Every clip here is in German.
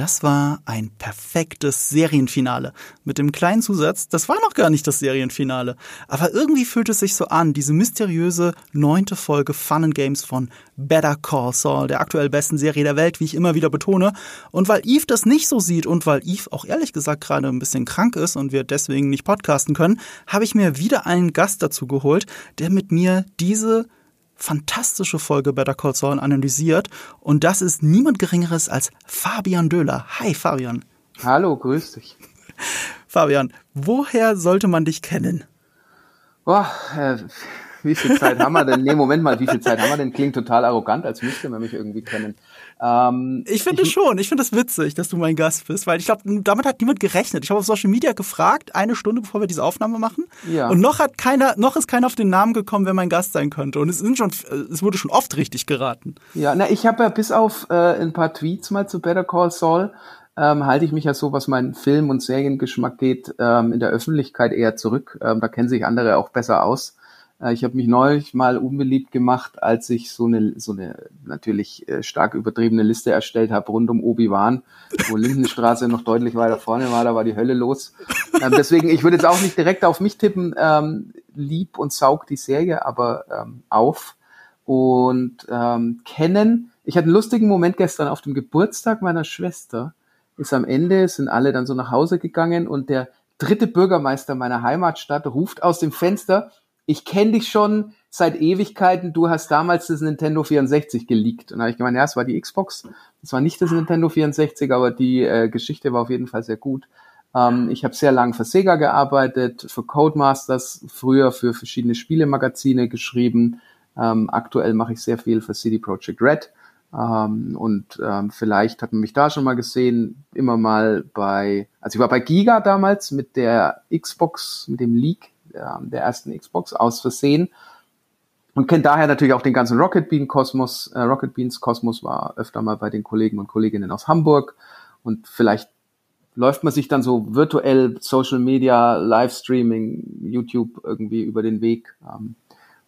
Das war ein perfektes Serienfinale. Mit dem kleinen Zusatz, das war noch gar nicht das Serienfinale. Aber irgendwie fühlt es sich so an, diese mysteriöse neunte Folge Fun and Games von Better Call Saul, der aktuell besten Serie der Welt, wie ich immer wieder betone. Und weil Eve das nicht so sieht und weil Eve auch ehrlich gesagt gerade ein bisschen krank ist und wir deswegen nicht podcasten können, habe ich mir wieder einen Gast dazu geholt, der mit mir diese fantastische Folge Better Call Saul analysiert. Und das ist niemand Geringeres als Fabian Döhler. Hi, Fabian. Hallo, grüß dich. Fabian, woher sollte man dich kennen? Boah, äh, wie viel Zeit haben wir denn? Nee, Moment mal, wie viel Zeit haben wir denn? Klingt total arrogant, als müsste man mich irgendwie kennen. Ähm, ich finde schon, ich finde es das witzig, dass du mein Gast bist, weil ich glaube, damit hat niemand gerechnet. Ich habe auf Social Media gefragt, eine Stunde bevor wir diese Aufnahme machen. Ja. Und noch hat keiner, noch ist keiner auf den Namen gekommen, wer mein Gast sein könnte. Und es sind schon, es wurde schon oft richtig geraten. Ja, na, ich habe ja bis auf äh, ein paar Tweets mal zu Better Call Saul ähm, halte ich mich ja so, was meinen Film- und Seriengeschmack geht, ähm, in der Öffentlichkeit eher zurück. Ähm, da kennen sich andere auch besser aus. Äh, ich habe mich neulich mal unbeliebt gemacht, als ich so eine, so eine natürlich äh, stark übertriebene Liste erstellt habe rund um Obi-Wan, wo Lindenstraße noch deutlich weiter vorne war, da war die Hölle los. Ähm, deswegen, ich würde jetzt auch nicht direkt auf mich tippen, ähm, lieb und saug die Serie aber ähm, auf und ähm, kennen. Ich hatte einen lustigen Moment gestern auf dem Geburtstag meiner Schwester. Ist am Ende, sind alle dann so nach Hause gegangen und der dritte Bürgermeister meiner Heimatstadt ruft aus dem Fenster, ich kenne dich schon seit Ewigkeiten, du hast damals das Nintendo 64 geleakt. Und da habe ich gemeint, ja, es war die Xbox, es war nicht das Nintendo 64, aber die äh, Geschichte war auf jeden Fall sehr gut. Ähm, ich habe sehr lange für Sega gearbeitet, für Codemasters, früher für verschiedene Spielemagazine geschrieben. Ähm, aktuell mache ich sehr viel für CD Projekt Red. Ähm, und ähm, vielleicht hat man mich da schon mal gesehen, immer mal bei, also ich war bei Giga damals mit der Xbox, mit dem Leak der ersten Xbox aus Versehen und kennt daher natürlich auch den ganzen Rocket Bean Kosmos. Äh, Rocket Beans Kosmos war öfter mal bei den Kollegen und Kolleginnen aus Hamburg und vielleicht läuft man sich dann so virtuell Social Media, Livestreaming, YouTube irgendwie über den Weg. Ähm,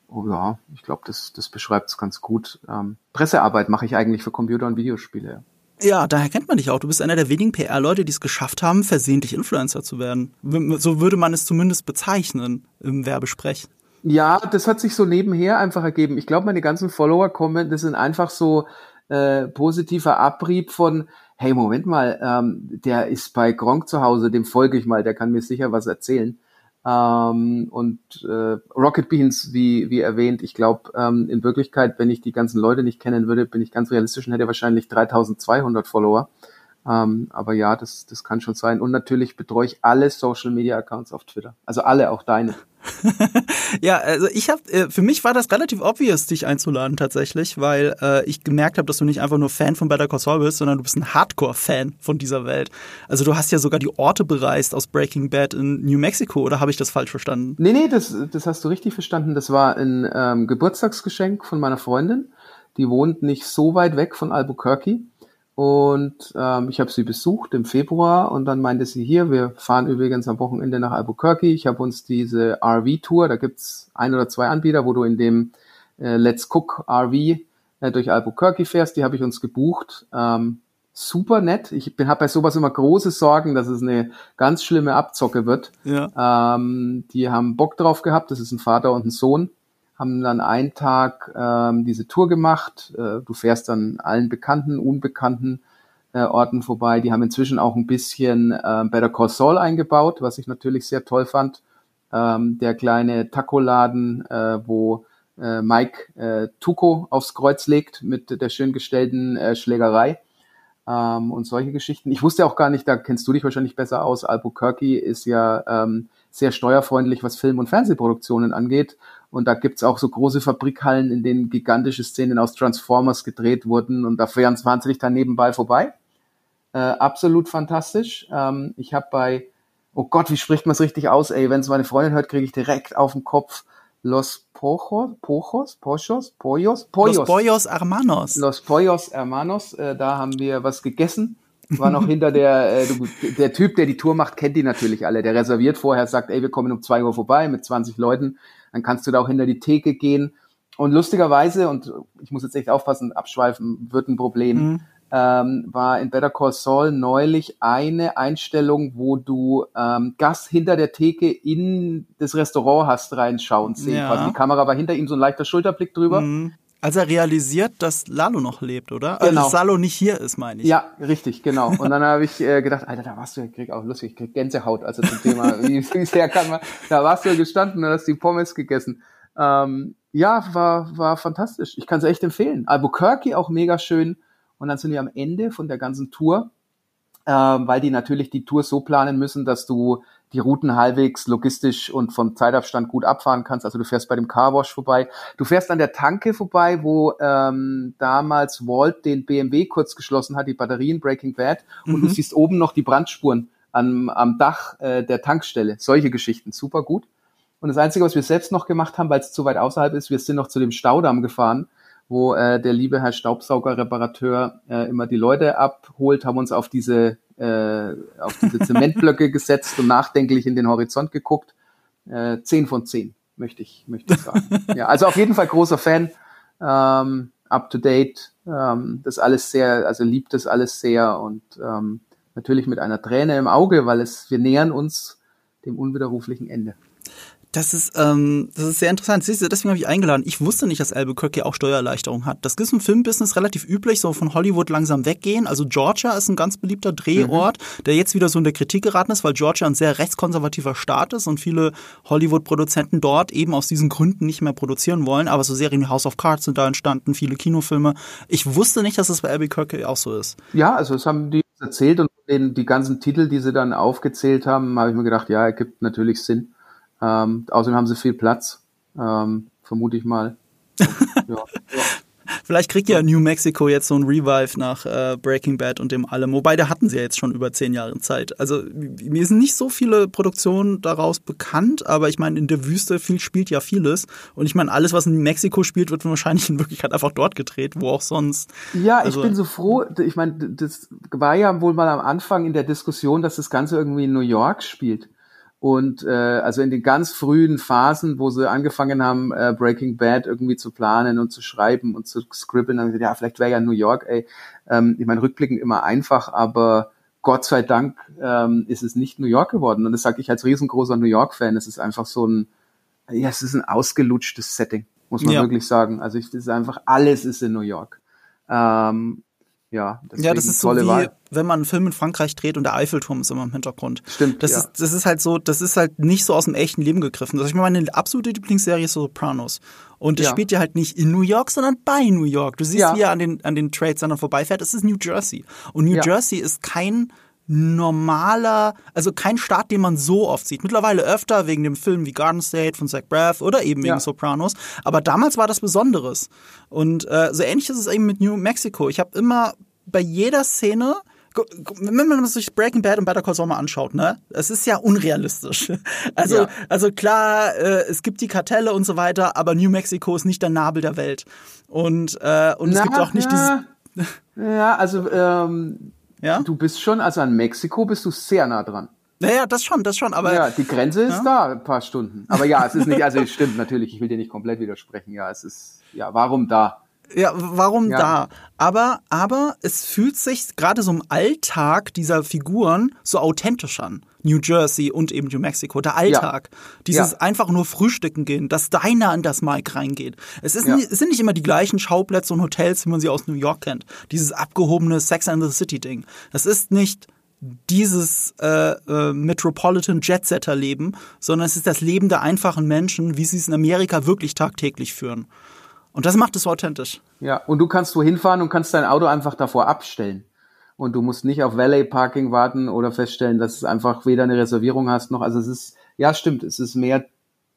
oh ja, ich glaube, das, das beschreibt es ganz gut. Ähm, Pressearbeit mache ich eigentlich für Computer- und Videospiele. Ja, daher kennt man dich auch. Du bist einer der wenigen PR-Leute, die es geschafft haben, versehentlich Influencer zu werden. So würde man es zumindest bezeichnen im Werbesprech. Ja, das hat sich so nebenher einfach ergeben. Ich glaube, meine ganzen Follower kommen, das sind einfach so äh, positiver Abrieb von, hey, Moment mal, ähm, der ist bei Gronk zu Hause, dem folge ich mal, der kann mir sicher was erzählen. Ähm, und äh, Rocket Beans, wie, wie erwähnt, ich glaube, ähm, in Wirklichkeit, wenn ich die ganzen Leute nicht kennen würde, bin ich ganz realistisch und hätte wahrscheinlich 3200 Follower. Ähm, aber ja, das, das kann schon sein. Und natürlich betreue ich alle Social Media Accounts auf Twitter. Also alle, auch deine. ja, also ich habe, äh, für mich war das relativ obvious, dich einzuladen tatsächlich, weil äh, ich gemerkt habe, dass du nicht einfach nur Fan von Better Call Saul bist, sondern du bist ein Hardcore-Fan von dieser Welt. Also du hast ja sogar die Orte bereist aus Breaking Bad in New Mexico, oder habe ich das falsch verstanden? Nee, nee, das, das hast du richtig verstanden. Das war ein ähm, Geburtstagsgeschenk von meiner Freundin. Die wohnt nicht so weit weg von Albuquerque. Und ähm, ich habe sie besucht im Februar und dann meinte sie hier, wir fahren übrigens am Wochenende nach Albuquerque. Ich habe uns diese RV-Tour, da gibt's ein oder zwei Anbieter, wo du in dem äh, Let's Cook RV äh, durch Albuquerque fährst, die habe ich uns gebucht. Ähm, super nett. Ich habe bei sowas immer große Sorgen, dass es eine ganz schlimme Abzocke wird. Ja. Ähm, die haben Bock drauf gehabt, das ist ein Vater und ein Sohn haben dann einen Tag ähm, diese Tour gemacht. Äh, du fährst dann allen bekannten, unbekannten äh, Orten vorbei. Die haben inzwischen auch ein bisschen äh, Better Call Saul eingebaut, was ich natürlich sehr toll fand. Ähm, der kleine Taco-Laden, äh, wo äh, Mike äh, Tuco aufs Kreuz legt mit der schön gestellten äh, Schlägerei ähm, und solche Geschichten. Ich wusste auch gar nicht, da kennst du dich wahrscheinlich besser aus. Albuquerque ist ja ähm, sehr steuerfreundlich, was Film- und Fernsehproduktionen angeht. Und da gibt's auch so große Fabrikhallen, in denen gigantische Szenen aus Transformers gedreht wurden. Und da fahren es wahnsinnig dann nebenbei vorbei. Äh, absolut fantastisch. Ähm, ich habe bei, oh Gott, wie spricht man es richtig aus, ey? Wenn es meine Freundin hört, kriege ich direkt auf den Kopf Los Pojos, Pojos, Pojos, Pojos, Pojos. Los Pojos Hermanos. Los Pojos Hermanos. Äh, da haben wir was gegessen war noch hinter der, äh, der Typ, der die Tour macht, kennt die natürlich alle. Der reserviert vorher, sagt, ey, wir kommen um zwei Uhr vorbei mit 20 Leuten. Dann kannst du da auch hinter die Theke gehen. Und lustigerweise, und ich muss jetzt echt aufpassen, abschweifen wird ein Problem, mhm. ähm, war in Better Call Saul neulich eine Einstellung, wo du ähm, Gas hinter der Theke in das Restaurant hast reinschauen sehen. Ja. Quasi die Kamera war hinter ihm so ein leichter Schulterblick drüber. Mhm. Als er realisiert, dass Lalo noch lebt, oder? Also, genau. Dass Lalo nicht hier ist, meine ich. Ja, richtig, genau. Und dann habe ich äh, gedacht, Alter, da warst du, ich krieg auch lustig, ich krieg Gänsehaut, also zum Thema, wie sehr kann man, da warst du ja gestanden und hast die Pommes gegessen. Ähm, ja, war, war fantastisch. Ich kann es echt empfehlen. Albuquerque auch mega schön. Und dann sind wir am Ende von der ganzen Tour, äh, weil die natürlich die Tour so planen müssen, dass du die Routen halbwegs logistisch und vom Zeitabstand gut abfahren kannst. Also du fährst bei dem Carwash vorbei. Du fährst an der Tanke vorbei, wo ähm, damals Walt den BMW kurz geschlossen hat, die Batterien Breaking Bad. Und mhm. du siehst oben noch die Brandspuren am, am Dach äh, der Tankstelle. Solche Geschichten, super gut. Und das Einzige, was wir selbst noch gemacht haben, weil es zu weit außerhalb ist, wir sind noch zu dem Staudamm gefahren wo äh, der liebe Herr Staubsaugerreparateur äh, immer die Leute abholt, haben uns auf diese, äh, auf diese Zementblöcke gesetzt und nachdenklich in den Horizont geguckt. Äh, zehn von zehn, möchte ich, möchte ich sagen. ja, also auf jeden Fall großer Fan, ähm, up to date, ähm, das alles sehr, also liebt das alles sehr und ähm, natürlich mit einer Träne im Auge, weil es, wir nähern uns dem unwiderruflichen Ende. Das ist, ähm, das ist sehr interessant. Siehst du, deswegen habe ich eingeladen. Ich wusste nicht, dass Albuquerque auch Steuererleichterung hat. Das ist im Filmbusiness relativ üblich, so von Hollywood langsam weggehen. Also Georgia ist ein ganz beliebter Drehort, mhm. der jetzt wieder so in der Kritik geraten ist, weil Georgia ein sehr rechtskonservativer Staat ist und viele Hollywood-Produzenten dort eben aus diesen Gründen nicht mehr produzieren wollen. Aber so Serien wie House of Cards sind da entstanden, viele Kinofilme. Ich wusste nicht, dass das bei Albuquerque auch so ist. Ja, also das haben die erzählt und den, die ganzen Titel, die sie dann aufgezählt haben, habe ich mir gedacht, ja, ergibt natürlich Sinn. Ähm, außerdem haben sie viel Platz, ähm, vermute ich mal. ja. Vielleicht kriegt ja New Mexico jetzt so ein Revive nach äh, Breaking Bad und dem allem. Wobei, da hatten sie ja jetzt schon über zehn Jahre Zeit. Also mir sind nicht so viele Produktionen daraus bekannt, aber ich meine, in der Wüste viel spielt ja vieles. Und ich meine, alles, was in Mexiko spielt, wird wahrscheinlich in Wirklichkeit einfach dort gedreht, wo auch sonst. Ja, also, ich bin so froh. Ich meine, das war ja wohl mal am Anfang in der Diskussion, dass das Ganze irgendwie in New York spielt. Und äh, also in den ganz frühen Phasen, wo sie angefangen haben, äh, Breaking Bad irgendwie zu planen und zu schreiben und zu scribbeln, haben sie gesagt, ja, vielleicht wäre ja New York, ey. Ähm, ich meine, rückblickend immer einfach, aber Gott sei Dank ähm, ist es nicht New York geworden. Und das sage ich als riesengroßer New York-Fan. Es ist einfach so ein, ja, es ist ein ausgelutschtes Setting, muss man ja. wirklich sagen. Also ich, das ist einfach, alles ist in New York. Ähm, ja, ja, das ist so wie, Wahl. wenn man einen Film in Frankreich dreht und der Eiffelturm ist immer im Hintergrund. Stimmt. Das, ja. ist, das ist halt so, das ist halt nicht so aus dem echten Leben gegriffen. Also ich meine, meine absolute Lieblingsserie ist Sopranos. Und das ja. spielt ja halt nicht in New York, sondern bei New York. Du siehst, ja. wie er an den, an den Trades dann vorbeifährt. Es ist New Jersey. Und New Jersey ist kein normaler, also kein Start, den man so oft sieht. Mittlerweile öfter wegen dem Film wie Garden State von Zach Braff oder eben wegen ja. Sopranos. Aber damals war das Besonderes. Und äh, so ähnlich ist es eben mit New Mexico. Ich habe immer bei jeder Szene wenn man sich Breaking Bad und Better Call Saul mal anschaut, ne, es ist ja unrealistisch. Also, ja. also klar, äh, es gibt die Kartelle und so weiter, aber New Mexico ist nicht der Nabel der Welt. Und, äh, und Na, es gibt auch nicht ja. dieses. Ja, also ähm, ja? du bist schon, also an Mexiko bist du sehr nah dran. Naja, das schon, das schon, aber. Ja, die Grenze ist ja? da, ein paar Stunden. Aber ja, es ist nicht, also es stimmt natürlich, ich will dir nicht komplett widersprechen. Ja, es ist, ja, warum da? Ja, warum ja. da? Aber, aber es fühlt sich gerade so im Alltag dieser Figuren so authentisch an. New Jersey und eben New Mexico, der Alltag. Ja. Dieses ja. einfach nur frühstücken gehen, dass Diner in das Mike reingeht. Es, ist nicht, es sind nicht immer die gleichen Schauplätze und Hotels, wie man sie aus New York kennt. Dieses abgehobene Sex and the City Ding. Es ist nicht dieses äh, äh, Metropolitan Jetsetter Leben, sondern es ist das Leben der einfachen Menschen, wie sie es in Amerika wirklich tagtäglich führen. Und das macht es so authentisch. Ja, und du kannst wohin fahren und kannst dein Auto einfach davor abstellen. Und du musst nicht auf Valet Parking warten oder feststellen, dass es einfach weder eine Reservierung hast noch. Also es ist, ja, stimmt, es ist mehr,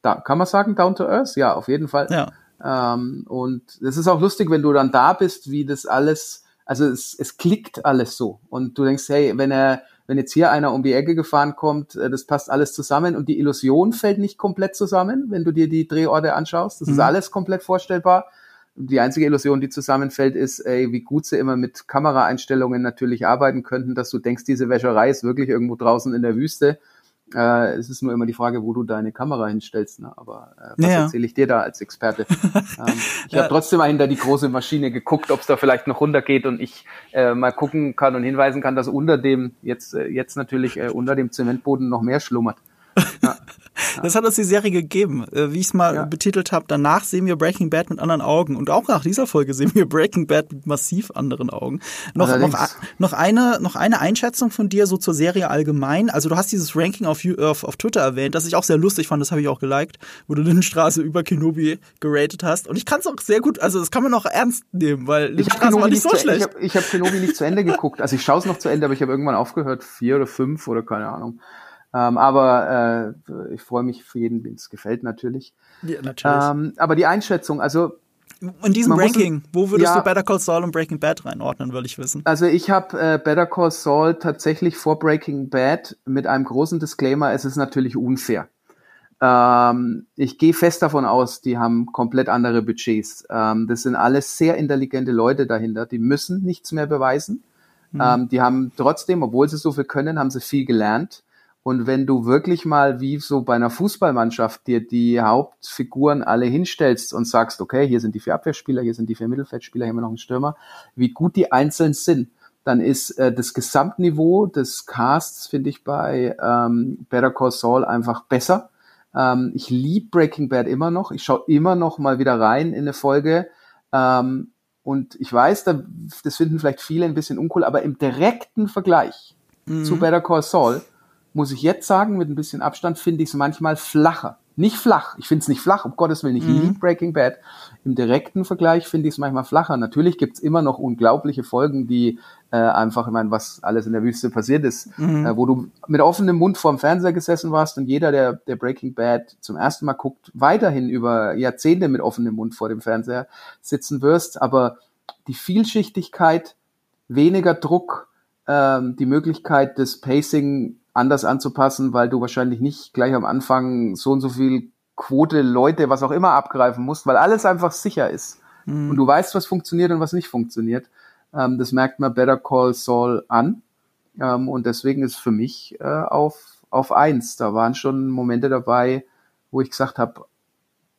da, kann man sagen, down to earth? Ja, auf jeden Fall. Ja. Ähm, und es ist auch lustig, wenn du dann da bist, wie das alles, also es, es klickt alles so. Und du denkst, hey, wenn er, wenn jetzt hier einer um die Ecke gefahren kommt, äh, das passt alles zusammen und die Illusion fällt nicht komplett zusammen, wenn du dir die Drehorte anschaust. Das mhm. ist alles komplett vorstellbar. Die einzige Illusion, die zusammenfällt, ist, ey, wie gut sie immer mit Kameraeinstellungen natürlich arbeiten könnten, dass du denkst, diese Wäscherei ist wirklich irgendwo draußen in der Wüste Äh, es ist nur immer die Frage, wo du deine Kamera hinstellst. Ne? Aber äh, was Ja. erzähle ich dir da als Experte? ähm, ich Ja. habe trotzdem mal hinter die große Maschine geguckt, ob es da vielleicht noch runtergeht und ich äh, mal gucken kann und hinweisen kann, dass unter dem, jetzt, äh, jetzt natürlich äh, unter dem Zementboden noch mehr schlummert. Das hat uns die Serie gegeben. Äh, Wie ich es mal Ja. betitelt habe, danach sehen wir Breaking Bad mit anderen Augen. Und auch nach dieser Folge sehen wir Breaking Bad mit massiv anderen Augen. Noch, noch, noch, eine, noch eine Einschätzung von dir so zur Serie allgemein. Also du hast dieses Ranking auf, You- auf, auf Twitter erwähnt, das ich auch sehr lustig fand, das habe ich auch geliked, wo du Lindenstraße über Kenobi geratet hast. Und ich kann es auch sehr gut, also das kann man auch ernst nehmen, weil Ich habe Lindenstraße war nicht so zu, ich schlecht. ich hab Kenobi nicht zu Ende geguckt. Also ich schaue es noch zu Ende, aber ich habe irgendwann aufgehört, vier oder fünf oder keine Ahnung. Ähm, aber äh, ich freue mich für jeden, den es gefällt natürlich. Ja, natürlich. Ähm, aber die Einschätzung, also In diesem man muss- Ranking, wo würdest Ja. du Better Call Saul und Breaking Bad reinordnen, will ich wissen. Also ich habe äh, Better Call Saul tatsächlich vor Breaking Bad mit einem großen Disclaimer, es ist natürlich unfair. Ähm, ich gehe fest davon aus, die haben komplett andere Budgets. Ähm, das sind alles sehr intelligente Leute dahinter, die müssen nichts mehr beweisen. Ähm, die haben trotzdem, obwohl sie so viel können, haben sie viel gelernt. Und wenn du wirklich mal wie so bei einer Fußballmannschaft dir die Hauptfiguren alle hinstellst und sagst, okay, hier sind die vier Abwehrspieler, hier sind die vier Mittelfeldspieler, hier haben wir noch einen Stürmer, wie gut die einzeln sind, dann ist äh, das Gesamtniveau des Casts, finde ich, bei ähm, Better Call Saul einfach besser. Ähm, ich liebe Breaking Bad immer noch. Ich schaue immer noch mal wieder rein in eine Folge. Ähm, und ich weiß, da, das finden vielleicht viele ein bisschen uncool, aber im direkten Vergleich zu Better Call Saul muss ich jetzt sagen, mit ein bisschen Abstand finde ich es manchmal flacher. Nicht flach. Ich finde es nicht flach, um Gottes Willen. Ich liebe Breaking Bad. Im direkten Vergleich finde ich es manchmal flacher. Natürlich gibt es immer noch unglaubliche Folgen, die äh, einfach, ich meine, was alles in der Wüste passiert ist, äh, wo du mit offenem Mund vorm Fernseher gesessen warst und jeder, der, der Breaking Bad zum ersten Mal guckt, weiterhin über Jahrzehnte mit offenem Mund vor dem Fernseher sitzen wirst. Aber die Vielschichtigkeit, weniger Druck, ähm, die Möglichkeit, das Pacing anders anzupassen, weil du wahrscheinlich nicht gleich am Anfang so und so viel Quote Leute, was auch immer abgreifen musst, weil alles einfach sicher ist. Und du weißt, was funktioniert und was nicht funktioniert. Ähm, das merkt man Better Call Saul an. Ähm, und deswegen ist für mich äh, auf, auf eins. Da waren schon Momente dabei, wo ich gesagt habe,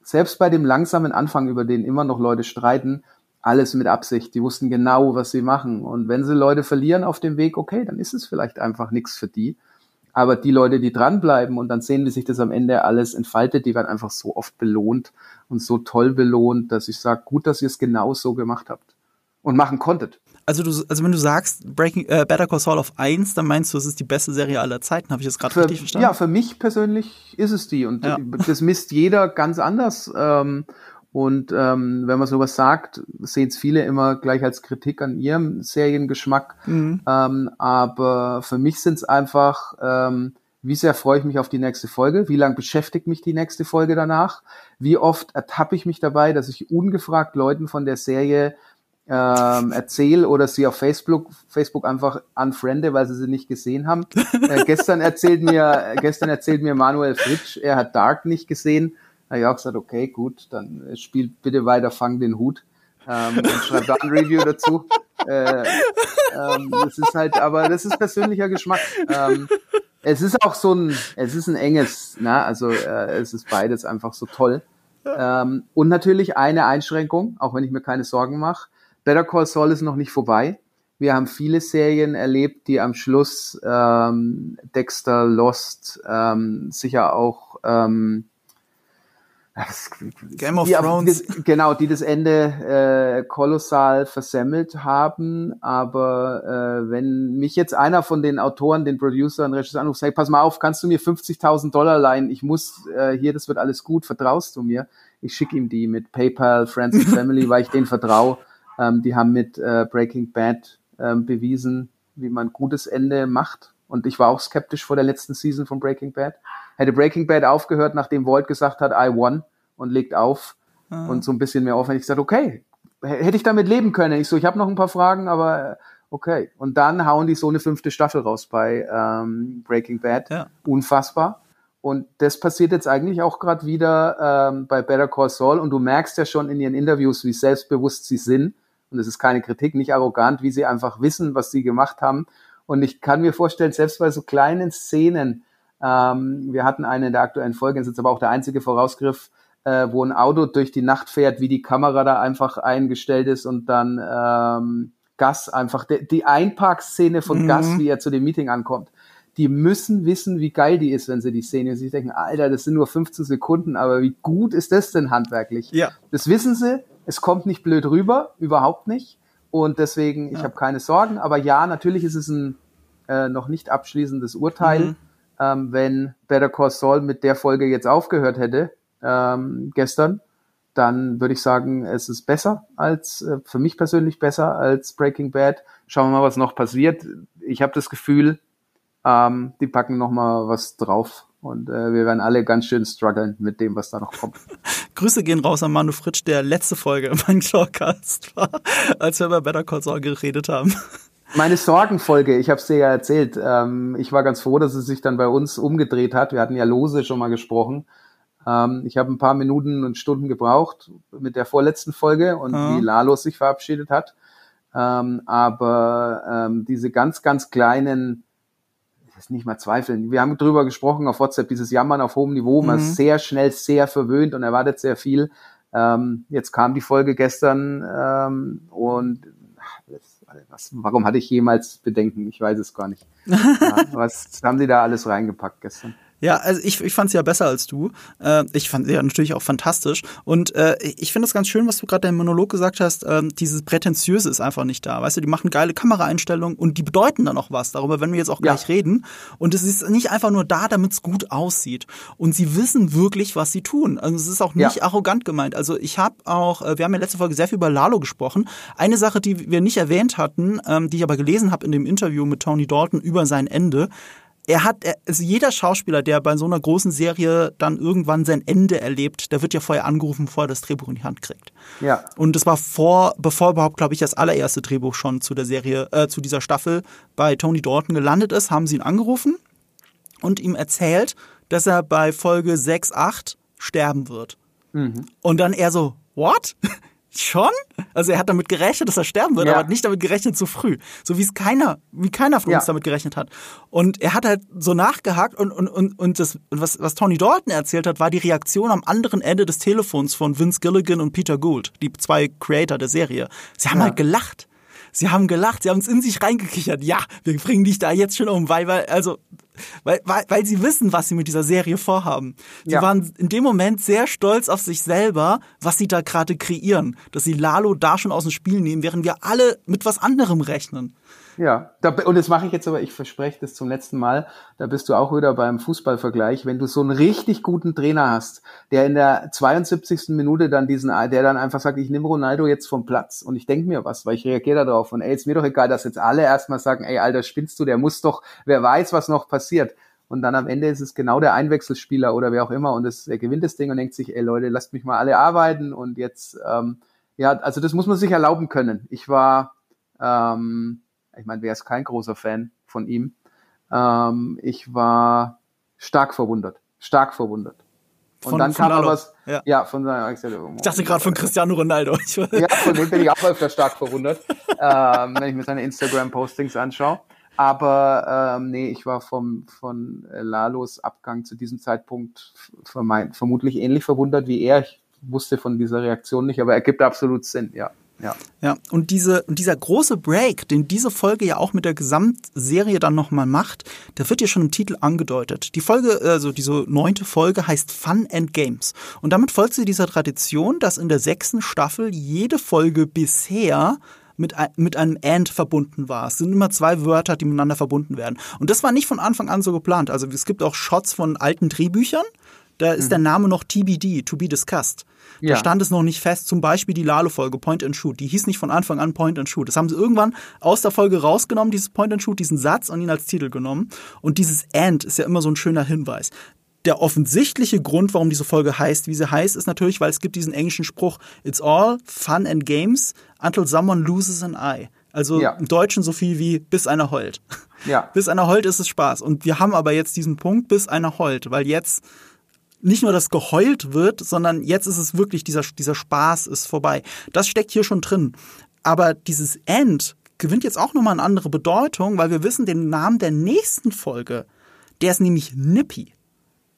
selbst bei dem langsamen Anfang, über den immer noch Leute streiten, alles mit Absicht. Die wussten genau, was sie machen. Und wenn sie Leute verlieren auf dem Weg, okay, dann ist es vielleicht einfach nichts für die. Aber die Leute, die dranbleiben und dann sehen, wie sich das am Ende alles entfaltet, die werden einfach so oft belohnt und so toll belohnt, dass ich sage, gut, dass ihr es genau so gemacht habt und machen konntet. Also du, also wenn du sagst Breaking, äh, Better Call Saul auf 1, dann meinst du, es ist die beste Serie aller Zeiten. Habe ich das gerade Für, richtig verstanden? ja, für mich persönlich ist es die und Ja. das misst jeder ganz anders. Ähm, und ähm, wenn man sowas sagt, sehen es viele immer gleich als Kritik an ihrem Seriengeschmack. Mhm. Ähm, aber für mich sind es einfach, ähm, wie sehr freue ich mich auf die nächste Folge? Wie lang beschäftigt mich die nächste Folge danach? Wie oft ertappe ich mich dabei, dass ich ungefragt Leuten von der Serie ähm, erzähle oder sie auf Facebook, Facebook einfach unfriende, weil sie sie nicht gesehen haben. Äh, gestern erzählt mir, gestern erzählt mir Manuel Fritsch, er hat Dark nicht gesehen. Habe ich auch gesagt, okay, gut, dann äh, spielt bitte weiter Fang den Hut ähm, und schreibt da ein Review dazu. Äh, ähm, das ist halt, aber das ist persönlicher Geschmack. Ähm, es ist auch so ein, es ist ein enges, ne? also äh, es ist beides einfach so toll. Ähm, und natürlich eine Einschränkung, auch wenn ich mir keine Sorgen mache. Better Call Saul ist noch nicht vorbei. Wir haben viele Serien erlebt, die am Schluss ähm, Dexter, Lost, ähm, sicher auch ähm, Game of Thrones. Die, genau, die das Ende äh, kolossal versemmelt haben. Aber äh, wenn mich jetzt einer von den Autoren, den Producern, Regisseur anruft, sagt, pass mal auf, kannst du mir 50.000 Dollar leihen? Ich muss äh, hier, das wird alles gut, vertraust du mir? Ich schicke ihm die mit PayPal, Friends and Family, weil ich denen vertraue. Ähm, die haben mit äh, Breaking Bad ähm, bewiesen, wie man gutes Ende macht. Und ich war auch skeptisch vor der letzten Season von Breaking Bad. Hätte Breaking Bad aufgehört, nachdem Walt gesagt hat, I won und legt auf und so ein bisschen mehr auf, hätte ich gesagt, okay, hätte ich damit leben können. Ich so, ich habe noch ein paar Fragen, aber äh, okay. Und dann hauen die so eine fünfte Staffel raus bei ähm, Breaking Bad. Ja. Unfassbar. Und das passiert jetzt eigentlich auch gerade wieder ähm, bei Better Call Saul. Und du merkst ja schon in ihren Interviews, wie selbstbewusst sie sind. Und es ist keine Kritik, nicht arrogant, wie sie einfach wissen, was sie gemacht haben. Und ich kann mir vorstellen, selbst bei so kleinen Szenen, Ähm, wir hatten eine in der aktuellen Folge, das ist jetzt aber auch der einzige Vorausgriff, äh, wo ein Auto durch die Nacht fährt, wie die Kamera da einfach eingestellt ist und dann ähm, Gas einfach, die, die Einparkszene von mhm. Gas, wie er zu dem Meeting ankommt. Die müssen wissen, wie geil die ist, wenn sie die Szene und sich denken, Alter, das sind nur 15 Sekunden, aber wie gut ist das denn handwerklich? Ja. Das wissen sie, es kommt nicht blöd rüber, überhaupt nicht. Und deswegen, ja. ich habe keine Sorgen. Aber ja, natürlich ist es ein äh, noch nicht abschließendes Urteil. Mhm. Ähm, wenn Better Call Saul mit der Folge jetzt aufgehört hätte, ähm, gestern, dann würde ich sagen, es ist besser als, äh, für mich persönlich besser als Breaking Bad. Schauen wir mal, was noch passiert. Ich habe das Gefühl, ähm, die packen noch mal was drauf. Und äh, wir werden alle ganz schön strugglen mit dem, was da noch kommt. Grüße gehen raus an Manu Fritsch, der letzte Folge meinem Showcast war, als wir über Better Call Saul geredet haben. Meine Sorgenfolge, ich habe es dir ja erzählt. Ähm, ich war ganz froh, dass es sich dann bei uns umgedreht hat. Wir hatten ja lose schon mal gesprochen. Ähm, ich habe ein paar Minuten und Stunden gebraucht mit der vorletzten Folge und ja. wie Lalo sich verabschiedet hat. Ähm, aber ähm, diese ganz, ganz kleinen, das nicht mal zweifeln. Wir haben drüber gesprochen auf WhatsApp, dieses Jammern auf hohem Niveau. Man mhm. ist sehr schnell sehr verwöhnt und erwartet sehr viel. Ähm, jetzt kam die Folge gestern ähm, und was, warum hatte ich jemals Bedenken? Ich weiß es gar nicht. ja, was haben Sie da alles reingepackt gestern? Ja, also ich, ich fand es ja besser als du. Äh, ich fand sie ja natürlich auch fantastisch. Und äh, ich finde es ganz schön, was du gerade deinem Monolog gesagt hast. Äh, dieses Prätentiöse ist einfach nicht da. Weißt du, die machen geile Kameraeinstellungen und die bedeuten dann auch was. Darüber werden wir jetzt auch gleich ja. reden. Und es ist nicht einfach nur da, damit es gut aussieht. Und sie wissen wirklich, was sie tun. Also es ist auch nicht ja. arrogant gemeint. Also ich habe auch, äh, wir haben ja letzte Folge sehr viel über Lalo gesprochen. Eine Sache, die wir nicht erwähnt hatten, ähm, die ich aber gelesen habe in dem Interview mit Tony Dalton über sein Ende, er hat, also jeder Schauspieler, der bei so einer großen Serie dann irgendwann sein Ende erlebt, der wird ja vorher angerufen, bevor er das Drehbuch in die Hand kriegt. Ja. Und das war vor, bevor überhaupt, glaube ich, das allererste Drehbuch schon zu der Serie, äh, zu dieser Staffel bei Tony Dalton gelandet ist, haben sie ihn angerufen und ihm erzählt, dass er bei Folge 6, 8 sterben wird. Mhm. Und dann er so, what? Schon? Also er hat damit gerechnet, dass er sterben wird, ja. aber hat nicht damit gerechnet zu früh. So wie es keiner, wie keiner von uns ja. damit gerechnet hat. Und er hat halt so nachgehakt und, und, und, und das, was, was Tony Dalton erzählt hat, war die Reaktion am anderen Ende des Telefons von Vince Gilligan und Peter Gould, die zwei Creator der Serie. Sie haben ja. halt gelacht. Sie haben gelacht, sie haben es in sich reingekichert. Ja, wir bringen dich da jetzt schon um, weil, weil, also, weil, weil, weil sie wissen, was sie mit dieser Serie vorhaben. Sie ja. waren in dem Moment sehr stolz auf sich selber, was sie da gerade kreieren. Dass sie Lalo da schon aus dem Spiel nehmen, während wir alle mit was anderem rechnen. Ja, da, und das mache ich jetzt aber, ich verspreche das zum letzten Mal, da bist du auch wieder beim Fußballvergleich, wenn du so einen richtig guten Trainer hast, der in der 72. Minute dann diesen, der dann einfach sagt, ich nehme Ronaldo jetzt vom Platz und ich denke mir was, weil ich reagiere darauf und ey, ist mir doch egal, dass jetzt alle erstmal sagen, ey, Alter, spinnst du, der muss doch, wer weiß, was noch passiert. Und dann am Ende ist es genau der Einwechselspieler oder wer auch immer und es, er gewinnt das Ding und denkt sich, ey Leute, lasst mich mal alle arbeiten und jetzt, ähm, ja, also das muss man sich erlauben können. Ich war, ähm, ich meine, wer ist kein großer Fan von ihm? Ähm, ich war stark verwundert, stark verwundert. Und von, dann kam aber was, ja. ja, von seiner ich, dachte gerade von Cristiano Ronaldo. ja, von dem bin ich auch öfter stark verwundert, ähm, wenn ich mir seine Instagram-Postings anschaue. Aber ähm, nee, ich war vom, von Lalos Abgang zu diesem Zeitpunkt vermutlich ähnlich verwundert wie er. Ich wusste von dieser Reaktion nicht, aber er gibt absolut Sinn, ja. Ja. Ja, und diese dieser große Break, den diese Folge ja auch mit der Gesamtserie dann nochmal macht, der wird ja schon im Titel angedeutet. Die Folge, also diese neunte Folge heißt Fun and Games. Und damit folgt sie dieser Tradition, dass in der sechsten Staffel jede Folge bisher mit, mit einem and verbunden war. Es sind immer zwei Wörter, die miteinander verbunden werden. Und das war nicht von Anfang an so geplant. Also es gibt auch Shots von alten Drehbüchern. Da ist mhm. der Name noch TBD, to be discussed. Da ja. stand es noch nicht fest. Zum Beispiel die Lalo-Folge Point and Shoot. Die hieß nicht von Anfang an Point and Shoot. Das haben sie irgendwann aus der Folge rausgenommen, dieses Point and Shoot, diesen Satz und ihn als Titel genommen. Und dieses And ist ja immer so ein schöner Hinweis. Der offensichtliche Grund, warum diese Folge heißt, wie sie heißt, ist natürlich, weil es gibt diesen englischen Spruch, It's all fun and games until someone loses an eye. Also ja. im Deutschen so viel wie bis einer heult. Ja. bis einer heult ist es Spaß. Und wir haben aber jetzt diesen Punkt, bis einer heult, weil jetzt nicht nur das geheult wird, sondern jetzt ist es wirklich, dieser, dieser Spaß ist vorbei. Das steckt hier schon drin. Aber dieses End gewinnt jetzt auch nochmal eine andere Bedeutung, weil wir wissen, den Namen der nächsten Folge, Der ist nämlich Nippy.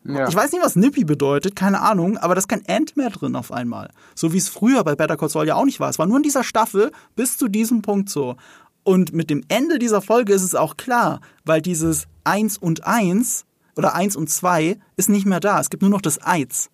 Ja. Ich weiß nicht, was Nippy bedeutet, keine Ahnung, aber da ist kein End mehr drin auf einmal. So wie es früher bei Better Call Saul ja auch nicht war. Es war nur in dieser Staffel bis zu diesem Punkt so. Und mit dem Ende dieser Folge ist es auch klar, weil dieses 1 und 1 oder 1 und 2 ist nicht mehr da. Es gibt nur noch das Eins.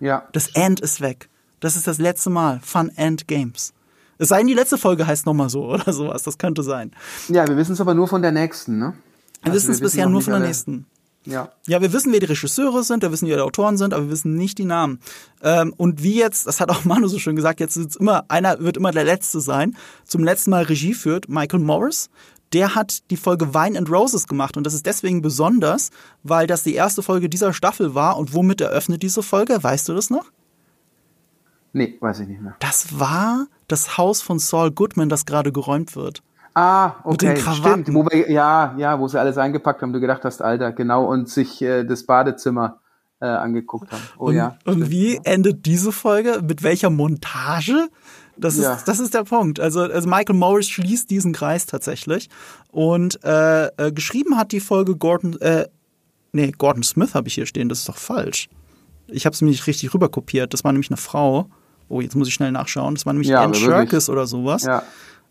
ja. Das End ist weg. Das ist das letzte Mal. Fun End Games. Es sei denn, die letzte Folge heißt nochmal so oder sowas. Das könnte sein. Ja, wir wissen es aber nur von der nächsten, ne? Wir Also wissen es bisher nur von der alle- nächsten. Ja. Ja, wir wissen, wer die Regisseure sind, wir wissen, wer die Autoren sind, aber wir wissen nicht die Namen. Ähm, und wie jetzt, das hat auch Manu so schön gesagt, jetzt ist immer, einer wird immer der Letzte sein. Zum letzten Mal Regie führt Michael Morris. Der hat die Folge Wine and Roses gemacht und das ist deswegen besonders, weil das die erste Folge dieser Staffel war und womit eröffnet diese Folge? Weißt du das noch? Nee, weiß ich nicht mehr. Das war das Haus von Saul Goodman, das gerade geräumt wird. Ah, Mit den okay, Krawatten. stimmt. Wo wir, ja, ja, wo sie alles eingepackt haben, du gedacht hast, Alter, genau, und sich äh, das Badezimmer äh, angeguckt haben. Oh und, ja. und stimmt. wie endet diese Folge? Mit welcher Montage? Das ist, Ja. das ist der Punkt. Also, also Michael Morris schließt diesen Kreis tatsächlich. Und äh, äh, geschrieben hat die Folge Gordon, äh, nee, Gordon Smith habe ich hier stehen, das ist doch falsch. Ich habe es mir nicht richtig rüberkopiert. Das war nämlich eine Frau. Oh, jetzt muss ich schnell nachschauen. Das war nämlich Ja, Anne. Sherkis oder sowas. Ja.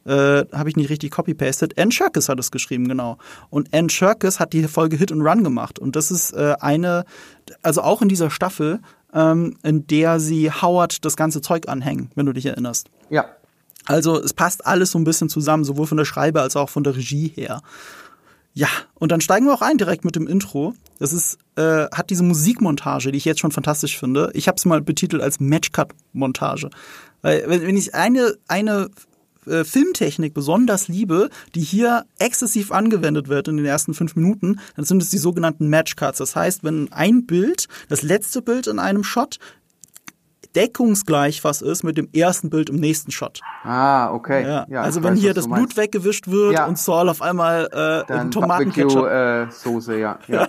Äh, habe ich nicht richtig copy-pasted. Anne Sherkis hat es geschrieben, genau. Und Anne Sherkis hat die Folge Hit and Run gemacht. Und das ist äh, eine, also auch in dieser Staffel, ähm, in der sie Howard das ganze Zeug anhängen, wenn du dich erinnerst. Ja. Also es passt alles so ein bisschen zusammen, sowohl von der Schreibe als auch von der Regie her. Ja, und dann steigen wir auch ein direkt mit dem Intro. Das ist, äh, hat diese Musikmontage, die ich jetzt schon fantastisch finde. Ich habe es mal betitelt als Matchcut-Montage. Weil wenn, wenn ich eine, eine äh, Filmtechnik besonders liebe, die hier exzessiv angewendet wird in den ersten fünf Minuten, dann sind es die sogenannten Matchcuts. Das heißt, wenn ein Bild, das letzte Bild in einem Shot, deckungsgleich was ist mit dem ersten Bild im nächsten Shot. Ah, okay. Ja. Ja, also wenn weiß, hier das Blut weggewischt wird Ja. und Saul auf einmal äh, Dann Tomatenketchup. Barbecue-Soße, ja. ja.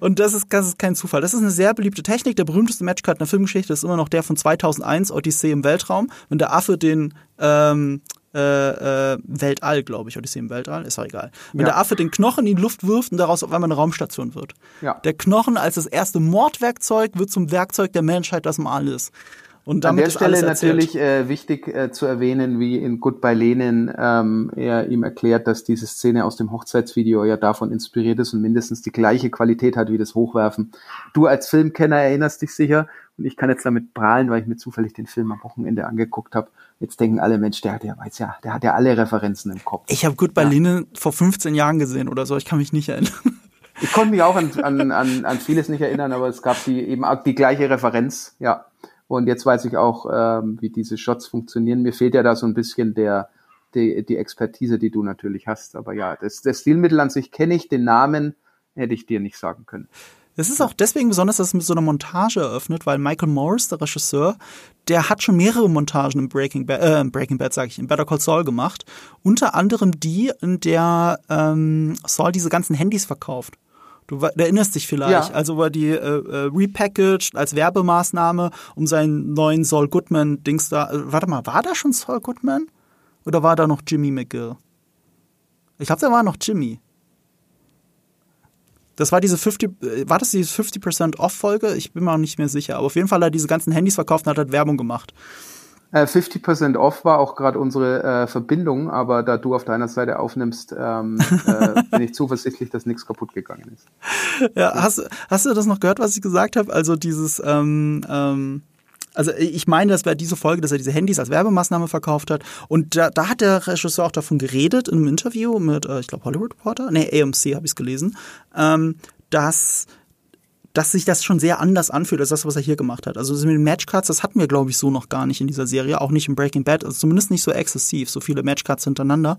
Und das ist, das ist kein Zufall. Das ist eine sehr beliebte Technik. Der berühmteste Matchcut in der Filmgeschichte ist immer noch der von 2001, Odyssee im Weltraum, wenn der Affe den ähm, äh, äh, Weltall, glaube ich, Odyssee im Weltall, ist auch egal. Wenn Ja. der Affe den Knochen in die Luft wirft und daraus auf einmal eine Raumstation wird. Ja. Der Knochen als das erste Mordwerkzeug wird zum Werkzeug der Menschheit, das mal alles. Und An damit der ist Stelle natürlich äh, wichtig äh, zu erwähnen, wie in Goodbye Lenin ähm, er ihm erklärt, dass diese Szene aus dem Hochzeitsvideo ja davon inspiriert ist und mindestens die gleiche Qualität hat wie das Hochwerfen. Du als Filmkenner erinnerst dich sicher und ich kann jetzt damit prahlen, weil ich mir zufällig den Film am Wochenende angeguckt habe. Jetzt denken alle, Mensch, der, der weiß ja, der hat ja alle Referenzen im Kopf. Ich habe gut bei Ja. Lenin vor 15 Jahren gesehen oder so, ich kann mich nicht erinnern. Ich konnte mich auch an, an, an, an vieles nicht erinnern, aber es gab die eben auch die gleiche Referenz, ja. Und jetzt weiß ich auch, ähm, wie diese Shots funktionieren. Mir fehlt ja da so ein bisschen der, die, die Expertise, die du natürlich hast. Aber ja, das, das Stilmittel an sich kenne ich, den Namen hätte ich dir nicht sagen können. Es ist auch deswegen besonders, dass es mit so einer Montage eröffnet, weil Michael Morris, der Regisseur, der hat schon mehrere Montagen im Breaking Bad, äh, im Breaking Bad sage ich, in Better Call Saul gemacht. Unter anderem die, in der ähm, Saul diese ganzen Handys verkauft. Du erinnerst dich vielleicht, Ja. also war die äh, äh, repackaged als Werbemaßnahme, um seinen neuen Saul Goodman Dings da. Äh, warte mal, war da schon Saul Goodman? Oder war da noch Jimmy McGill? Ich glaube, da war noch Jimmy. Das war diese 50, äh, war das diese 50% Off-Folge? Ich bin mir auch nicht mehr sicher. Aber auf jeden Fall hat er diese ganzen Handys verkauft und hat halt Werbung gemacht. Äh, 50% off war auch gerade unsere äh, Verbindung, aber da du auf deiner Seite aufnimmst, ähm, äh, bin ich zuversichtlich, dass nichts kaputt gegangen ist. Ja, hast, hast du das noch gehört, was ich gesagt habe? Also dieses, ähm, ähm, also ich meine, das wäre diese Folge, dass er diese Handys als Werbemaßnahme verkauft hat. Und da, da hat der Regisseur auch davon geredet in einem Interview mit, äh, ich glaube, Hollywood Reporter, nee, AMC habe ich es gelesen, ähm, dass dass sich das schon sehr anders anfühlt als das, was er hier gemacht hat. Also mit den Matchcuts, das hatten wir, glaube ich, so noch gar nicht in dieser Serie, auch nicht in Breaking Bad, also zumindest nicht so exzessiv, so viele Matchcuts hintereinander.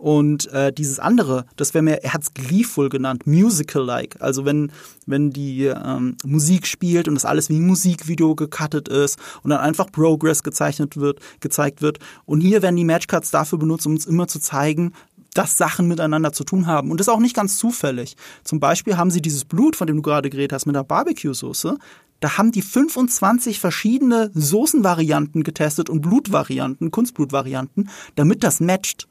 Und äh, dieses andere, das wäre mir, er hat es gleeful genannt, musical-like. Also wenn, wenn die ähm, Musik spielt und das alles wie ein Musikvideo gecuttet ist und dann einfach Progress gezeichnet wird, gezeigt wird. Und hier werden die Matchcuts dafür benutzt, um uns immer zu zeigen, dass Sachen miteinander zu tun haben. Und das ist auch nicht ganz zufällig. Zum Beispiel haben sie dieses Blut, von dem du gerade geredet hast, mit der Barbecue-Soße. Da haben die 25 verschiedene Soßenvarianten getestet und Blutvarianten, Kunstblutvarianten, damit das matcht.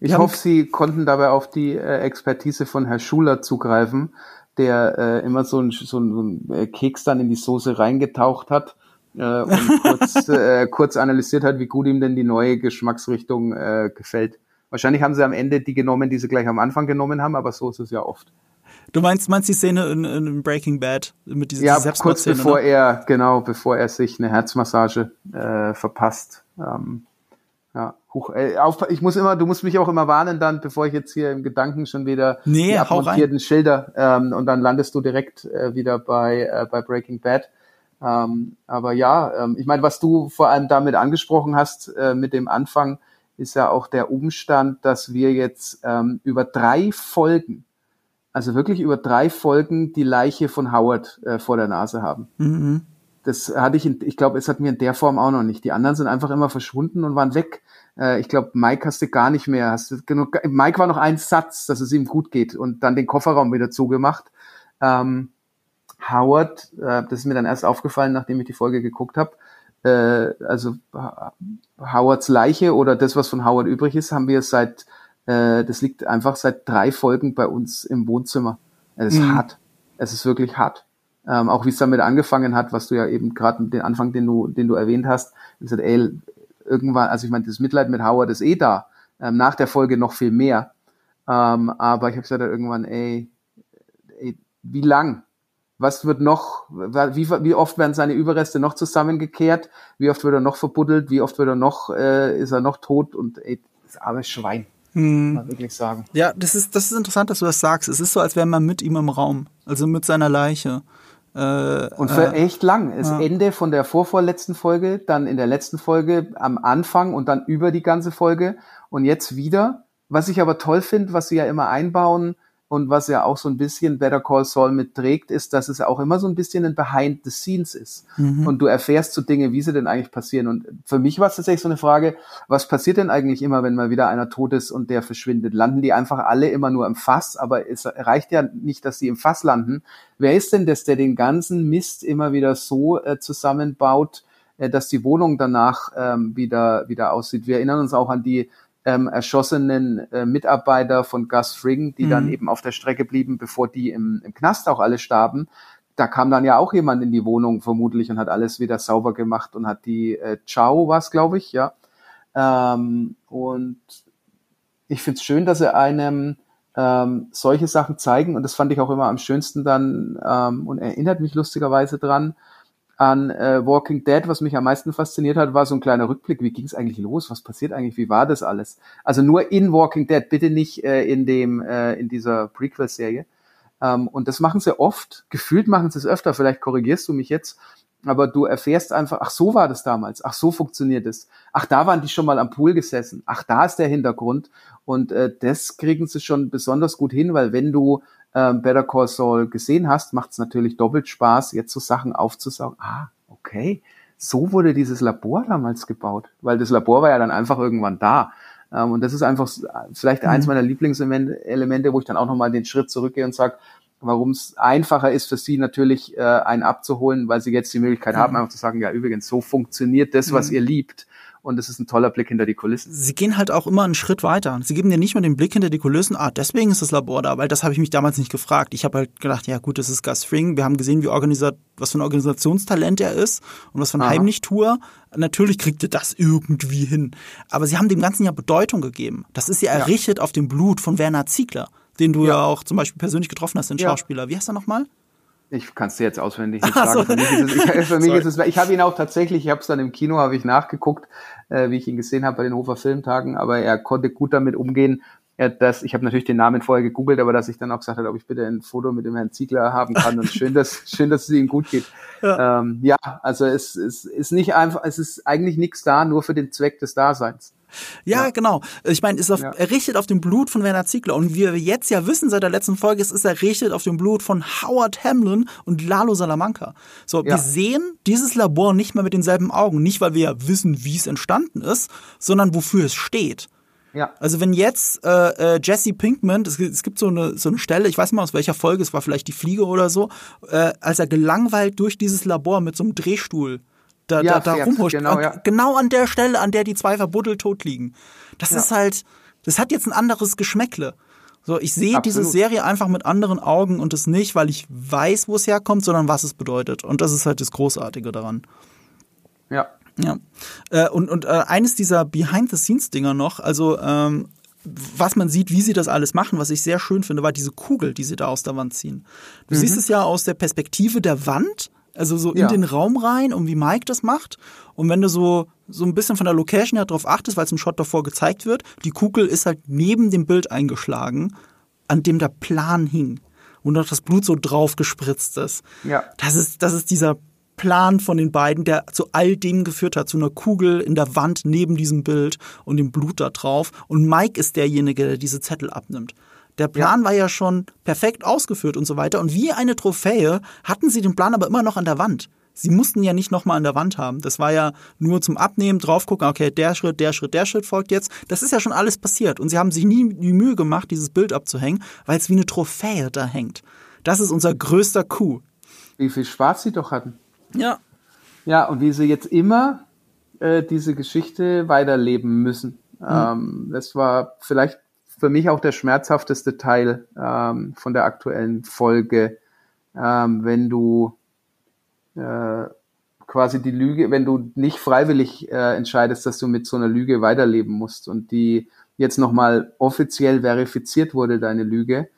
Ich hoffe, Sie konnten dabei auf die äh, Expertise von Herr Schuler zugreifen, der äh, immer so ein, so ein, so ein äh, Keks dann in die Soße reingetaucht hat äh, und kurz, äh, kurz analysiert hat, wie gut ihm denn die neue Geschmacksrichtung äh, gefällt. Wahrscheinlich haben sie am Ende die genommen, die sie gleich am Anfang genommen haben, aber so ist es ja oft. Du meinst, meinst die Szene in, in Breaking Bad mit dieser Ja, kurz bevor ne? er, genau, bevor er sich eine Herzmassage äh, verpasst. Ähm, ja, huch, äh, auf, ich muss immer, du musst mich auch immer warnen dann, bevor ich jetzt hier im Gedanken schon wieder nee, die abmontierten Schilder ähm, und dann landest du direkt äh, wieder bei, äh, bei Breaking Bad. Ähm, aber ja, ähm, ich meine, was du vor allem damit angesprochen hast äh, mit dem Anfang, ist ja auch der Umstand, dass wir jetzt ähm, über drei Folgen, also wirklich über drei Folgen, die Leiche von Howard äh, vor der Nase haben. Mhm. Das hatte ich, in, ich glaube, es hat mir in der Form auch noch nicht. Die anderen sind einfach immer verschwunden und waren weg. Äh, ich glaube, Mike hast du gar nicht mehr. Hast du genug, Mike war noch ein Satz, dass es ihm gut geht und dann den Kofferraum wieder zugemacht. Ähm, Howard, äh, das ist mir dann erst aufgefallen, nachdem ich die Folge geguckt habe, äh, also Howards Leiche oder das, was von Howard übrig ist, haben wir seit, äh, das liegt einfach seit drei Folgen bei uns im Wohnzimmer. Es ist mhm. hart. Es ist wirklich hart. Ähm, auch wie es damit angefangen hat, was du ja eben gerade den Anfang, den du, den du erwähnt hast, gesagt, ey, irgendwann, also ich meine, das Mitleid mit Howard ist eh da. Ähm, nach der Folge noch viel mehr. Ähm, aber ich habe gesagt, irgendwann, ey, ey, wie lang? Was wird noch, wie, wie oft werden seine Überreste noch zusammengekehrt? Wie oft wird er noch verbuddelt? Wie oft wird er noch, äh, ist er noch tot? Und ey, das arme Schwein. Hm. Mal wirklich sagen. Ja, das ist, das ist interessant, dass du das sagst. Es ist so, als wäre man mit ihm im Raum. Also mit seiner Leiche. Äh, und für äh, echt lang. Das ja. Ende von der vorvorletzten Folge, dann in der letzten Folge am Anfang und dann über die ganze Folge und jetzt wieder. Was ich aber toll finde, was sie ja immer einbauen, und was ja auch so ein bisschen Better Call Saul mitträgt, ist, dass es auch immer so ein bisschen ein Behind the Scenes ist. Mhm. Und du erfährst so Dinge, wie sie denn eigentlich passieren. Und für mich war es tatsächlich so eine Frage, was passiert denn eigentlich immer, wenn mal wieder einer tot ist und der verschwindet? Landen die einfach alle immer nur im Fass? Aber es reicht ja nicht, dass sie im Fass landen. Wer ist denn das, der den ganzen Mist immer wieder so äh, zusammenbaut, äh, dass die Wohnung danach ähm, wieder, wieder aussieht? Wir erinnern uns auch an die ähm, erschossenen äh, Mitarbeiter von Gus Fring, die mhm. dann eben auf der Strecke blieben, bevor die im, im Knast auch alle starben. Da kam dann ja auch jemand in die Wohnung vermutlich und hat alles wieder sauber gemacht und hat die äh, Ciao was, glaube ich, ja. Ähm, und ich finde es schön, dass sie einem ähm, solche Sachen zeigen und das fand ich auch immer am schönsten dann ähm, und erinnert mich lustigerweise dran, an äh, Walking Dead, was mich am meisten fasziniert hat, war so ein kleiner Rückblick. Wie ging es eigentlich los? Was passiert eigentlich? Wie war das alles? Also nur in Walking Dead, bitte nicht äh, in dem äh, in dieser Prequel-Serie. Ähm, und das machen sie oft. Gefühlt machen sie es öfter. Vielleicht korrigierst du mich jetzt. Aber du erfährst einfach, ach so war das damals, ach so funktioniert es, ach da waren die schon mal am Pool gesessen, ach da ist der Hintergrund und äh, das kriegen sie schon besonders gut hin, weil wenn du ähm, Better Call Saul gesehen hast, macht es natürlich doppelt Spaß, jetzt so Sachen aufzusaugen. Ah, okay, so wurde dieses Labor damals gebaut, weil das Labor war ja dann einfach irgendwann da. Ähm, und das ist einfach vielleicht mhm. eins meiner Lieblingselemente, wo ich dann auch nochmal den Schritt zurückgehe und sage, warum es einfacher ist für sie natürlich äh, einen abzuholen, weil sie jetzt die Möglichkeit mhm. haben, einfach zu sagen, ja übrigens, so funktioniert das, was mhm. ihr liebt und es ist ein toller Blick hinter die Kulissen. Sie gehen halt auch immer einen Schritt weiter. Sie geben dir nicht nur den Blick hinter die Kulissen, ah, deswegen ist das Labor da, weil das habe ich mich damals nicht gefragt. Ich habe halt gedacht, ja gut, das ist Gus Fring. Wir haben gesehen, wie organisiert, was für ein Organisationstalent er ist und was für ein Aha. Heimlichtour. Natürlich kriegt er das irgendwie hin. Aber sie haben dem Ganzen ja Bedeutung gegeben. Das ist ja errichtet ja. auf dem Blut von Werner Ziegler, den du ja, ja auch zum Beispiel persönlich getroffen hast, den ja. Schauspieler. Wie heißt er nochmal? Ich kann es dir jetzt auswendig nicht sagen. So. Für mich ist es, ich, für mich ist es, ich habe ihn auch tatsächlich, ich habe es dann im Kino, habe ich nachgeguckt, äh, wie ich ihn gesehen habe bei den Hofer Filmtagen, aber er konnte gut damit umgehen, er, dass, ich habe natürlich den Namen vorher gegoogelt, aber dass ich dann auch gesagt habe, ob ich bitte ein Foto mit dem Herrn Ziegler haben kann und schön, dass schön, dass es ihm gut geht. Ja, ähm, ja also es, es ist nicht einfach, es ist eigentlich nichts da, nur für den Zweck des Daseins. Ja, ja, genau. Ich meine, ist auf, ja. errichtet auf dem Blut von Werner Ziegler. Und wie wir jetzt ja wissen seit der letzten Folge, es ist errichtet auf dem Blut von Howard Hamlin und Lalo Salamanca. So, ja. wir sehen dieses Labor nicht mehr mit denselben Augen. Nicht, weil wir ja wissen, wie es entstanden ist, sondern wofür es steht. Ja. Also wenn jetzt äh, äh, Jesse Pinkman, es, es, gibt so eine, so eine Stelle, ich weiß nicht mal aus welcher Folge, es war vielleicht die Fliege oder so, äh, als er gelangweilt durch dieses Labor mit so einem Drehstuhl da, ja, da, da rumhuscht. Genau, ja. genau an der Stelle, an der die zwei verbuddelt tot liegen. Das ja. ist halt, das hat jetzt ein anderes Geschmäckle. So, ich sehe diese Serie einfach mit anderen Augen und es nicht, weil ich weiß, wo es herkommt, sondern was es bedeutet. Und das ist halt das Großartige daran. Ja. Ja. Äh, und und äh, eines dieser Behind-the-Scenes-Dinger noch, also ähm, was man sieht, wie sie das alles machen, was ich sehr schön finde, war diese Kugel, die sie da aus der Wand ziehen. Du mhm. siehst es ja aus der Perspektive der Wand, also so in ja. den Raum rein und wie Mike das macht. Und wenn du so, so ein bisschen von der Location her drauf achtest, weil es im Shot davor gezeigt wird, die Kugel ist halt neben dem Bild eingeschlagen, an dem der Plan hing. Und noch das Blut so drauf gespritzt ist. Ja. Das ist, das ist dieser Plan von den beiden, der zu all dem geführt hat, zu einer Kugel in der Wand neben diesem Bild und dem Blut da drauf. Und Mike ist derjenige, der diese Zettel abnimmt. Der Plan ja. war ja schon perfekt ausgeführt und so weiter. Und wie eine Trophäe hatten sie den Plan aber immer noch an der Wand. Sie mussten ja nicht nochmal an der Wand haben. Das war ja nur zum Abnehmen, drauf gucken, okay, der Schritt, der Schritt, der Schritt folgt jetzt. Das ist ja schon alles passiert. Und sie haben sich nie die Mühe gemacht, dieses Bild abzuhängen, weil es wie eine Trophäe da hängt. Das ist unser größter Coup. Wie viel Spaß sie doch hatten. Ja. Ja, und wie sie jetzt immer äh, diese Geschichte weiterleben müssen. Mhm. Ähm, das war vielleicht für mich auch der schmerzhafteste Teil ähm, von der aktuellen Folge, ähm, wenn du äh, quasi die Lüge, wenn du nicht freiwillig äh, entscheidest, dass du mit so einer Lüge weiterleben musst und die jetzt nochmal offiziell verifiziert wurde, deine Lüge,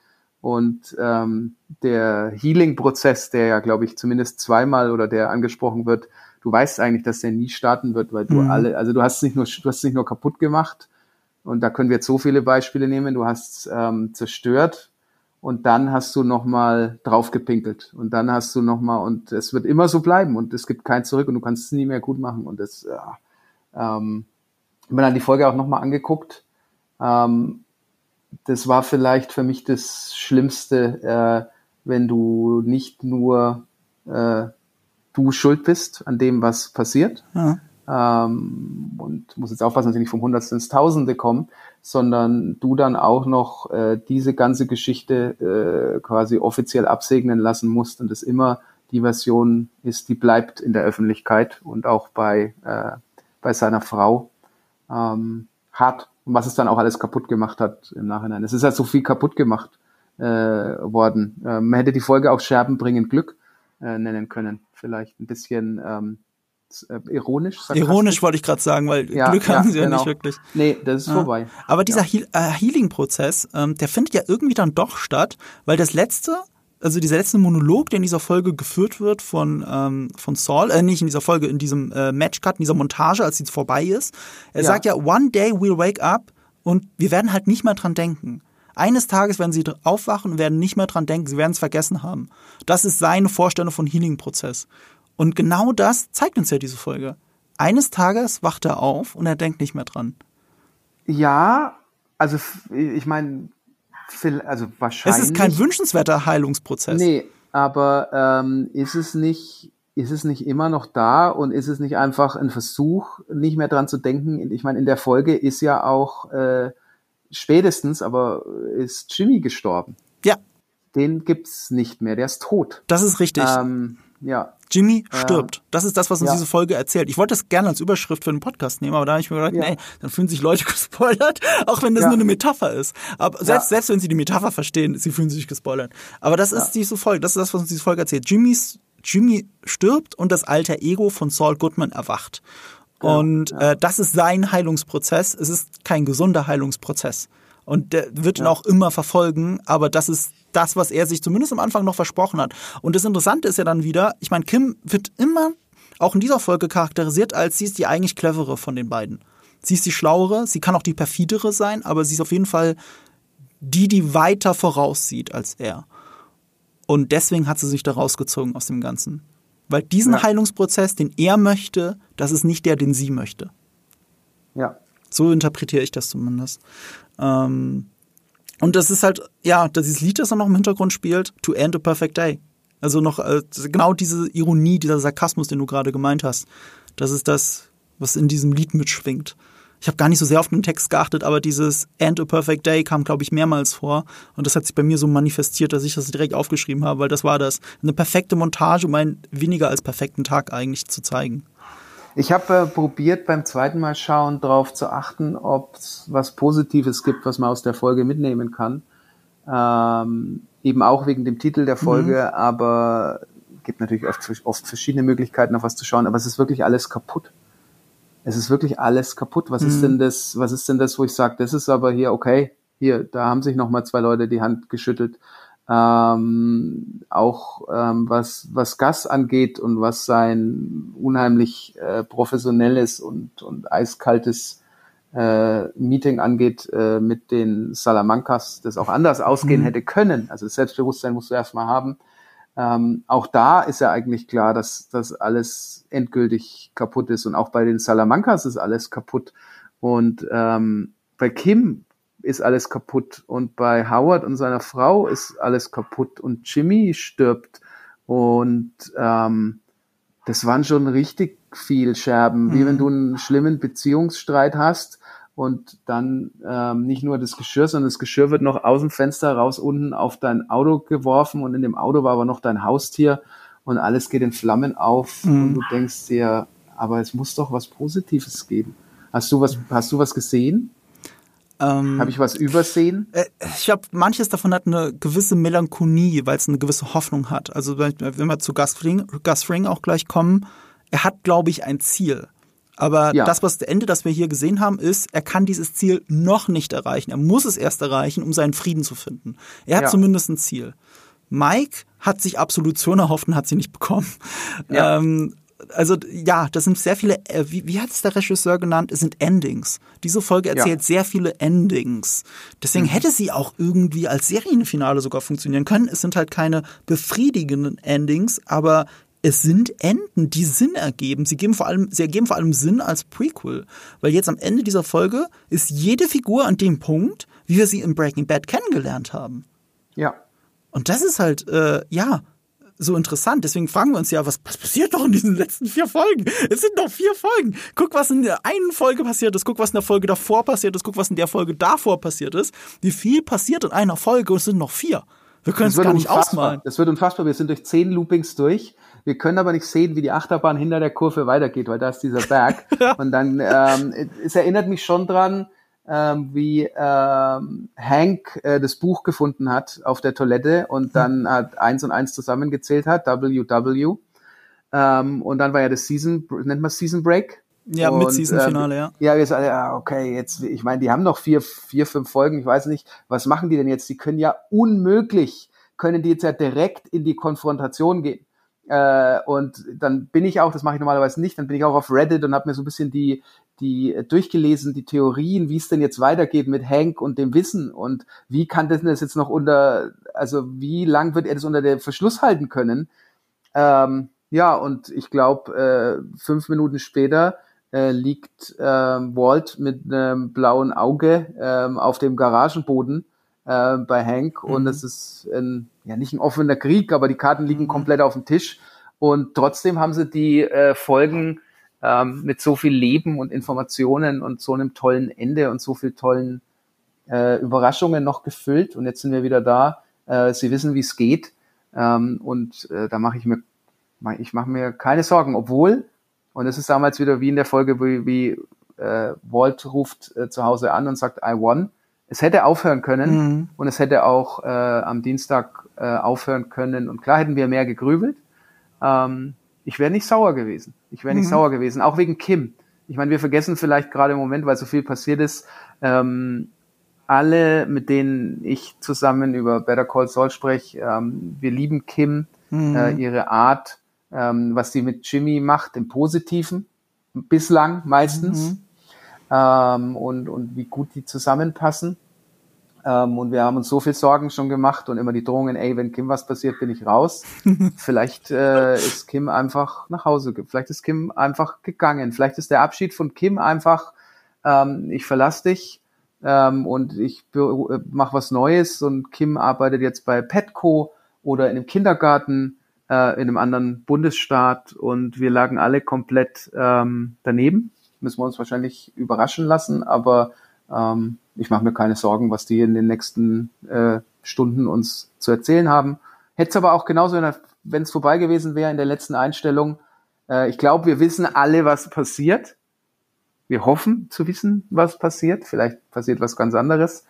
und ähm, der Healing-Prozess, der ja, glaube ich, zumindest zweimal oder der angesprochen wird, du weißt eigentlich, dass der nie starten wird, weil du mhm. alle, also du hast nicht nur, du hast es nicht nur kaputt gemacht, und da können wir jetzt so viele Beispiele nehmen. Du hast ähm, zerstört und dann hast du nochmal draufgepinkelt und dann hast du nochmal und es wird immer so bleiben und es gibt kein Zurück und du kannst es nie mehr gut machen und das, ja, ähm, habe dann die Folge auch nochmal angeguckt. Ähm, das war vielleicht für mich das Schlimmste, äh, wenn du nicht nur äh, du schuld bist an dem, was passiert. Ja. Ähm, und muss jetzt aufpassen, dass ich nicht vom Hundertsten ins Tausende komme, sondern du dann auch noch äh, diese ganze Geschichte äh, quasi offiziell absegnen lassen musst und es immer die Version ist, die bleibt in der Öffentlichkeit und auch bei, äh, bei seiner Frau ähm, hart und was es dann auch alles kaputt gemacht hat im Nachhinein. Es ist halt so viel kaputt gemacht äh, worden. Äh, man hätte die Folge auch Scherben bringen Glück äh, nennen können. Vielleicht ein bisschen ähm, äh, ironisch. Ironisch wollte ich gerade sagen, weil ja, Glück haben ja, sie ja genau. nicht wirklich. Nee, das ist ja. vorbei. Aber dieser Heal äh, Healing-Prozess, ähm, der findet ja irgendwie dann doch statt, weil das letzte also dieser letzte Monolog, der in dieser Folge geführt wird von, ähm, von Saul, äh, nicht in dieser Folge, in diesem äh, Matchcut, in dieser Montage, als sie vorbei ist. Er sagt ja, one day we'll wake up und wir werden halt nicht mehr dran denken. Eines Tages werden sie aufwachen und werden nicht mehr dran denken, sie werden es vergessen haben. Das ist seine Vorstellung von Healing-Prozess. Und genau das zeigt uns ja diese Folge. Eines Tages wacht er auf und er denkt nicht mehr dran. Ja, also ich meine, also wahrscheinlich. Es ist kein wünschenswerter Heilungsprozess. Nee, aber ähm, ist es nicht, ist es nicht immer noch da und ist es nicht einfach ein Versuch, nicht mehr dran zu denken? Ich meine, in der Folge ist ja auch äh, spätestens, aber ist Jimmy gestorben. Ja. Den gibt's nicht mehr, der ist tot. Das ist richtig. Ähm, ja. Jimmy stirbt. Das ist das, was uns ja. diese Folge erzählt. Ich wollte das gerne als Überschrift für den Podcast nehmen, aber da habe ich mir gedacht, ja. nee, dann fühlen sich Leute gespoilert, auch wenn das ja. nur eine Metapher ist. Aber selbst, selbst wenn sie die Metapher verstehen, sie fühlen sich gespoilert. Aber das ist diese Folge, das ist das, was uns diese Folge erzählt. Jimmys, Jimmy stirbt und das alter Ego von Saul Goodman erwacht. Und äh, das ist sein Heilungsprozess. Es ist kein gesunder Heilungsprozess. Und der wird ihn auch immer verfolgen, aber das ist das, was er sich zumindest am Anfang noch versprochen hat. Und das Interessante ist ja dann wieder, ich meine, Kim wird immer auch in dieser Folge charakterisiert als sie ist die eigentlich clevere von den beiden. Sie ist die schlauere, sie kann auch die perfidere sein, aber sie ist auf jeden Fall die, die weiter voraussieht als er. Und deswegen hat sie sich da rausgezogen aus dem Ganzen. Weil diesen ja. Heilungsprozess, den er möchte, das ist nicht der, den sie möchte. Ja. So interpretiere ich das zumindest. Ähm, und das ist halt, ja, dieses Lied, das er noch im Hintergrund spielt, To End a Perfect Day. Also noch äh, genau diese Ironie, dieser Sarkasmus, den du gerade gemeint hast. Das ist das, was in diesem Lied mitschwingt. Ich habe gar nicht so sehr auf den Text geachtet, aber dieses End a Perfect Day kam, glaube ich, mehrmals vor. Und das hat sich bei mir so manifestiert, dass ich das direkt aufgeschrieben habe, weil das war das. Eine perfekte Montage, um einen weniger als perfekten Tag eigentlich zu zeigen. Ich habe äh, probiert beim zweiten Mal schauen darauf zu achten, ob es was Positives gibt, was man aus der Folge mitnehmen kann. Ähm, eben auch wegen dem Titel der Folge, mhm. aber gibt natürlich oft, oft verschiedene Möglichkeiten, auf was zu schauen, aber es ist wirklich alles kaputt. Es ist wirklich alles kaputt. Was mhm. ist denn das, was ist denn das, wo ich sage, das ist aber hier, okay, hier, da haben sich nochmal zwei Leute die Hand geschüttelt. Ähm, auch ähm, was, was Gas angeht und was sein unheimlich äh, professionelles und, und eiskaltes äh, Meeting angeht äh, mit den Salamancas, das auch anders ausgehen mhm. hätte können. Also das Selbstbewusstsein musst du erstmal haben. Ähm, auch da ist ja eigentlich klar, dass das alles endgültig kaputt ist. Und auch bei den Salamancas ist alles kaputt. Und ähm, bei Kim ist alles kaputt. Und bei Howard und seiner Frau ist alles kaputt. Und Jimmy stirbt. Und ähm, das waren schon richtig viel Scherben. Mhm. Wie wenn mhm. du einen schlimmen Beziehungsstreit hast und dann ähm, nicht nur das Geschirr, sondern das Geschirr wird noch aus dem Fenster raus unten auf dein Auto geworfen und in dem Auto war aber noch dein Haustier und alles geht in Flammen auf mhm. und du denkst dir, aber es muss doch was Positives geben. Hast du was, hast du was gesehen? Ähm, habe ich was übersehen? Äh, ich glaube, manches davon hat eine gewisse Melancholie, weil es eine gewisse Hoffnung hat. Also wenn wir zu Gus Fring, Gus Fring auch gleich kommen, er hat, glaube ich, ein Ziel. Aber ja. das, was das Ende, das wir hier gesehen haben, ist, er kann dieses Ziel noch nicht erreichen. Er muss es erst erreichen, um seinen Frieden zu finden. Er hat ja. zumindest ein Ziel. Mike hat sich Absolution erhofft und hat sie nicht bekommen. Ja. Ähm, also ja, das sind sehr viele, äh, wie, wie hat es der Regisseur genannt? Es sind Endings. Diese Folge erzählt ja. sehr viele Endings. Deswegen mhm. hätte sie auch irgendwie als Serienfinale sogar funktionieren können. Es sind halt keine befriedigenden Endings, aber es sind Enden, die Sinn ergeben. Sie, geben vor allem, sie ergeben vor allem Sinn als Prequel. Weil jetzt am Ende dieser Folge ist jede Figur an dem Punkt, wie wir sie in Breaking Bad kennengelernt haben. Ja. Und das ist halt, äh, ja, so interessant. Deswegen fragen wir uns ja, was, was passiert doch in diesen letzten vier Folgen? Es sind noch vier Folgen. Guck, was in der einen Folge passiert ist, guck, was in der Folge davor passiert ist, guck, was in der Folge davor passiert ist. Wie viel passiert in einer Folge und es sind noch vier. Wir können es gar nicht ausmalen. Das wird unfassbar. Wir sind durch zehn Loopings durch. Wir können aber nicht sehen, wie die Achterbahn hinter der Kurve weitergeht, weil da ist dieser Berg. Und dann, ähm, es erinnert mich schon dran, ähm, wie ähm, Hank äh, das Buch gefunden hat auf der Toilette und hm. dann hat eins und eins zusammengezählt hat, WW. Ähm, und dann war ja das Season, nennt man Season Break. Ja, und, mit Season-Finale, äh, ja. Ja, wir sagen, ja, okay, jetzt, ich meine, die haben noch vier, vier, fünf Folgen, ich weiß nicht, was machen die denn jetzt? Die können ja unmöglich, können die jetzt ja direkt in die Konfrontation gehen. Äh, und dann bin ich auch, das mache ich normalerweise nicht, dann bin ich auch auf Reddit und habe mir so ein bisschen die, die äh, durchgelesen, die Theorien, wie es denn jetzt weitergeht mit Hank und dem Wissen und wie kann das denn das jetzt noch unter, also wie lang wird er das unter der Verschluss halten können? Ähm, ja, und ich glaube, äh, fünf Minuten später äh, liegt äh, Walt mit einem blauen Auge äh, auf dem Garagenboden äh, bei Hank mhm. und es ist ein, ja nicht ein offener Krieg, aber die Karten liegen mhm. komplett auf dem Tisch und trotzdem haben sie die äh, Folgen ähm, mit so viel Leben und Informationen und so einem tollen Ende und so viel tollen äh, Überraschungen noch gefüllt und jetzt sind wir wieder da. Äh, sie wissen, wie es geht ähm, und äh, da mache ich mir ich mache mir keine Sorgen, obwohl und es ist damals wieder wie in der Folge, wie, wie äh, Walt ruft äh, zu Hause an und sagt, I won. Es hätte aufhören können mhm. und es hätte auch äh, am Dienstag äh, aufhören können. Und klar hätten wir mehr gegrübelt. Ähm, ich wäre nicht sauer gewesen. Ich wäre nicht mhm. sauer gewesen, auch wegen Kim. Ich meine, wir vergessen vielleicht gerade im Moment, weil so viel passiert ist, ähm, alle, mit denen ich zusammen über Better Call Saul spreche, ähm, wir lieben Kim, mhm. äh, ihre Art, ähm, was sie mit Jimmy macht, im Positiven, bislang meistens, mhm. ähm, und, und wie gut die zusammenpassen. Ähm, und wir haben uns so viel Sorgen schon gemacht und immer die Drohungen, ey, wenn Kim was passiert, bin ich raus. vielleicht äh, ist Kim einfach nach Hause, vielleicht ist Kim einfach gegangen, vielleicht ist der Abschied von Kim einfach, ähm, ich verlasse dich ähm, und ich äh, mache was Neues und Kim arbeitet jetzt bei Petco oder in einem Kindergarten äh, in einem anderen Bundesstaat und wir lagen alle komplett ähm, daneben. Müssen wir uns wahrscheinlich überraschen lassen, aber ähm, ich mache mir keine Sorgen, was die in den nächsten äh, Stunden uns zu erzählen haben. Hätte es aber auch genauso, wenn es vorbei gewesen wäre in der letzten Einstellung, Äh, ich glaube, wir wissen alle, was passiert. Wir hoffen zu wissen, was passiert. Vielleicht passiert was ganz anderes.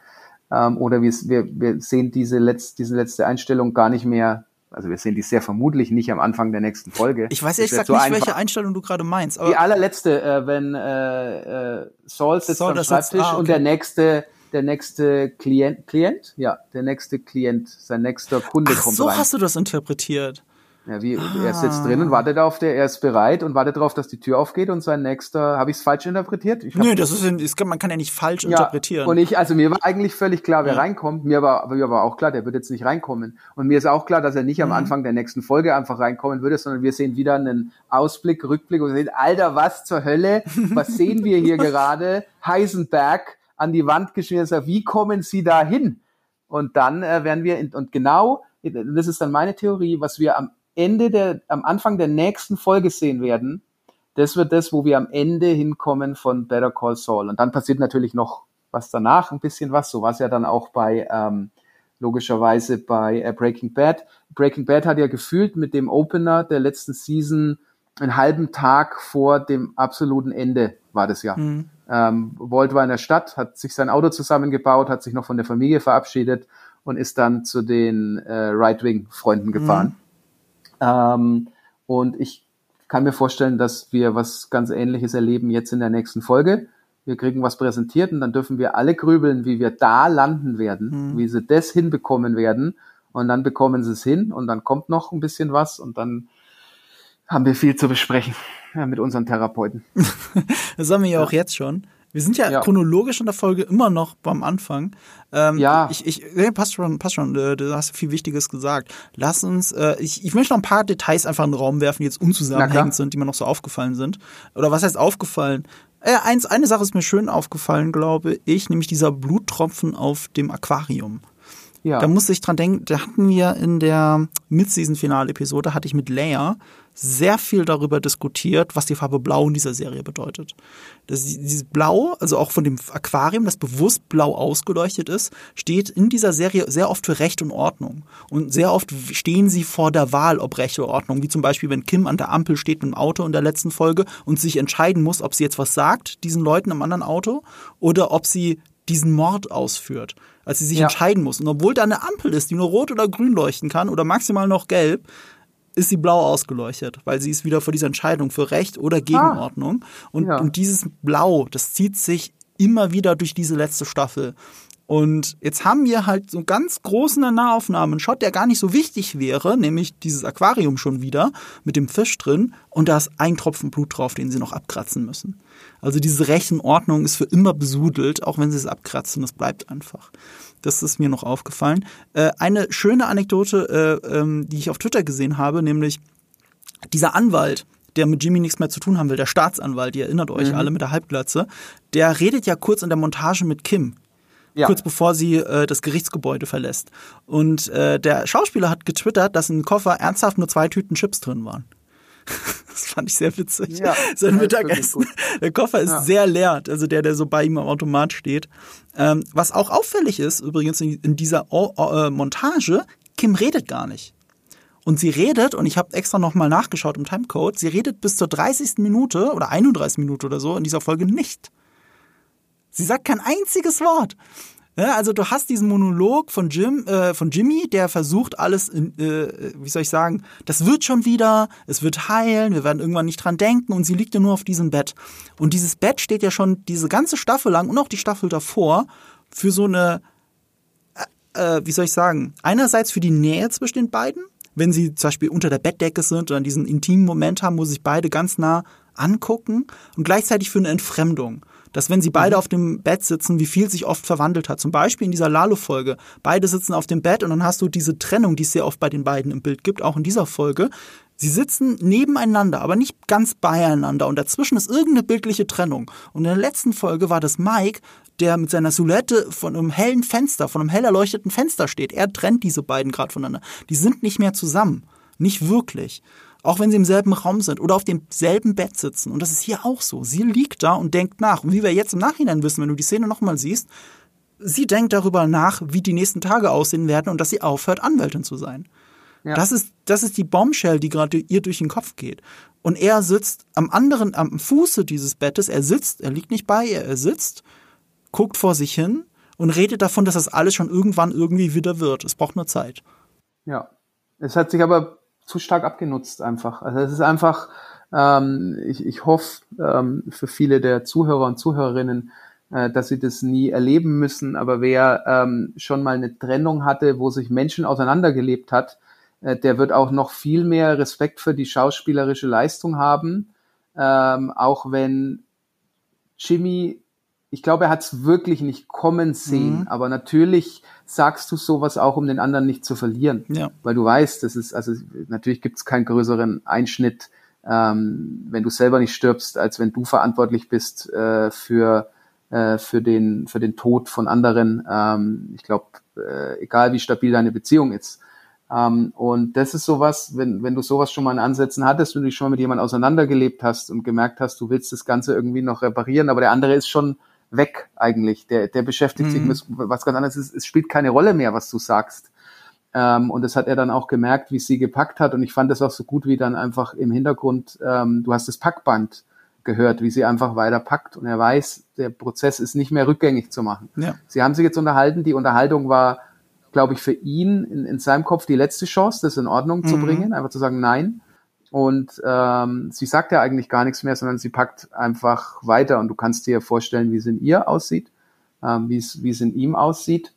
Ähm, oder wir, wir, sehen diese, Letz-, diese letzte Einstellung gar nicht mehr also wir sehen die sehr vermutlich nicht am Anfang der nächsten Folge. Ich weiß ehrlich gesagt so nicht, welche Einstellung du gerade meinst. die allerletzte, äh, wenn äh, äh, Saul sitzt Saul, am Schreibtisch ah, okay. und der nächste der nächste Klient, Klient? Ja, der nächste Klient, sein nächster Kunde Ach, kommt so rein. so hast du das interpretiert. Ja, wie, ah. er sitzt drin und wartet auf der, er ist bereit und wartet darauf, dass die Tür aufgeht und sein nächster, habe ich es falsch interpretiert? Ich Nö, das ist, ist, man kann ja nicht falsch ja, interpretieren. Und ich, also mir war eigentlich völlig klar, wer ja. reinkommt. Mir war, mir war auch klar, der wird jetzt nicht reinkommen. Und mir ist auch klar, dass er nicht am mhm. Anfang der nächsten Folge einfach reinkommen würde, sondern wir sehen wieder einen Ausblick, Rückblick und sehen, Alter, was zur Hölle? Was sehen wir hier gerade? Heisenberg an die Wand geschmiert, wie kommen Sie da hin? Und dann äh, werden wir, in, und genau, das ist dann meine Theorie, was wir am Ende der, am Anfang der nächsten Folge sehen werden, das wird das, wo wir am Ende hinkommen von Better Call Saul. Und dann passiert natürlich noch was danach, ein bisschen was. So war es ja dann auch bei, ähm, logischerweise bei äh, Breaking Bad. Breaking Bad hat ja gefühlt mit dem Opener der letzten Season einen halben Tag vor dem absoluten Ende war das ja. Mhm. Ähm, Walt war in der Stadt, hat sich sein Auto zusammengebaut, hat sich noch von der Familie verabschiedet und ist dann zu den äh, Right-Wing-Freunden gefahren. Mhm. Ähm, und ich kann mir vorstellen, dass wir was ganz Ähnliches erleben jetzt in der nächsten Folge. Wir kriegen was präsentiert und dann dürfen wir alle grübeln, wie wir da landen werden, mhm. wie sie das hinbekommen werden. Und dann bekommen sie es hin und dann kommt noch ein bisschen was und dann haben wir viel zu besprechen ja, mit unseren Therapeuten. das haben wir ja auch jetzt schon. Wir sind ja, ja, chronologisch in der Folge immer noch beim Anfang. Ähm, ja. Ich, ich, nee, passt schon, passt schon. Äh, du hast viel Wichtiges gesagt. Lass uns, äh, ich, ich möchte noch ein paar Details einfach in den Raum werfen, die jetzt unzusammenhängend sind, die mir noch so aufgefallen sind. Oder was heißt aufgefallen? Äh, eins, eine Sache ist mir schön aufgefallen, glaube ich, nämlich dieser Bluttropfen auf dem Aquarium. Ja. Da muss ich dran denken, da hatten wir in der Mid-Season-Finale-Episode, hatte ich mit Leia sehr viel darüber diskutiert, was die Farbe Blau in dieser Serie bedeutet. Das, dieses Blau, also auch von dem Aquarium, das bewusst blau ausgeleuchtet ist, steht in dieser Serie sehr oft für Recht und Ordnung. Und sehr oft stehen sie vor der Wahl, ob Recht oder Ordnung. Wie zum Beispiel, wenn Kim an der Ampel steht mit dem Auto in der letzten Folge und sich entscheiden muss, ob sie jetzt was sagt, diesen Leuten im anderen Auto, oder ob sie diesen Mord ausführt, als sie sich ja. entscheiden muss. Und obwohl da eine Ampel ist, die nur rot oder grün leuchten kann oder maximal noch gelb, ist sie blau ausgeleuchtet, weil sie ist wieder vor dieser Entscheidung für Recht oder Gegenordnung. Ah. Und, ja. und dieses Blau, das zieht sich immer wieder durch diese letzte Staffel. Und jetzt haben wir halt so einen ganz großen Nahaufnahmen, einen Shot, der gar nicht so wichtig wäre, nämlich dieses Aquarium schon wieder mit dem Fisch drin und da ist ein Tropfen Blut drauf, den sie noch abkratzen müssen. Also diese Rechenordnung ist für immer besudelt, auch wenn sie es abkratzen, das bleibt einfach. Das ist mir noch aufgefallen. Äh, eine schöne Anekdote, äh, ähm, die ich auf Twitter gesehen habe, nämlich dieser Anwalt, der mit Jimmy nichts mehr zu tun haben will, der Staatsanwalt, ihr erinnert euch mhm. alle mit der Halbglatze, der redet ja kurz in der Montage mit Kim ja. kurz bevor sie äh, das Gerichtsgebäude verlässt. Und äh, der Schauspieler hat getwittert, dass im Koffer ernsthaft nur zwei Tüten Chips drin waren. Das fand ich sehr witzig. Ja, Sein Mittagessen. Der Koffer ist ja. sehr leer, also der, der so bei ihm am Automat steht. Ähm, was auch auffällig ist, übrigens in, dieser o o äh, Montage, Kim redet gar nicht. Und sie redet, und ich habe extra nochmal nachgeschaut im Timecode, sie redet bis zur 30. Minute oder 31 Minute oder so in dieser Folge nicht. Sie sagt kein einziges Wort. Ja, also du hast diesen Monolog von Jim, äh, von Jimmy, der versucht alles, in, äh, wie soll ich sagen, das wird schon wieder, es wird heilen, wir werden irgendwann nicht dran denken und sie liegt ja nur auf diesem Bett. Und dieses Bett steht ja schon diese ganze Staffel lang und auch die Staffel davor für so eine, äh, äh wie soll ich sagen, einerseits für die Nähe zwischen den beiden, wenn sie zum Beispiel unter der Bettdecke sind oder diesen intimen Moment haben, wo sich beide ganz nah angucken und gleichzeitig für eine Entfremdung dass wenn sie beide mhm. auf dem Bett sitzen, wie viel sich oft verwandelt hat. Zum Beispiel in dieser Lalo-Folge. Beide sitzen auf dem Bett und dann hast du diese Trennung, die es sehr oft bei den beiden im Bild gibt, auch in dieser Folge. Sie sitzen nebeneinander, aber nicht ganz beieinander und dazwischen ist irgendeine bildliche Trennung. Und in der letzten Folge war das Mike, der mit seiner Silhouette von einem hellen Fenster, von einem hell erleuchteten Fenster steht. Er trennt diese beiden gerade voneinander. Die sind nicht mehr zusammen. Nicht wirklich auch wenn sie im selben Raum sind oder auf demselben Bett sitzen. Und das ist hier auch so. Sie liegt da und denkt nach. Und wie wir jetzt im Nachhinein wissen, wenn du die Szene nochmal siehst, sie denkt darüber nach, wie die nächsten Tage aussehen werden und dass sie aufhört, Anwältin zu sein. Ja. Das ist, das ist die Bombshell, die gerade ihr durch den Kopf geht. Und er sitzt am anderen, am Fuße dieses Bettes, er sitzt, er liegt nicht bei ihr, er sitzt, guckt vor sich hin und redet davon, dass das alles schon irgendwann irgendwie wieder wird. Es braucht nur Zeit. Ja. Es hat sich aber zu stark abgenutzt einfach. Also es ist einfach, ähm, ich, ich hoffe ähm, für viele der Zuhörer und Zuhörerinnen, äh, dass sie das nie erleben müssen. Aber wer ähm, schon mal eine Trennung hatte, wo sich Menschen auseinandergelebt hat, äh, der wird auch noch viel mehr Respekt für die schauspielerische Leistung haben. Ähm, auch wenn Jimmy, ich glaube, er hat es wirklich nicht kommen sehen, mhm. aber natürlich sagst du sowas auch, um den anderen nicht zu verlieren. Ja. Weil du weißt, das ist, also natürlich gibt es keinen größeren Einschnitt, ähm, wenn du selber nicht stirbst, als wenn du verantwortlich bist äh, für, äh, für, den, für den Tod von anderen. Ähm, ich glaube, äh, egal wie stabil deine Beziehung ist. Ähm, und das ist sowas, wenn, wenn du sowas schon mal in Ansätzen hattest, wenn du dich schon mal mit jemandem auseinandergelebt hast und gemerkt hast, du willst das Ganze irgendwie noch reparieren, aber der andere ist schon weg eigentlich. Der, der beschäftigt mhm. sich mit was ganz anderes. Es, es spielt keine Rolle mehr, was du sagst. Ähm, und das hat er dann auch gemerkt, wie sie gepackt hat. Und ich fand das auch so gut, wie dann einfach im Hintergrund, ähm, du hast das Packband gehört, wie sie einfach weiter packt. Und er weiß, der Prozess ist nicht mehr rückgängig zu machen. Ja. Sie haben sich jetzt unterhalten. Die Unterhaltung war, glaube ich, für ihn in, in seinem Kopf die letzte Chance, das in Ordnung mhm. zu bringen. Einfach zu sagen, nein. Und ähm, sie sagt ja eigentlich gar nichts mehr, sondern sie packt einfach weiter und du kannst dir vorstellen, wie es in ihr aussieht, ähm, wie es wie es in ihm aussieht.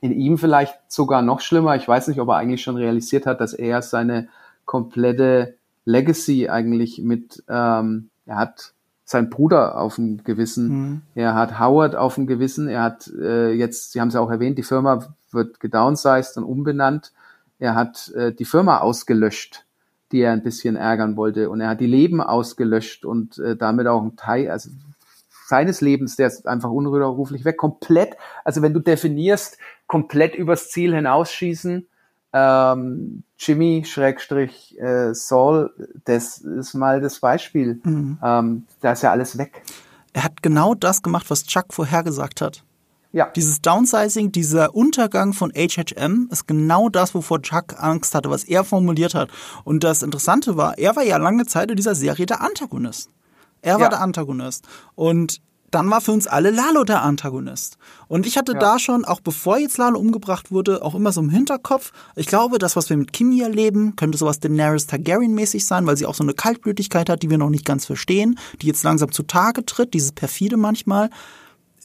In ihm vielleicht sogar noch schlimmer. Ich weiß nicht, ob er eigentlich schon realisiert hat, dass er seine komplette Legacy eigentlich mit, ähm, er hat seinen Bruder auf dem Gewissen, mhm. er hat Howard auf dem Gewissen, er hat äh, jetzt, Sie haben es ja auch erwähnt, die Firma wird gedownsized und umbenannt. Er hat äh, die Firma ausgelöscht die er ein bisschen ärgern wollte. Und er hat die Leben ausgelöscht und äh, damit auch ein Teil, also seines Lebens, der ist einfach unrührerruflich weg. Komplett, also wenn du definierst, komplett übers Ziel hinausschießen, ähm, Jimmy Schrägstrich äh, Saul, das ist mal das Beispiel. Mhm. Ähm, da ist ja alles weg. Er hat genau das gemacht, was Chuck vorhergesagt hat. Ja. Dieses Downsizing, dieser Untergang von HHM ist genau das, wovor Chuck Angst hatte, was er formuliert hat. Und das Interessante war, er war ja lange Zeit in dieser Serie der Antagonist. Er war ja. der Antagonist. Und dann war für uns alle Lalo der Antagonist. Und ich hatte ja. da schon, auch bevor jetzt Lalo umgebracht wurde, auch immer so im Hinterkopf, ich glaube, das, was wir mit Kimi erleben, könnte sowas Daenerys Targaryen-mäßig sein, weil sie auch so eine Kaltblütigkeit hat, die wir noch nicht ganz verstehen, die jetzt langsam zutage tritt, dieses perfide manchmal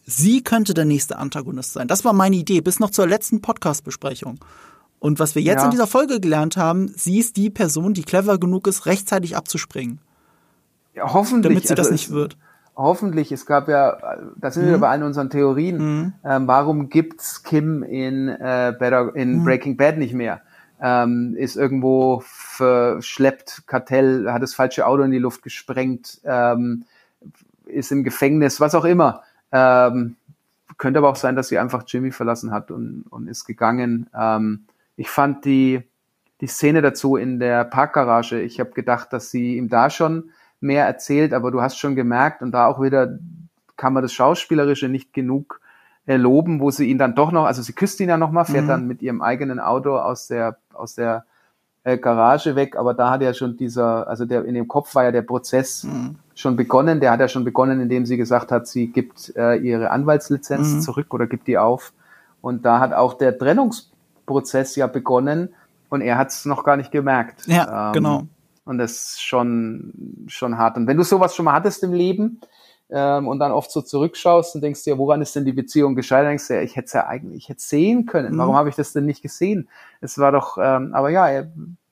sie könnte der nächste Antagonist sein. Das war meine Idee, bis noch zur letzten Podcast-Besprechung. Und was wir jetzt ja. in dieser Folge gelernt haben, sie ist die Person, die clever genug ist, rechtzeitig abzuspringen. Ja, hoffentlich. Damit sie also das nicht wird. Hoffentlich, es gab ja, da sind mhm. wir bei allen unseren Theorien, mhm. ähm, warum gibt's Kim in, äh, Better, in mhm. Breaking Bad nicht mehr? Ähm, ist irgendwo verschleppt, Kartell, hat das falsche Auto in die Luft gesprengt, ähm, ist im Gefängnis, was auch immer. Ähm, könnte aber auch sein, dass sie einfach Jimmy verlassen hat und, und ist gegangen. Ähm, ich fand die, die Szene dazu in der Parkgarage, ich habe gedacht, dass sie ihm da schon mehr erzählt, aber du hast schon gemerkt und da auch wieder kann man das Schauspielerische nicht genug äh, loben, wo sie ihn dann doch noch, also sie küsst ihn ja nochmal, fährt mhm. dann mit ihrem eigenen Auto aus der, aus der äh, Garage weg, aber da hat ja schon dieser, also der in dem Kopf war ja der Prozess mhm. Schon begonnen. Der hat ja schon begonnen, indem sie gesagt hat, sie gibt äh, ihre Anwaltslizenz mhm. zurück oder gibt die auf. Und da hat auch der Trennungsprozess ja begonnen und er hat es noch gar nicht gemerkt. Ja, ähm, genau. Und das ist schon, schon hart. Und wenn du sowas schon mal hattest im Leben, ähm, und dann oft so zurückschaust und denkst dir, woran ist denn die Beziehung gescheitert? Denkst dir, ich hätte es ja eigentlich, ich hätte sehen können. Warum mhm. habe ich das denn nicht gesehen? Es war doch, ähm, aber ja,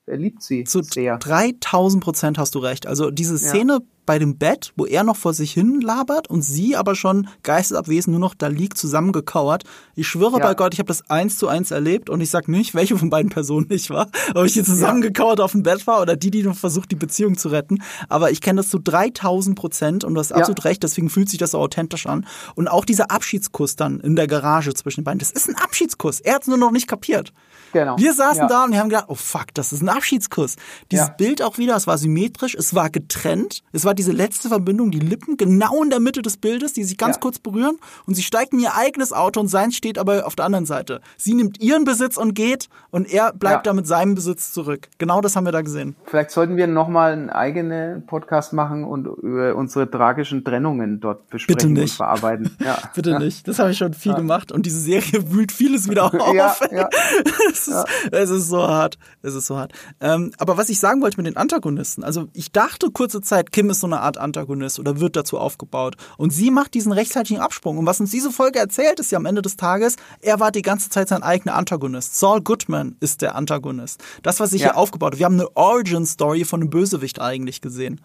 er, liebt sie Zu sehr. 3000 Prozent hast du recht. Also diese Szene ja bei dem Bett, wo er noch vor sich hin labert und sie aber schon geistesabwesend nur noch da liegt, zusammengekauert. Ich schwöre ja. bei Gott, ich habe das eins zu eins erlebt und ich sag nicht, welche von beiden Personen ich war, ob ich hier zusammengekauert ja. auf dem Bett war oder die, die noch versucht, die Beziehung zu retten. Aber ich kenne das zu 3000 Prozent und du hast absolut recht, deswegen fühlt sich das so authentisch an. Und auch dieser Abschiedskuss dann in der Garage zwischen den beiden, das ist ein Abschiedskuss. Er hat es nur noch nicht kapiert. Genau. Wir saßen ja. da und wir haben gedacht, oh fuck, das ist ein Abschiedskuss. Dieses Bild auch wieder, es war symmetrisch, es war getrennt, es war diese letzte Verbindung, die Lippen genau in der Mitte des Bildes, die sich ganz Ja. kurz berühren und sie steigt in ihr eigenes Auto und sein steht aber auf der anderen Seite. Sie nimmt ihren Besitz und geht und er bleibt Ja. da mit seinem Besitz zurück. Genau das haben wir da gesehen. Vielleicht sollten wir nochmal einen eigenen Podcast machen und über unsere tragischen Trennungen dort besprechen Bitte nicht. und verarbeiten. Ja. Bitte ja. nicht. Das habe ich schon viel gemacht und diese Serie wühlt vieles wieder auf. Ja, ja. es, ist, es ist so hart. Es ist so hart. Ähm, aber was ich sagen wollte mit den Antagonisten, also ich dachte kurze Zeit, Kim ist so eine Art Antagonist oder wird dazu aufgebaut. Und sie macht diesen rechtzeitigen Absprung. Und was uns diese Folge erzählt, ist ja am Ende des Tages, er war die ganze Zeit sein eigener Antagonist. Saul Goodman ist der Antagonist. Das, was sich Ja. hier aufgebaut hat. Wir haben eine Origin-Story von einem Bösewicht eigentlich gesehen.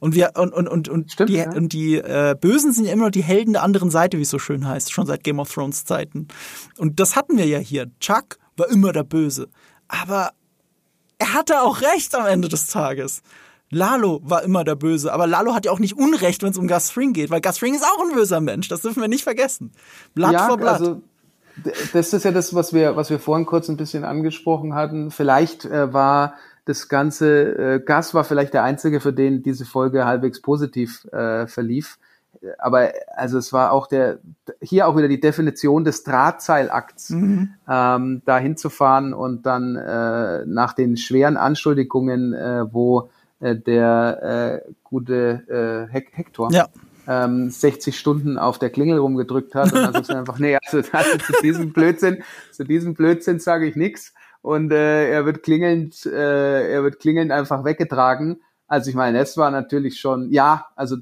Und wir und und und und Stimmt, die, ja. und die äh, Bösen sind ja immer noch die Helden der anderen Seite, wie es so schön heißt, schon seit Game of Thrones Zeiten. Und das hatten wir ja hier. Chuck war immer der Böse, aber er hatte auch recht am Ende des Tages. Lalo war immer der Böse, aber Lalo hat ja auch nicht Unrecht, wenn es um Gus Fring geht, weil Gus Fring ist auch ein böser Mensch, das dürfen wir nicht vergessen. Blatt ja, vor Blatt. also das ist ja das, was wir, was wir vorhin kurz ein bisschen angesprochen hatten. Vielleicht äh, war das Ganze, äh, Gas war vielleicht der Einzige, für den diese Folge halbwegs positiv äh, verlief. Aber also es war auch der hier auch wieder die Definition des Drahtseilakts, ähm, da hinzufahren und dann äh, nach den schweren Anschuldigungen, äh, wo äh, der äh, gute äh, Hek Hector ja. ähm, 60 Stunden auf der Klingel rumgedrückt hat und dann du einfach, nee, also, also zu diesem Blödsinn, zu diesem Blödsinn sage ich nichts und äh, er wird klingelnd, äh, er wird klingelnd einfach weggetragen. Also ich meine, es war natürlich schon, ja, also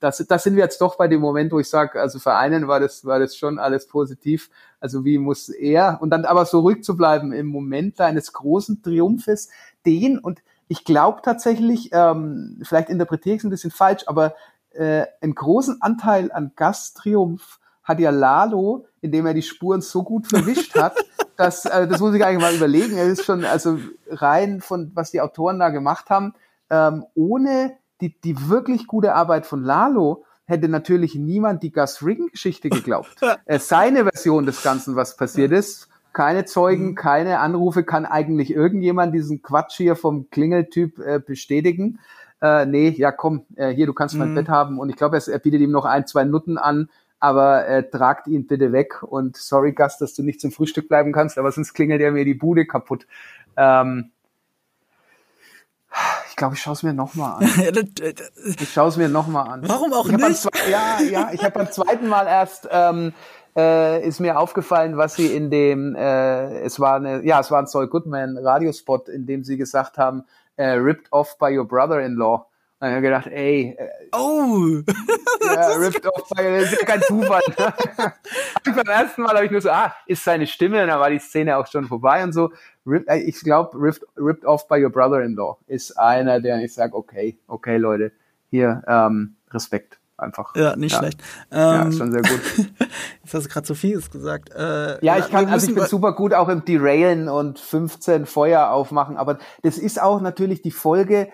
das, das sind wir jetzt doch bei dem Moment, wo ich sage, also für einen war das, war das schon alles positiv. Also wie muss er und dann aber so ruhig zu bleiben im Moment eines großen Triumphes, den und ich glaube tatsächlich, ähm, vielleicht interpretiere ich es ein bisschen falsch, aber äh, einen großen Anteil an Gastriumph hat ja Lalo, indem er die Spuren so gut verwischt hat, dass, äh, das muss ich eigentlich mal überlegen, er ist schon, also rein von, was die Autoren da gemacht haben, ähm, ohne die, die wirklich gute Arbeit von Lalo hätte natürlich niemand die Gus Ring-Geschichte geglaubt. äh, seine Version des Ganzen, was passiert ist, keine Zeugen, keine Anrufe, kann eigentlich irgendjemand diesen Quatsch hier vom Klingeltyp äh, bestätigen? Äh, nee, ja komm, äh, hier, du kannst mein Bett haben. Und ich glaube, er, er bietet ihm noch ein, zwei Nutten an, aber äh, tragt ihn bitte weg. Und sorry, Gast, dass du nicht zum Frühstück bleiben kannst, aber sonst klingelt er mir die Bude kaputt. Ähm, glaube, ich schaue es mir nochmal an. Ich schaue es mir nochmal an. Warum auch nicht? zwe- ja, ja, ich habe beim zweiten Mal erst ähm, äh, ist mir aufgefallen, was sie in dem, äh, es war eine, ja, es war ein Saul Goodman Radiospot, in dem sie gesagt haben, äh, ripped off by your brother-in-law. Und ich habe gedacht, ey, äh, Oh, ja, ripped off by, das ist ja kein Zufall. ich beim ersten Mal habe ich nur so, ah, ist seine Stimme, und dann war die Szene auch schon vorbei und so. Äh, ich glaube, ripped, ripped off by your brother-in-law ist einer, der ich sage, okay, okay, Leute, hier, ähm, Respekt einfach. ja, nicht Ja. schlecht. Ja, Ähm, ist schon sehr gut. jetzt hast du gerade so vieles gesagt. Äh, Ja, ich kann, also ich bin super gut auch im Derailen und 15 Feuer aufmachen, aber das ist auch natürlich die Folge,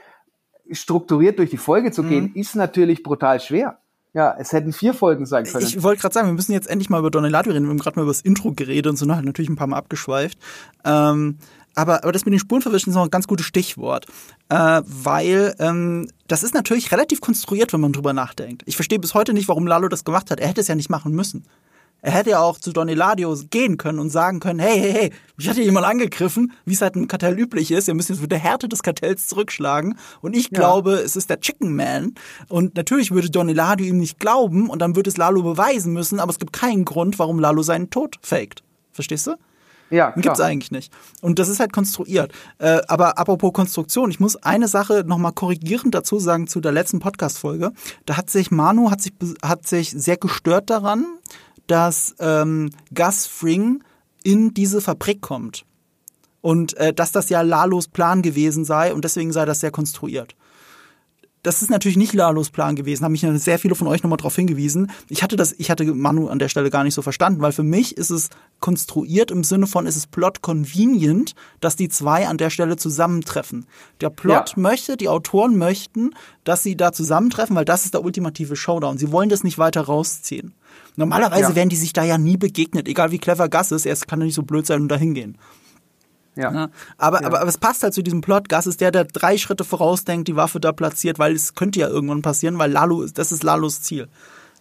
strukturiert durch die Folge zu gehen, Mhm. ist natürlich brutal schwer. Ja, es hätten vier Folgen sein können. Ich wollte gerade sagen, wir müssen jetzt endlich mal über Donelato reden. Wir haben gerade mal über das Intro geredet und sind halt natürlich ein paar Mal abgeschweift. Ähm, aber, aber das mit den Spurenverwischen ist noch ein ganz gutes Stichwort. Äh, weil ähm, das ist natürlich relativ konstruiert, wenn man drüber nachdenkt. Ich verstehe bis heute nicht, warum Lalo das gemacht hat. Er hätte es ja nicht machen müssen. Er hätte ja auch zu Don Eladio gehen können und sagen können, hey, hey, hey, mich hat hier jemand angegriffen, wie es halt im Kartell üblich ist. Wir müssen jetzt mit der Härte des Kartells zurückschlagen. Und ich glaube, es ist der Chicken Man. Und natürlich würde Don Eladio ihm nicht glauben und dann würde es Lalo beweisen müssen, aber es gibt keinen Grund, warum Lalo seinen Tod faked. Verstehst du? ja, Den gibt's klar. eigentlich nicht. Und das ist halt konstruiert. Äh, aber apropos Konstruktion, ich muss eine Sache nochmal korrigierend dazu sagen zu der letzten Podcast-Folge. Da hat sich Manu hat sich, hat sich sehr gestört daran, dass ähm, Gus Fring in diese Fabrik kommt. Und äh, dass das ja Lalos Plan gewesen sei und deswegen sei das sehr konstruiert das ist natürlich nicht Lalos Plan gewesen, haben mich sehr viele von euch nochmal darauf hingewiesen. Ich hatte das, ich hatte Manu an der Stelle gar nicht so verstanden, weil für mich ist es konstruiert im Sinne von, ist es plot convenient, dass die zwei an der Stelle zusammentreffen. Der Plot Ja. möchte, die Autoren möchten, dass sie da zusammentreffen, weil das ist der ultimative Showdown. Sie wollen das nicht weiter rausziehen. Normalerweise Ja. wären die sich da ja nie begegnet, egal wie clever Gus ist, er kann ja nicht so blöd sein und da hingehen. Ja. Ja. Aber, Ja. aber, aber es passt halt zu diesem Plot. Gas ist der, der drei Schritte vorausdenkt, die Waffe da platziert, weil es könnte ja irgendwann passieren, weil Lalo, ist- das ist Lalos Ziel,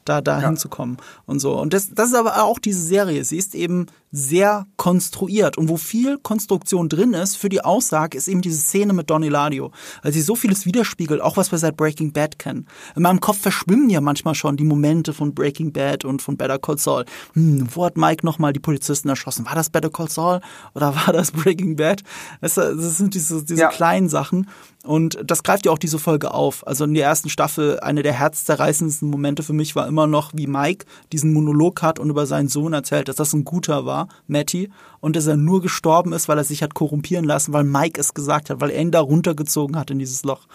da, da Ja. hinzukommen und so. Und das, das ist aber auch diese Serie. Sie ist eben sehr konstruiert und wo viel Konstruktion drin ist für die Aussage, ist eben diese Szene mit Don Eladio. Weil sie so vieles widerspiegelt, auch was wir seit Breaking Bad kennen. In meinem Kopf verschwimmen ja manchmal schon die Momente von Breaking Bad und von Better Call Saul. Hm, wo hat Mike nochmal die Polizisten erschossen? War das Better Call Saul oder war das Breaking Bad? Du, das sind diese, diese Ja. kleinen Sachen. Und das greift ja auch diese Folge auf. Also in der ersten Staffel, eine der herzzerreißendsten Momente für mich war immer noch, wie Mike diesen Monolog hat und über seinen Sohn erzählt, dass das ein guter war, Matty, und dass er nur gestorben ist, weil er sich hat korrumpieren lassen, weil Mike es gesagt hat, weil er ihn da runtergezogen hat in dieses Loch.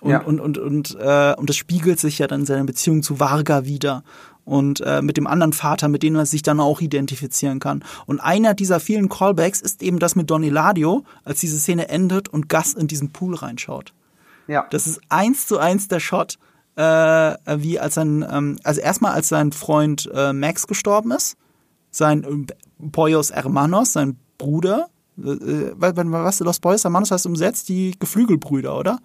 Und, Ja. und, und, und, äh, und das spiegelt sich ja dann in seiner Beziehung zu Varga wieder. Und äh, mit dem anderen Vater, mit dem er sich dann auch identifizieren kann. Und einer dieser vielen Callbacks ist eben das mit Don Eladio, als diese Szene endet und Gus in diesen Pool reinschaut. Ja. Das ist eins zu eins der Shot, äh, wie als sein, ähm, also erstmal als sein Freund äh, Max gestorben ist, sein äh, Poyos Hermanos, sein Bruder, äh, äh, was, Los Poyos Hermanos heißt umsetzt, die Geflügelbrüder, oder?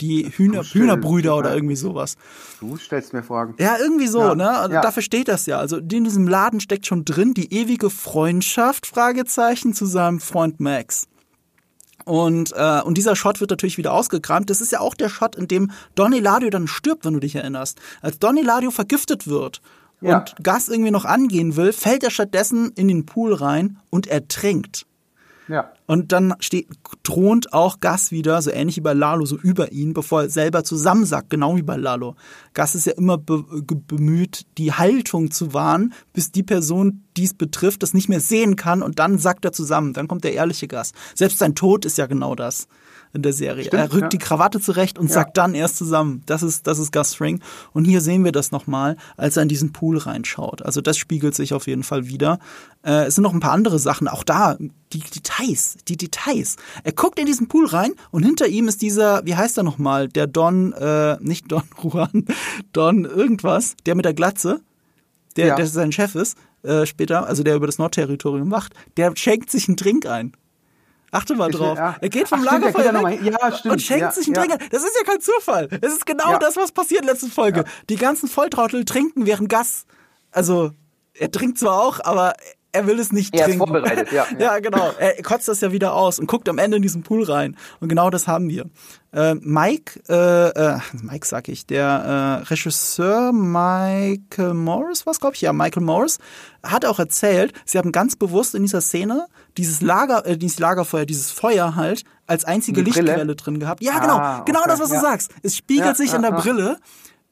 Die Hühner, Hühnerbrüder oder irgendwie sowas. Du stellst mir Fragen. Ja, irgendwie so, Ja, ne? Also ja. Dafür steht das ja. Also in diesem Laden steckt schon drin die ewige Freundschaft, Fragezeichen, zu seinem Freund Max. Und, äh, und dieser Shot wird natürlich wieder ausgekramt. Das ist ja auch der Shot, in dem Don Eladio dann stirbt, wenn du dich erinnerst. Als Don Eladio vergiftet wird Ja. und Gas irgendwie noch angehen will, fällt er stattdessen in den Pool rein und ertrinkt. Ja. Und dann steht, thront auch Gas wieder, so ähnlich wie bei Lalo, so über ihn, bevor er selber zusammensackt, genau wie bei Lalo. Gas ist ja immer be bemüht, die Haltung zu wahren, bis die Person, die es betrifft, das nicht mehr sehen kann und dann sackt er zusammen. Dann kommt der ehrliche Gas. Selbst sein Tod ist ja genau das in der Serie. Stimmt, er rückt ja. die Krawatte zurecht und Ja. sackt dann erst zusammen. Das ist, das ist Gus Fring. Und hier sehen wir das nochmal, als er in diesen Pool reinschaut. Also das spiegelt sich auf jeden Fall wieder. Äh, es sind noch ein paar andere Sachen. Auch da, die Details, die Details. Er guckt in diesen Pool rein und hinter ihm ist dieser, wie heißt er nochmal? Der Don, äh, nicht Don Juan, Don irgendwas, der mit der Glatze, der, Ja. der sein Chef ist, äh, später, also der über das Nordterritorium wacht, der schenkt sich einen Drink ein. Achte mal drauf. ja. Er geht vom Ach, stimmt, er Lagerfeuer noch weg. Ja, stimmt. und schenkt Ja, sich einen ein. Das ist ja kein Zufall. Das ist genau das, was passiert letzte Folge. Ja. Die ganzen Volltrottel trinken während Gas. Also, er trinkt zwar auch, aber er will es nicht Er ist trinken. vorbereitet, ja, ja. ja, genau. Er kotzt das ja wieder aus und guckt am Ende in diesen Pool rein. Und genau das haben wir. Äh, Mike, äh, äh, Mike sag ich, der äh, Regisseur Michael Morris, was glaube ich? Ja, Michael Morris hat auch erzählt, sie haben ganz bewusst in dieser Szene dieses Lager, äh, dieses Lagerfeuer, dieses Feuer halt als einzige? Lichtquelle drin gehabt. Ja, genau, Ah, genau okay, das, was du ja. sagst. Es spiegelt Ja, sich in der. Brille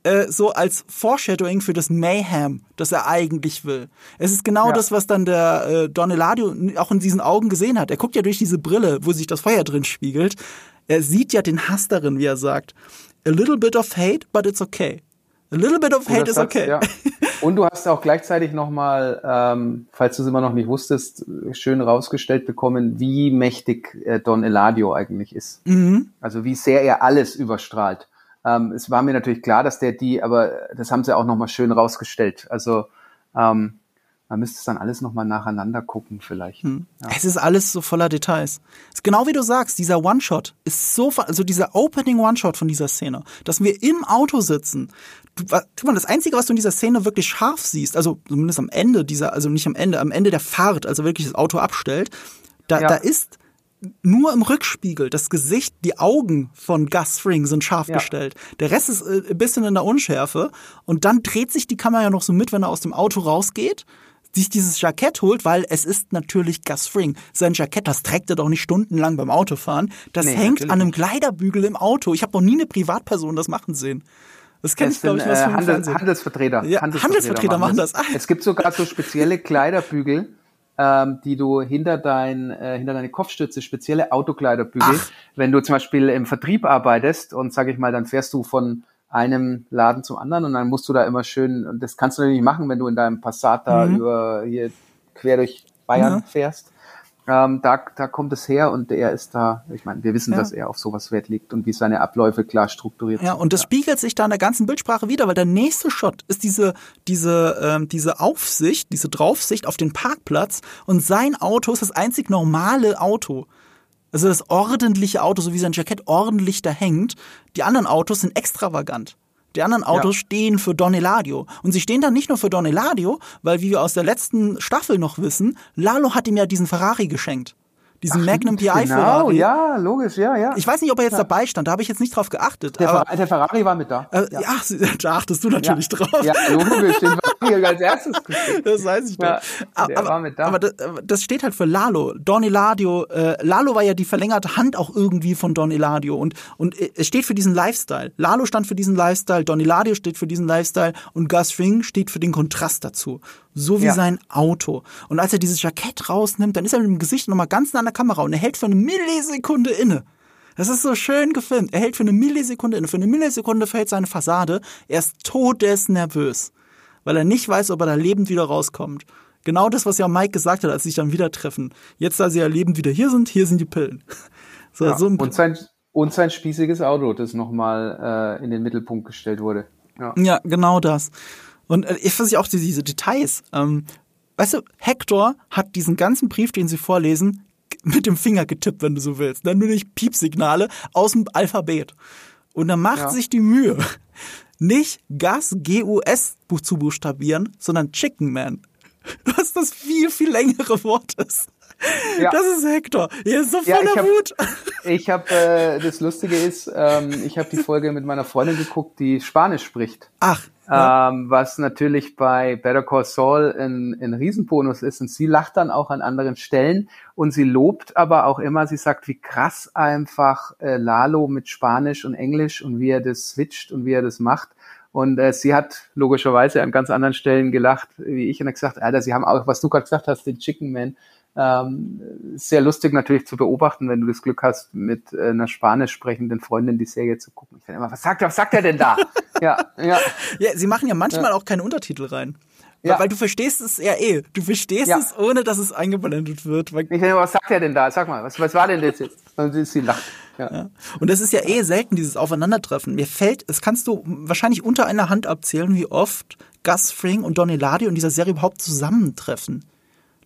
äh, so als Foreshadowing für das Mayhem, das er eigentlich will. Es ist genau Ja. das, was dann der äh, Don Eladio auch in diesen Augen gesehen hat. Er guckt ja durch diese Brille, wo sich das Feuer drin spiegelt. Er sieht ja den Hass darin, wie er sagt. A little bit of hate, but it's okay. A little bit of hate is okay. Ja. Und du hast auch gleichzeitig nochmal, ähm, falls du es immer noch nicht wusstest, schön rausgestellt bekommen, wie mächtig äh, Don Eladio eigentlich ist. Mhm. Also wie sehr er alles überstrahlt. Ähm, es war mir natürlich klar, dass der die, aber das haben sie auch nochmal schön rausgestellt. Also ähm, man müsste es dann alles nochmal nacheinander gucken vielleicht. Hm. Ja. Es ist alles so voller Details. Es ist genau wie du sagst, dieser One-Shot ist so, also dieser Opening One-Shot von dieser Szene, dass wir im Auto sitzen. Du, das Einzige, was du in dieser Szene wirklich scharf siehst, also zumindest am Ende dieser, also nicht am Ende, am Ende der Fahrt, also wirklich das Auto abstellt, da, Ja. da ist nur im Rückspiegel das Gesicht, die Augen von Gus Fring sind scharf Ja. gestellt. Der Rest ist äh, ein bisschen in der Unschärfe und dann dreht sich die Kamera ja noch so mit, wenn er aus dem Auto rausgeht sich dieses Jackett holt, weil es ist natürlich Gus Fring. Sein Jackett, das trägt er doch nicht stundenlang beim Autofahren. Das Nee, hängt an einem Kleiderbügel im Auto. Ich habe noch nie eine Privatperson das machen sehen. Das kenne ich, glaube ich, was äh, Handel. Handelsvertreter. Ja, Handelsvertreter machen das. Ah. Es gibt sogar so spezielle Kleiderbügel, ähm, die du hinter, dein, äh, hinter deine Kopfstütze, spezielle Autokleiderbügel, Ach. wenn du zum Beispiel im Vertrieb arbeitest und sag ich mal, dann fährst du von einem Laden zum anderen und dann musst du da immer schön, und das kannst du natürlich nicht machen, wenn du in deinem Passat da Mhm. über hier quer durch Bayern Ja. fährst. Ähm, da, da kommt es her und er ist da, ich meine, wir wissen, Ja. dass er auf sowas Wert legt und wie seine Abläufe klar strukturiert Ja, sind. und das spiegelt sich da in der ganzen Bildsprache wieder, weil der nächste Shot ist diese, diese, ähm, diese Aufsicht, diese Draufsicht auf den Parkplatz und sein Auto ist das einzig normale Auto. Also das ordentliche Auto, so wie sein Jackett ordentlich da hängt. Die anderen Autos sind extravagant. Die anderen Autos Ja. stehen für Don Eladio. Und sie stehen dann nicht nur für Don Eladio, weil wie wir aus der letzten Staffel noch wissen, Lalo hat ihm ja diesen Ferrari geschenkt. Diesen Magnum PI Genau, Ferrari. ja, logisch, ja, ja. Ich weiß nicht, ob er jetzt dabei stand, da habe ich jetzt nicht drauf geachtet. der, aber Fer der Ferrari war mit da. äh, ja. da achtest du natürlich ja. drauf. Ja, logisch, den Ferrari als erstes gesehen. Das weiß ich doch. Ja, aber, der war mit da. aber das, das steht halt für Lalo. Don Eladio. Äh, Lalo war ja die verlängerte Hand auch irgendwie von Don Eladio. Und, und es steht für diesen Lifestyle. Lalo stand für diesen Lifestyle, Don Eladio steht für diesen Lifestyle und Gus Fring steht für den Kontrast dazu. So wie Ja. sein Auto. Und als er dieses Jackett rausnimmt, dann ist er mit dem Gesicht nochmal ganz nah der Kamera und er hält für eine Millisekunde inne. Das ist so schön gefilmt. Er hält für eine Millisekunde inne. Für eine Millisekunde fällt seine Fassade. Er ist todesnervös weil er nicht weiß, ob er da lebend wieder rauskommt. Genau das, was ja Mike gesagt hat, als sie sich dann wieder treffen. Jetzt, da sie ja lebend wieder hier sind, hier sind die Pillen. So, Ja, so und, sein, und sein spießiges Auto, das nochmal äh, in den Mittelpunkt gestellt wurde. Ja. ja, genau das. Und äh, ich weiß auch diese, diese Details. Ähm, weißt du, Hector hat diesen ganzen Brief, den sie vorlesen, mit dem Finger getippt, wenn du so willst. Dann nur nicht Piepsignale aus dem Alphabet. Und er macht Ja. sich die Mühe, nicht Gas, G-U-S zu buchstabieren, sondern Chicken Man. Was das viel, viel längere Wort ist. Ja. Das ist Hector. Er ist so Ja, voller ich hab- Wut. Ich habe, äh, das Lustige ist, ähm, ich habe die Folge mit meiner Freundin geguckt, die Spanisch spricht. Ach, ja. Ähm, was natürlich bei Better Call Saul ein, ein Riesenbonus ist. Und sie lacht dann auch an anderen Stellen und sie lobt aber auch immer, sie sagt, wie krass einfach äh, Lalo mit Spanisch und Englisch und wie er das switcht und wie er das macht. Und äh, sie hat logischerweise an ganz anderen Stellen gelacht, wie ich, und hat gesagt, Alter, sie haben auch, was du gerade gesagt hast, den Chicken Man, ähm, sehr lustig natürlich zu beobachten, wenn du das Glück hast, mit äh, einer spanisch sprechenden Freundin die Serie zu gucken. Ich immer, was sagt er, was sagt er denn da? ja, ja. ja, sie machen ja manchmal auch keine Untertitel rein. Ja. Weil du verstehst es ja eh. Du verstehst Ja. es, ohne dass es eingeblendet wird. Weil, Ich denke, was sagt er denn da? Sag mal, was, was war denn das jetzt? Und sie, sie lacht. Ja. ja. Und das ist ja eh selten, dieses Aufeinandertreffen. Mir fällt, es kannst du wahrscheinlich unter einer Hand abzählen, wie oft Gus Fring und Don Eladio in dieser Serie überhaupt zusammentreffen.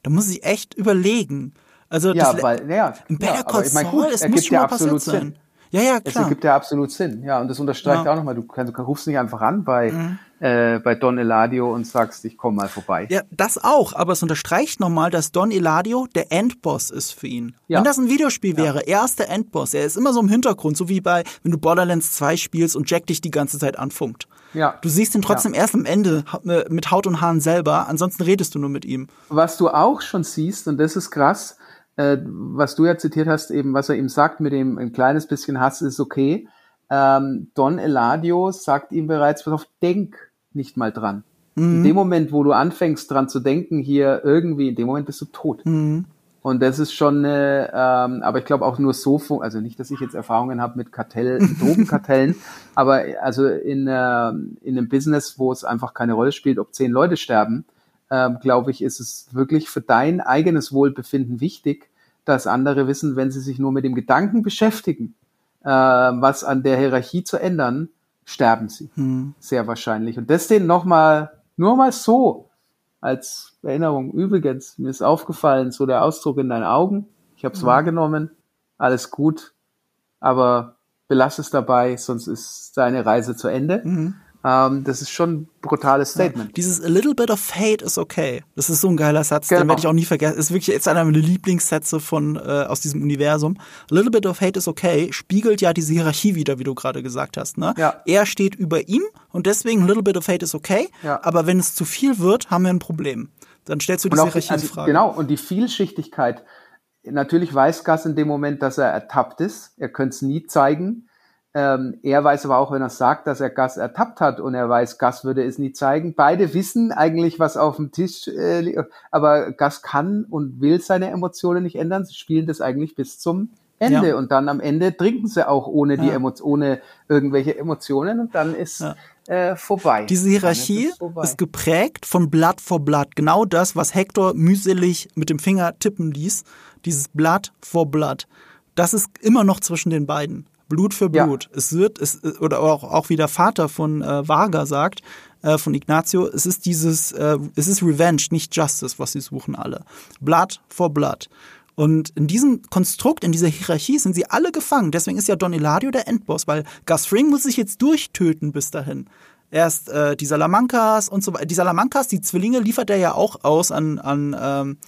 Da muss ich echt überlegen. Also Ja, weil, ja, im Better ja, Call ich mein, Saul, es muss schon mal passiert absolut sein. Ja, ja, Es klar. ergibt ja absolut Sinn. Ja, und das unterstreicht Ja. auch nochmal. Du, kannst, du rufst nicht einfach an bei, äh, bei Don Eladio und sagst, ich komme mal vorbei. Ja, das auch, aber es unterstreicht nochmal, dass Don Eladio der Endboss ist für ihn. Ja. Wenn das ein Videospiel wäre, er ist der Endboss. Er ist immer so im Hintergrund, so wie bei, wenn du Borderlands 2 spielst und Jack dich die ganze Zeit anfunkt. Ja. Du siehst ihn trotzdem erst am Ende ha- mit Haut und Haaren selber, ansonsten redest du nur mit ihm. Was du auch schon siehst, und das ist krass, äh, was du ja zitiert hast, eben was er ihm sagt, mit dem ein kleines bisschen Hass ist okay. Ähm, Don Eladio sagt ihm bereits, pass auf, denk nicht mal dran. In dem Moment, wo du anfängst dran zu denken, hier irgendwie, in dem Moment bist du tot. Und das ist schon, äh, ähm, aber ich glaube auch nur so, also nicht, dass ich jetzt Erfahrungen habe mit Kartell, Drogenkartellen, aber also in, äh, in einem Business, wo es einfach keine Rolle spielt, ob zehn Leute sterben, ähm, glaube ich, ist es wirklich für dein eigenes Wohlbefinden wichtig, dass andere wissen, wenn sie sich nur mit dem Gedanken beschäftigen, äh, was an der Hierarchie zu ändern, sterben sie. Sehr wahrscheinlich. Und das denen nochmal, nur mal so als Erinnerung. Übrigens, mir ist aufgefallen, so der Ausdruck in deinen Augen. Ich habe es wahrgenommen. Alles gut. Aber belass es dabei, sonst ist deine Reise zu Ende. Ähm, das ist schon ein brutales Statement. Dieses A little bit of hate is okay. Das ist so ein geiler Satz, den Genau. werde ich auch nie vergessen. Ist wirklich jetzt einer meiner Lieblingssätze von äh, aus diesem Universum. A little bit of hate is okay spiegelt ja diese Hierarchie wieder, wie du gerade gesagt hast. Ne? Ja. Er steht über ihm und deswegen a little bit of hate is okay. Ja. Aber wenn es zu viel wird, haben wir ein Problem. Dann stellst du diese auch, Hierarchie in also, Frage. genau, und die Vielschichtigkeit. Natürlich weiß Gas in dem Moment, dass er ertappt ist. Er könnte es nie zeigen. Ähm, er weiß aber auch, wenn er sagt, dass er Gas ertappt hat und er weiß, Gas würde es nie zeigen. Beide wissen eigentlich, was auf dem Tisch äh, liegt. Aber Gas kann und will seine Emotionen nicht ändern. Sie spielen das eigentlich bis zum Ende. Ja. Und dann am Ende trinken sie auch ohne die Ja. Emo ohne irgendwelche Emotionen. Und dann ist Ja. äh, vorbei. Diese Hierarchie ist, ist, geprägt von Blatt vor Blatt. Genau das, was Hector mühselig mit dem Finger tippen ließ. Dieses Blatt vor Blatt. Das ist immer noch zwischen den beiden. Blut für Blut. Ja. Es wird, es, oder auch, auch wie der Vater von äh, Varga sagt, äh, von Ignacio, es ist dieses, äh, es ist Revenge, nicht Justice, was sie suchen alle. Blood for Blood. Und in diesem Konstrukt, in dieser Hierarchie sind sie alle gefangen. Deswegen ist ja Don Eladio der Endboss, weil Gus Fring muss sich jetzt durchtöten bis dahin. Erst äh, die Salamancas und so weiter. Die Salamancas, die Zwillinge liefert er ja auch aus an, an, ähm,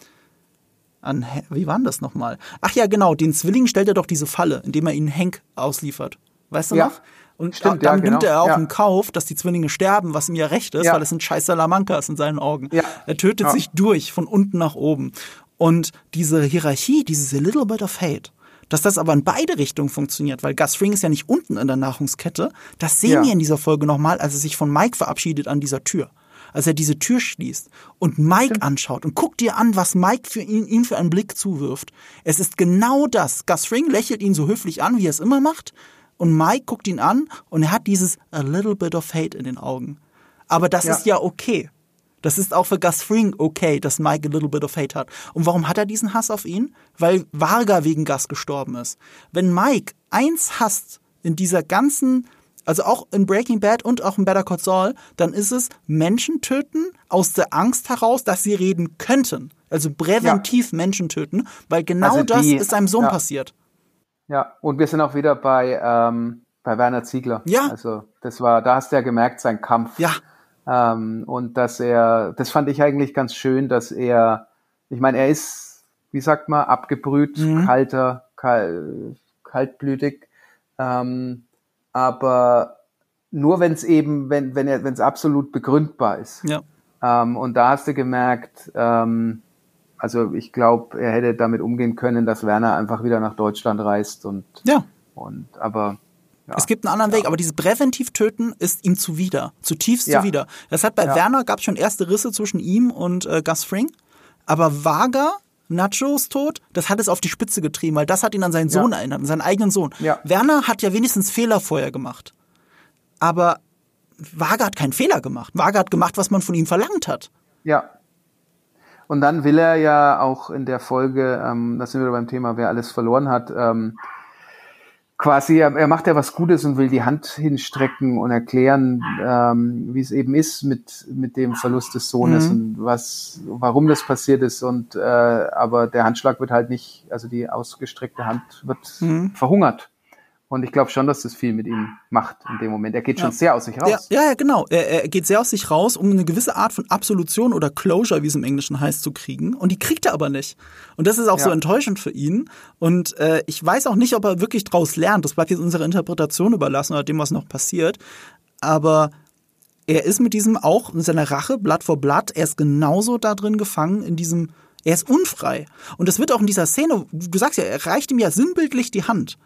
an wie waren das nochmal? Ach ja, genau, den Zwillingen stellt er doch diese Falle, indem er ihnen Hank ausliefert. Weißt du ja. noch? Und Stimmt, dann ja, nimmt genau. er auch ja. in Kauf, dass die Zwillinge sterben, was ihm ja recht ist, ja. weil es sind scheiß Salamancas in seinen Augen. Ja. Er tötet sich durch, von unten nach oben. Und diese Hierarchie, dieses A Little Bit of Hate, dass das aber in beide Richtungen funktioniert, weil Gus Fring ist ja nicht unten in der Nahrungskette, das sehen wir in dieser Folge nochmal, als er sich von Mike verabschiedet an dieser Tür. Als er diese Tür schließt und Mike Stimmt. anschaut und guckt dir an, was Mike für ihn, ihm für einen Blick zuwirft. Es ist genau das. Gus Fring lächelt ihn so höflich an, wie er es immer macht, und Mike guckt ihn an und er hat dieses a little bit of hate in den Augen. Aber das ja. ist ja okay. Das ist auch für Gus Fring okay, dass Mike a little bit of hate hat. Und warum hat er diesen Hass auf ihn? Weil Varga wegen Gus gestorben ist. Wenn Mike eins hasst in dieser ganzen, also auch in Breaking Bad und auch in Better Call Saul, dann ist es Menschen töten aus der Angst heraus, dass sie reden könnten. Also präventiv ja. Menschen töten, weil genau also die, das ist seinem Sohn ja. passiert. Ja, und wir sind auch wieder bei, ähm, bei Werner Ziegler. Ja. Also das war, da hast du ja gemerkt, sein Kampf. Ja. Ähm, und dass er, das fand ich eigentlich ganz schön, dass er, ich meine, er ist, wie sagt man, abgebrüht, mhm. kalter, kal, kaltblütig, ähm, aber nur wenn es eben, wenn wenn wenn es absolut begründbar ist. Ja. Ähm, und da hast du gemerkt, ähm, also ich glaube, er hätte damit umgehen können, dass Werner einfach wieder nach Deutschland reist und ja. Und aber ja, es gibt einen anderen ja. Weg, aber dieses Präventiv-Töten ist ihm zuwider, zutiefst ja. zuwider. Das hat bei. Werner gab es schon erste Risse zwischen ihm und äh, Gus Fring, aber Vaga Nachos Tod, das hat es auf die Spitze getrieben, weil das hat ihn an seinen Sohn erinnert, an seinen eigenen Sohn. Werner hat ja wenigstens Fehler vorher gemacht. Aber Vaga hat keinen Fehler gemacht. Vaga hat gemacht, was man von ihm verlangt hat. Ja, und dann will er ja auch in der Folge, ähm, das sind wir beim Thema, wer alles verloren hat, ähm, quasi, er, er macht ja was Gutes und will die Hand hinstrecken und erklären, ähm, wie es eben ist mit, mit dem Verlust des Sohnes mhm. und was, warum das passiert ist. Und äh, aber der Handschlag wird halt nicht, also die ausgestreckte Hand wird mhm. verhungert. Und ich glaube schon, dass das viel mit ihm macht in dem Moment. Er geht schon ja. sehr aus sich raus. Ja, ja, genau. Er, er geht sehr aus sich raus, um eine gewisse Art von Absolution oder Closure, wie es im Englischen heißt, zu kriegen. Und die kriegt er aber nicht. Und das ist auch ja. so enttäuschend für ihn. Und äh, ich weiß auch nicht, ob er wirklich draus lernt. Das bleibt jetzt unserer Interpretation überlassen oder dem, was noch passiert. Aber er ist mit diesem auch in seiner Rache, Blatt vor Blatt, er ist genauso da drin gefangen in diesem er ist unfrei. Und das wird auch in dieser Szene, du sagst ja, er reicht ihm ja sinnbildlich die Hand.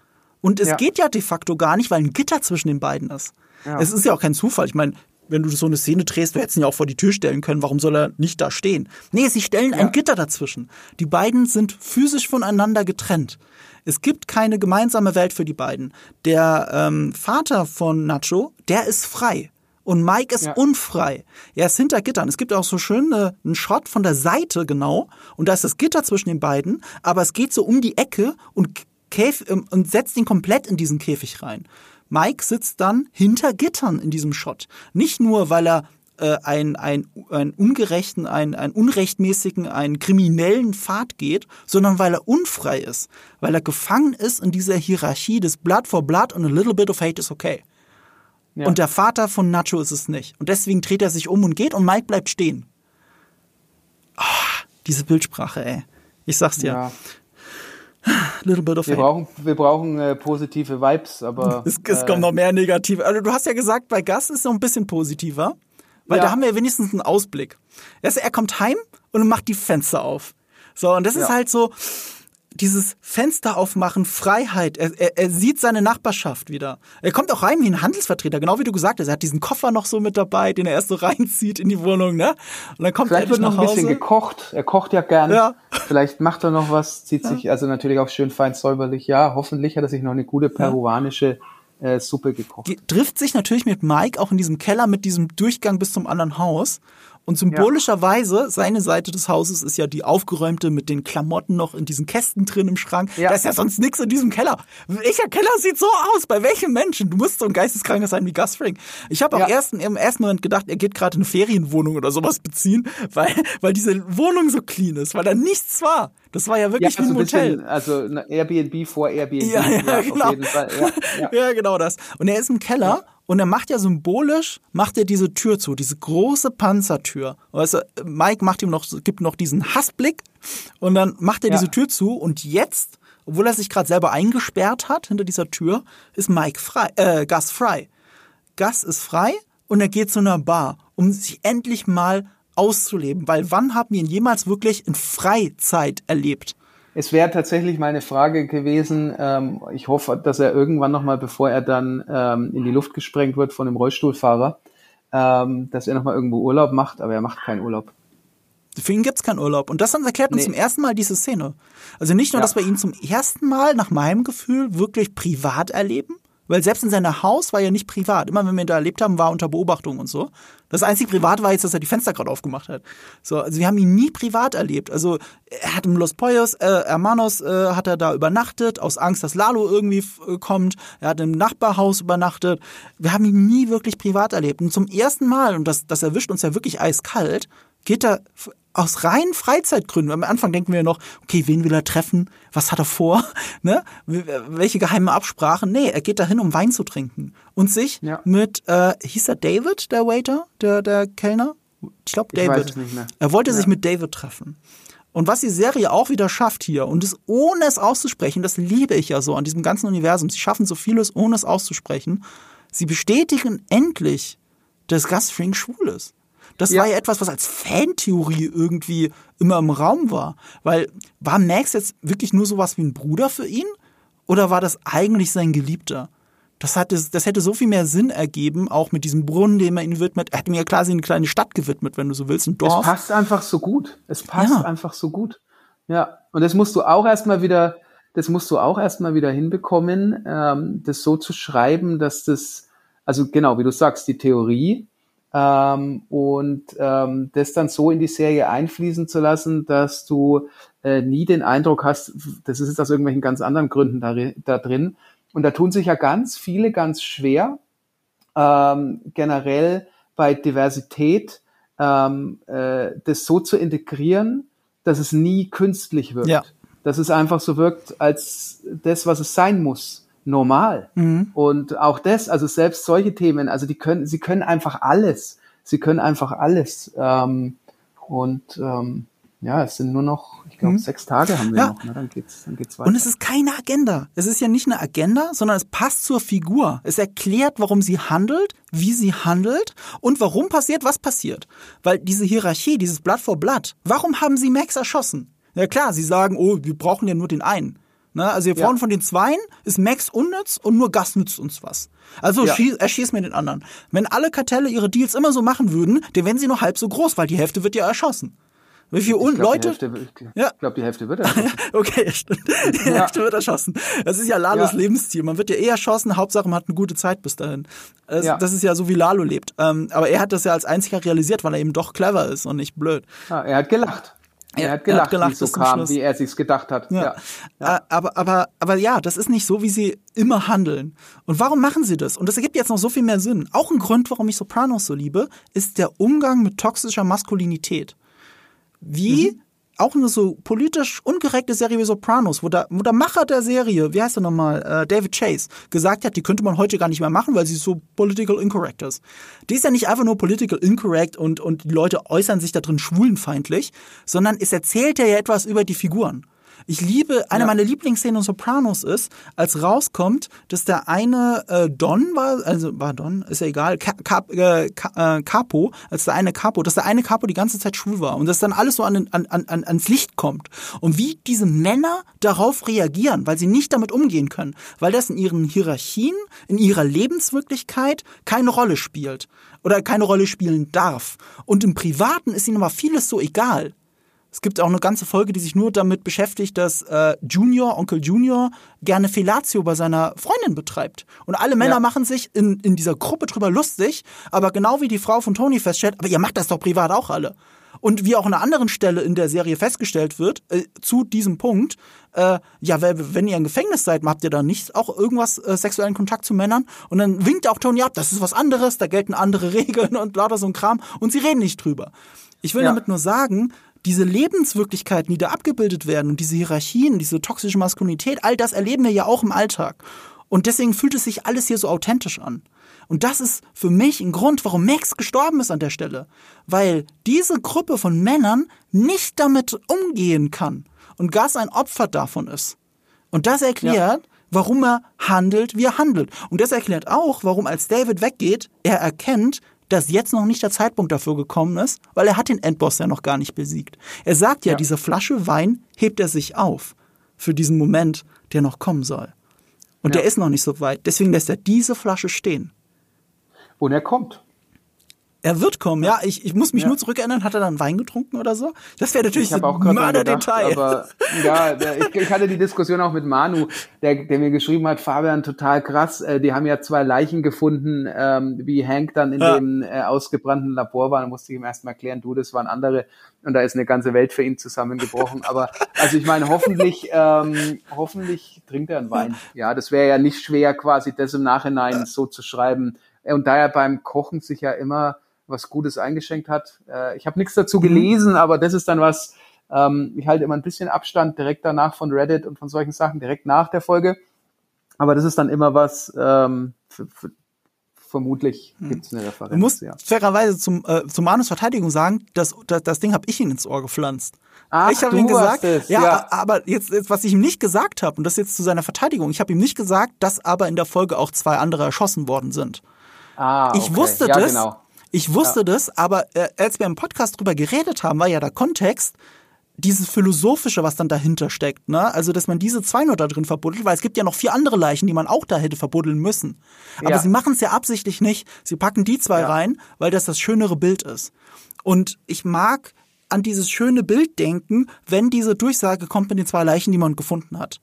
Und es ja. geht ja de facto gar nicht, weil ein Gitter zwischen den beiden ist. Ja. Es ist ja auch kein Zufall. Ich meine, wenn du so eine Szene drehst, du hättest ihn ja auch vor die Tür stellen können. Warum soll er nicht da stehen? Nee, sie stellen ja. ein Gitter dazwischen. Die beiden sind physisch voneinander getrennt. Es gibt keine gemeinsame Welt für die beiden. Der ähm, Vater von Nacho, der ist frei. Und Mike ist ja. unfrei. Er ist hinter Gittern. Es gibt auch so schön äh, einen Shot von der Seite genau. Und da ist das Gitter zwischen den beiden. Aber es geht so um die Ecke und Käf ähm, und setzt ihn komplett in diesen Käfig rein. Mike sitzt dann hinter Gittern in diesem Shot. Nicht nur, weil er äh, einen, einen, einen ungerechten, einen, einen unrechtmäßigen, einen kriminellen Pfad geht, sondern weil er unfrei ist. Weil er gefangen ist in dieser Hierarchie des Blood for Blood und a little bit of hate is okay. Ja. Und der Vater von Nacho ist es nicht. Und deswegen dreht er sich um und geht und Mike bleibt stehen. Oh, diese Bildsprache, ey. Ich sag's dir. Ja. Little bit of wir brauchen, wir brauchen äh, positive Vibes, aber. Es, es äh, kommt noch mehr negative. Also du hast ja gesagt, bei Gas ist es noch ein bisschen positiver, weil ja. da haben wir wenigstens einen Ausblick. Er, er kommt heim und macht die Fenster auf. So, und das ja. ist halt so, dieses Fenster aufmachen, Freiheit. Er, er, er sieht seine Nachbarschaft wieder. Er kommt auch rein wie ein Handelsvertreter, genau wie du gesagt hast. Er hat diesen Koffer noch so mit dabei, den er erst so reinzieht in die Wohnung, ne? Und dann kommt Vielleicht er wird noch ein bisschen gekocht. Er kocht ja gern. Ja. Vielleicht macht er noch was, zieht sich, also natürlich auch schön fein säuberlich. Ja, hoffentlich hat er sich noch eine gute peruanische äh, Suppe gekocht. Trifft sich natürlich mit Mike auch in diesem Keller mit diesem Durchgang bis zum anderen Haus. Und symbolischerweise, seine Seite des Hauses ist ja die aufgeräumte mit den Klamotten noch in diesen Kästen drin im Schrank. Ja. Da ist ja sonst nichts in diesem Keller. Welcher Keller sieht so aus? Bei welchem Menschen? Du musst so ein Geisteskranker sein wie Gus Fring. Ich habe auch ja. erst, im ersten Moment gedacht, er geht gerade eine Ferienwohnung oder sowas beziehen, weil, weil diese Wohnung so clean ist, weil da nichts war. Das war ja wirklich ja, also wie ein Hotel. Bisschen, also Airbnb vor Airbnb. Ja, ja, genau. Ja, ja, genau das. Und er ist im Keller und er macht ja symbolisch, macht er diese Tür zu, diese große Panzertür. Weißt du, Mike macht ihm noch, gibt noch diesen Hassblick und dann macht er ja. diese Tür zu und jetzt, obwohl er sich gerade selber eingesperrt hat hinter dieser Tür, ist Mike frei, äh, Gus frei. Gus ist frei und er geht zu einer Bar, um sich endlich mal auszuleben. Weil wann haben wir ihn jemals wirklich in Freizeit erlebt? Es wäre tatsächlich meine Frage gewesen. Ähm, ich hoffe, dass er irgendwann nochmal, bevor er dann ähm, in die Luft gesprengt wird von dem Rollstuhlfahrer, ähm, dass er nochmal irgendwo Urlaub macht, aber er macht keinen Urlaub. Für ihn gibt's keinen Urlaub. Und das erklärt uns nee. zum ersten Mal diese Szene. Also nicht nur, ja. dass wir ihn zum ersten Mal, nach meinem Gefühl, wirklich privat erleben, weil selbst in seinem Haus war ja nicht privat. Immer wenn wir ihn da erlebt haben, war unter Beobachtung und so. Das einzige Privat war jetzt, dass er die Fenster gerade aufgemacht hat. So, also wir haben ihn nie privat erlebt. Also er hat im Los Poyos, äh, Hermanos äh, hat er da übernachtet, aus Angst, dass Lalo irgendwie äh, kommt. Er hat im Nachbarhaus übernachtet. Wir haben ihn nie wirklich privat erlebt. Und zum ersten Mal, und das, das erwischt uns ja wirklich eiskalt, geht er aus reinen Freizeitgründen. Am Anfang denken wir noch, okay, wen will er treffen? Was hat er vor? Ne? Welche geheime Absprachen? Nee, er geht dahin, um Wein zu trinken und sich ja. mit, äh, hieß er David, der Waiter, der, der Kellner? Ich glaube David. Ich er wollte ja. sich mit David treffen. Und was die Serie auch wieder schafft hier, und es ohne es auszusprechen, das liebe ich ja so an diesem ganzen Universum, sie schaffen so vieles, ohne es auszusprechen, sie bestätigen endlich, dass Gus Fring schwul ist. Das ja. war ja etwas, was als Fantheorie irgendwie immer im Raum war. Weil war Max jetzt wirklich nur sowas wie ein Bruder für ihn? Oder war das eigentlich sein Geliebter? Das, hatte, das hätte so viel mehr Sinn ergeben, auch mit diesem Brunnen, dem er ihn widmet. Er hat mir ja quasi eine kleine Stadt gewidmet, wenn du so willst, ein Dorf. Es passt einfach so gut. Es passt ja. einfach so gut. Ja, und das musst du auch erstmal wieder, das musst du auch erstmal wieder hinbekommen, ähm, das so zu schreiben, dass das, also genau, wie du sagst, die Theorie ähm, und ähm, das dann so in die Serie einfließen zu lassen, dass du äh, nie den Eindruck hast, das ist jetzt aus irgendwelchen ganz anderen Gründen da, da drin. Und da tun sich ja ganz viele ganz schwer, ähm, generell bei Diversität ähm, äh, das so zu integrieren, dass es nie künstlich wirkt. Ja. Dass es einfach so wirkt als das, was es sein muss normal. Mhm. Und auch das, also selbst solche Themen, also die können, sie können einfach alles. Sie können einfach alles. Ähm, und ähm, ja, es sind nur noch, ich glaube, mhm. sechs Tage haben wir ja. noch. Ne? Dann geht's, dann geht's weiter. Und es ist keine Agenda. Es ist ja nicht eine Agenda, sondern es passt zur Figur. Es erklärt, warum sie handelt, wie sie handelt und warum passiert, was passiert. Weil diese Hierarchie, dieses Blatt vor Blatt, warum haben sie Max erschossen? Ja klar, sie sagen, oh, wir brauchen ja nur den einen. Ne? Also wir brauchen ja. von den Zweien ist Max unnütz und nur Gas nützt uns was. Also ja. schieß, erschieß mir den anderen. Wenn alle Kartelle ihre Deals immer so machen würden, dann wären sie nur halb so groß, weil die Hälfte wird ja erschossen. Wie viele ich glaub, Leute? Hälfte, ich ja. glaube, die Hälfte wird erschossen. okay, stimmt. Die ja. Hälfte wird erschossen. Das ist ja Lalos ja. Lebensziel. Man wird ja eh erschossen, Hauptsache man hat eine gute Zeit bis dahin. Das, ja. das ist ja so, wie Lalo lebt. Ähm, aber er hat das ja als einziger realisiert, weil er eben doch clever ist und nicht blöd. Ja, er hat gelacht. Er hat gelacht, er hat gelacht wie es so kam, wie er sich's gedacht hat. Ja. Ja. ja. Aber, aber, aber ja, das ist nicht so, wie sie immer handeln. Und warum machen sie das? Und das ergibt jetzt noch so viel mehr Sinn. Auch ein Grund, warum ich Sopranos so liebe, ist der Umgang mit toxischer Maskulinität. Wie mhm auch eine so politisch ungerechte Serie wie Sopranos, wo der, wo der Macher der Serie, wie heißt er nochmal, äh, David Chase, gesagt hat, die könnte man heute gar nicht mehr machen, weil sie so political incorrect ist. Die ist ja nicht einfach nur political incorrect und, und die Leute äußern sich da drin schwulenfeindlich, sondern es erzählt ja etwas über die Figuren. Ich liebe, eine ja. meiner Lieblingsszenen in Sopranos ist, als rauskommt, dass der eine äh, Don war, also war Don, ist ja egal, Cap, äh, äh, Capo, als der eine Capo, dass der eine Capo die ganze Zeit schwul war und dass dann alles so an, an, an, ans Licht kommt. Und wie diese Männer darauf reagieren, weil sie nicht damit umgehen können, weil das in ihren Hierarchien, in ihrer Lebenswirklichkeit keine Rolle spielt oder keine Rolle spielen darf. Und im Privaten ist ihnen aber vieles so egal Es gibt auch eine ganze Folge, die sich nur damit beschäftigt, dass äh, Junior, Onkel Junior, gerne Fellatio bei seiner Freundin betreibt. Und alle Männer Ja. machen sich in, in dieser Gruppe drüber lustig, aber genau wie die Frau von Tony feststellt, aber ihr macht das doch privat auch alle. Und wie auch an einer anderen Stelle in der Serie festgestellt wird, äh, zu diesem Punkt, äh, ja, wenn, wenn ihr im Gefängnis seid, habt ihr da nicht auch irgendwas äh, sexuellen Kontakt zu Männern? Und dann winkt auch Tony ab, das ist was anderes, da gelten andere Regeln und lauter so ein Kram und sie reden nicht drüber. Ich will Ja. damit nur sagen, diese Lebenswirklichkeiten, die da abgebildet werden und diese Hierarchien, diese toxische Maskulinität, all das erleben wir ja auch im Alltag. Und deswegen fühlt es sich alles hier so authentisch an. Und das ist für mich ein Grund, warum Max gestorben ist an der Stelle. Weil diese Gruppe von Männern nicht damit umgehen kann und Gas ein Opfer davon ist. Und das erklärt, warum er handelt, wie er handelt. Und das erklärt auch, warum als David weggeht, er erkennt, dass jetzt noch nicht der Zeitpunkt dafür gekommen ist, weil er hat den Endboss ja noch gar nicht besiegt. Er sagt ja, Ja. diese Flasche Wein hebt er sich auf für diesen Moment, der noch kommen soll. Und Ja. der ist noch nicht so weit. Deswegen lässt er diese Flasche stehen. Und er kommt. Er wird kommen, ja. Ich, ich muss mich Ja. nur zurückerinnern, hat er dann Wein getrunken oder so? Das wäre natürlich ein Mörderdetail. aber ja, ich, ich hatte die Diskussion auch mit Manu, der, der mir geschrieben hat, Fabian, total krass, äh, die haben ja zwei Leichen gefunden, ähm, wie Hank dann in Ja. dem äh, ausgebrannten Labor war, da musste ich ihm erst mal erklären, du, das waren andere und da ist eine ganze Welt für ihn zusammengebrochen, aber also ich meine, hoffentlich, ähm, hoffentlich trinkt er einen Wein. Ja, das wäre ja nicht schwer, quasi das im Nachhinein so zu schreiben und da er beim Kochen sich ja immer was Gutes eingeschenkt hat. Äh, ich habe nichts dazu gelesen, aber das ist dann was, ähm, ich halte immer ein bisschen Abstand direkt danach von Reddit und von solchen Sachen, direkt nach der Folge. Aber das ist dann immer was, ähm, für, für, vermutlich gibt es eine Referenz. Du musst ja. fairerweise zum, äh, zum Manus Verteidigung sagen, das, das, das Ding habe ich ihm ins Ohr gepflanzt. Ach, ich habe ihm gesagt, ja, ja. aber jetzt, jetzt, was ich ihm nicht gesagt habe, und das jetzt zu seiner Verteidigung, ich habe ihm nicht gesagt, dass aber in der Folge auch zwei andere erschossen worden sind. Ah, Ich okay. wusste ja, das. Genau. Ich wusste das, aber äh, als wir im Podcast drüber geredet haben, war ja der Kontext dieses philosophische, was dann dahinter steckt, ne? Also, dass man diese zwei nur da drin verbuddelt, weil es gibt ja noch vier andere Leichen, die man auch da hätte verbuddeln müssen. Aber Ja. sie machen es ja absichtlich nicht. Sie packen die zwei Ja. rein, weil das das schönere Bild ist. Und ich mag an dieses schöne Bild denken, wenn diese Durchsage kommt mit den zwei Leichen, die man gefunden hat.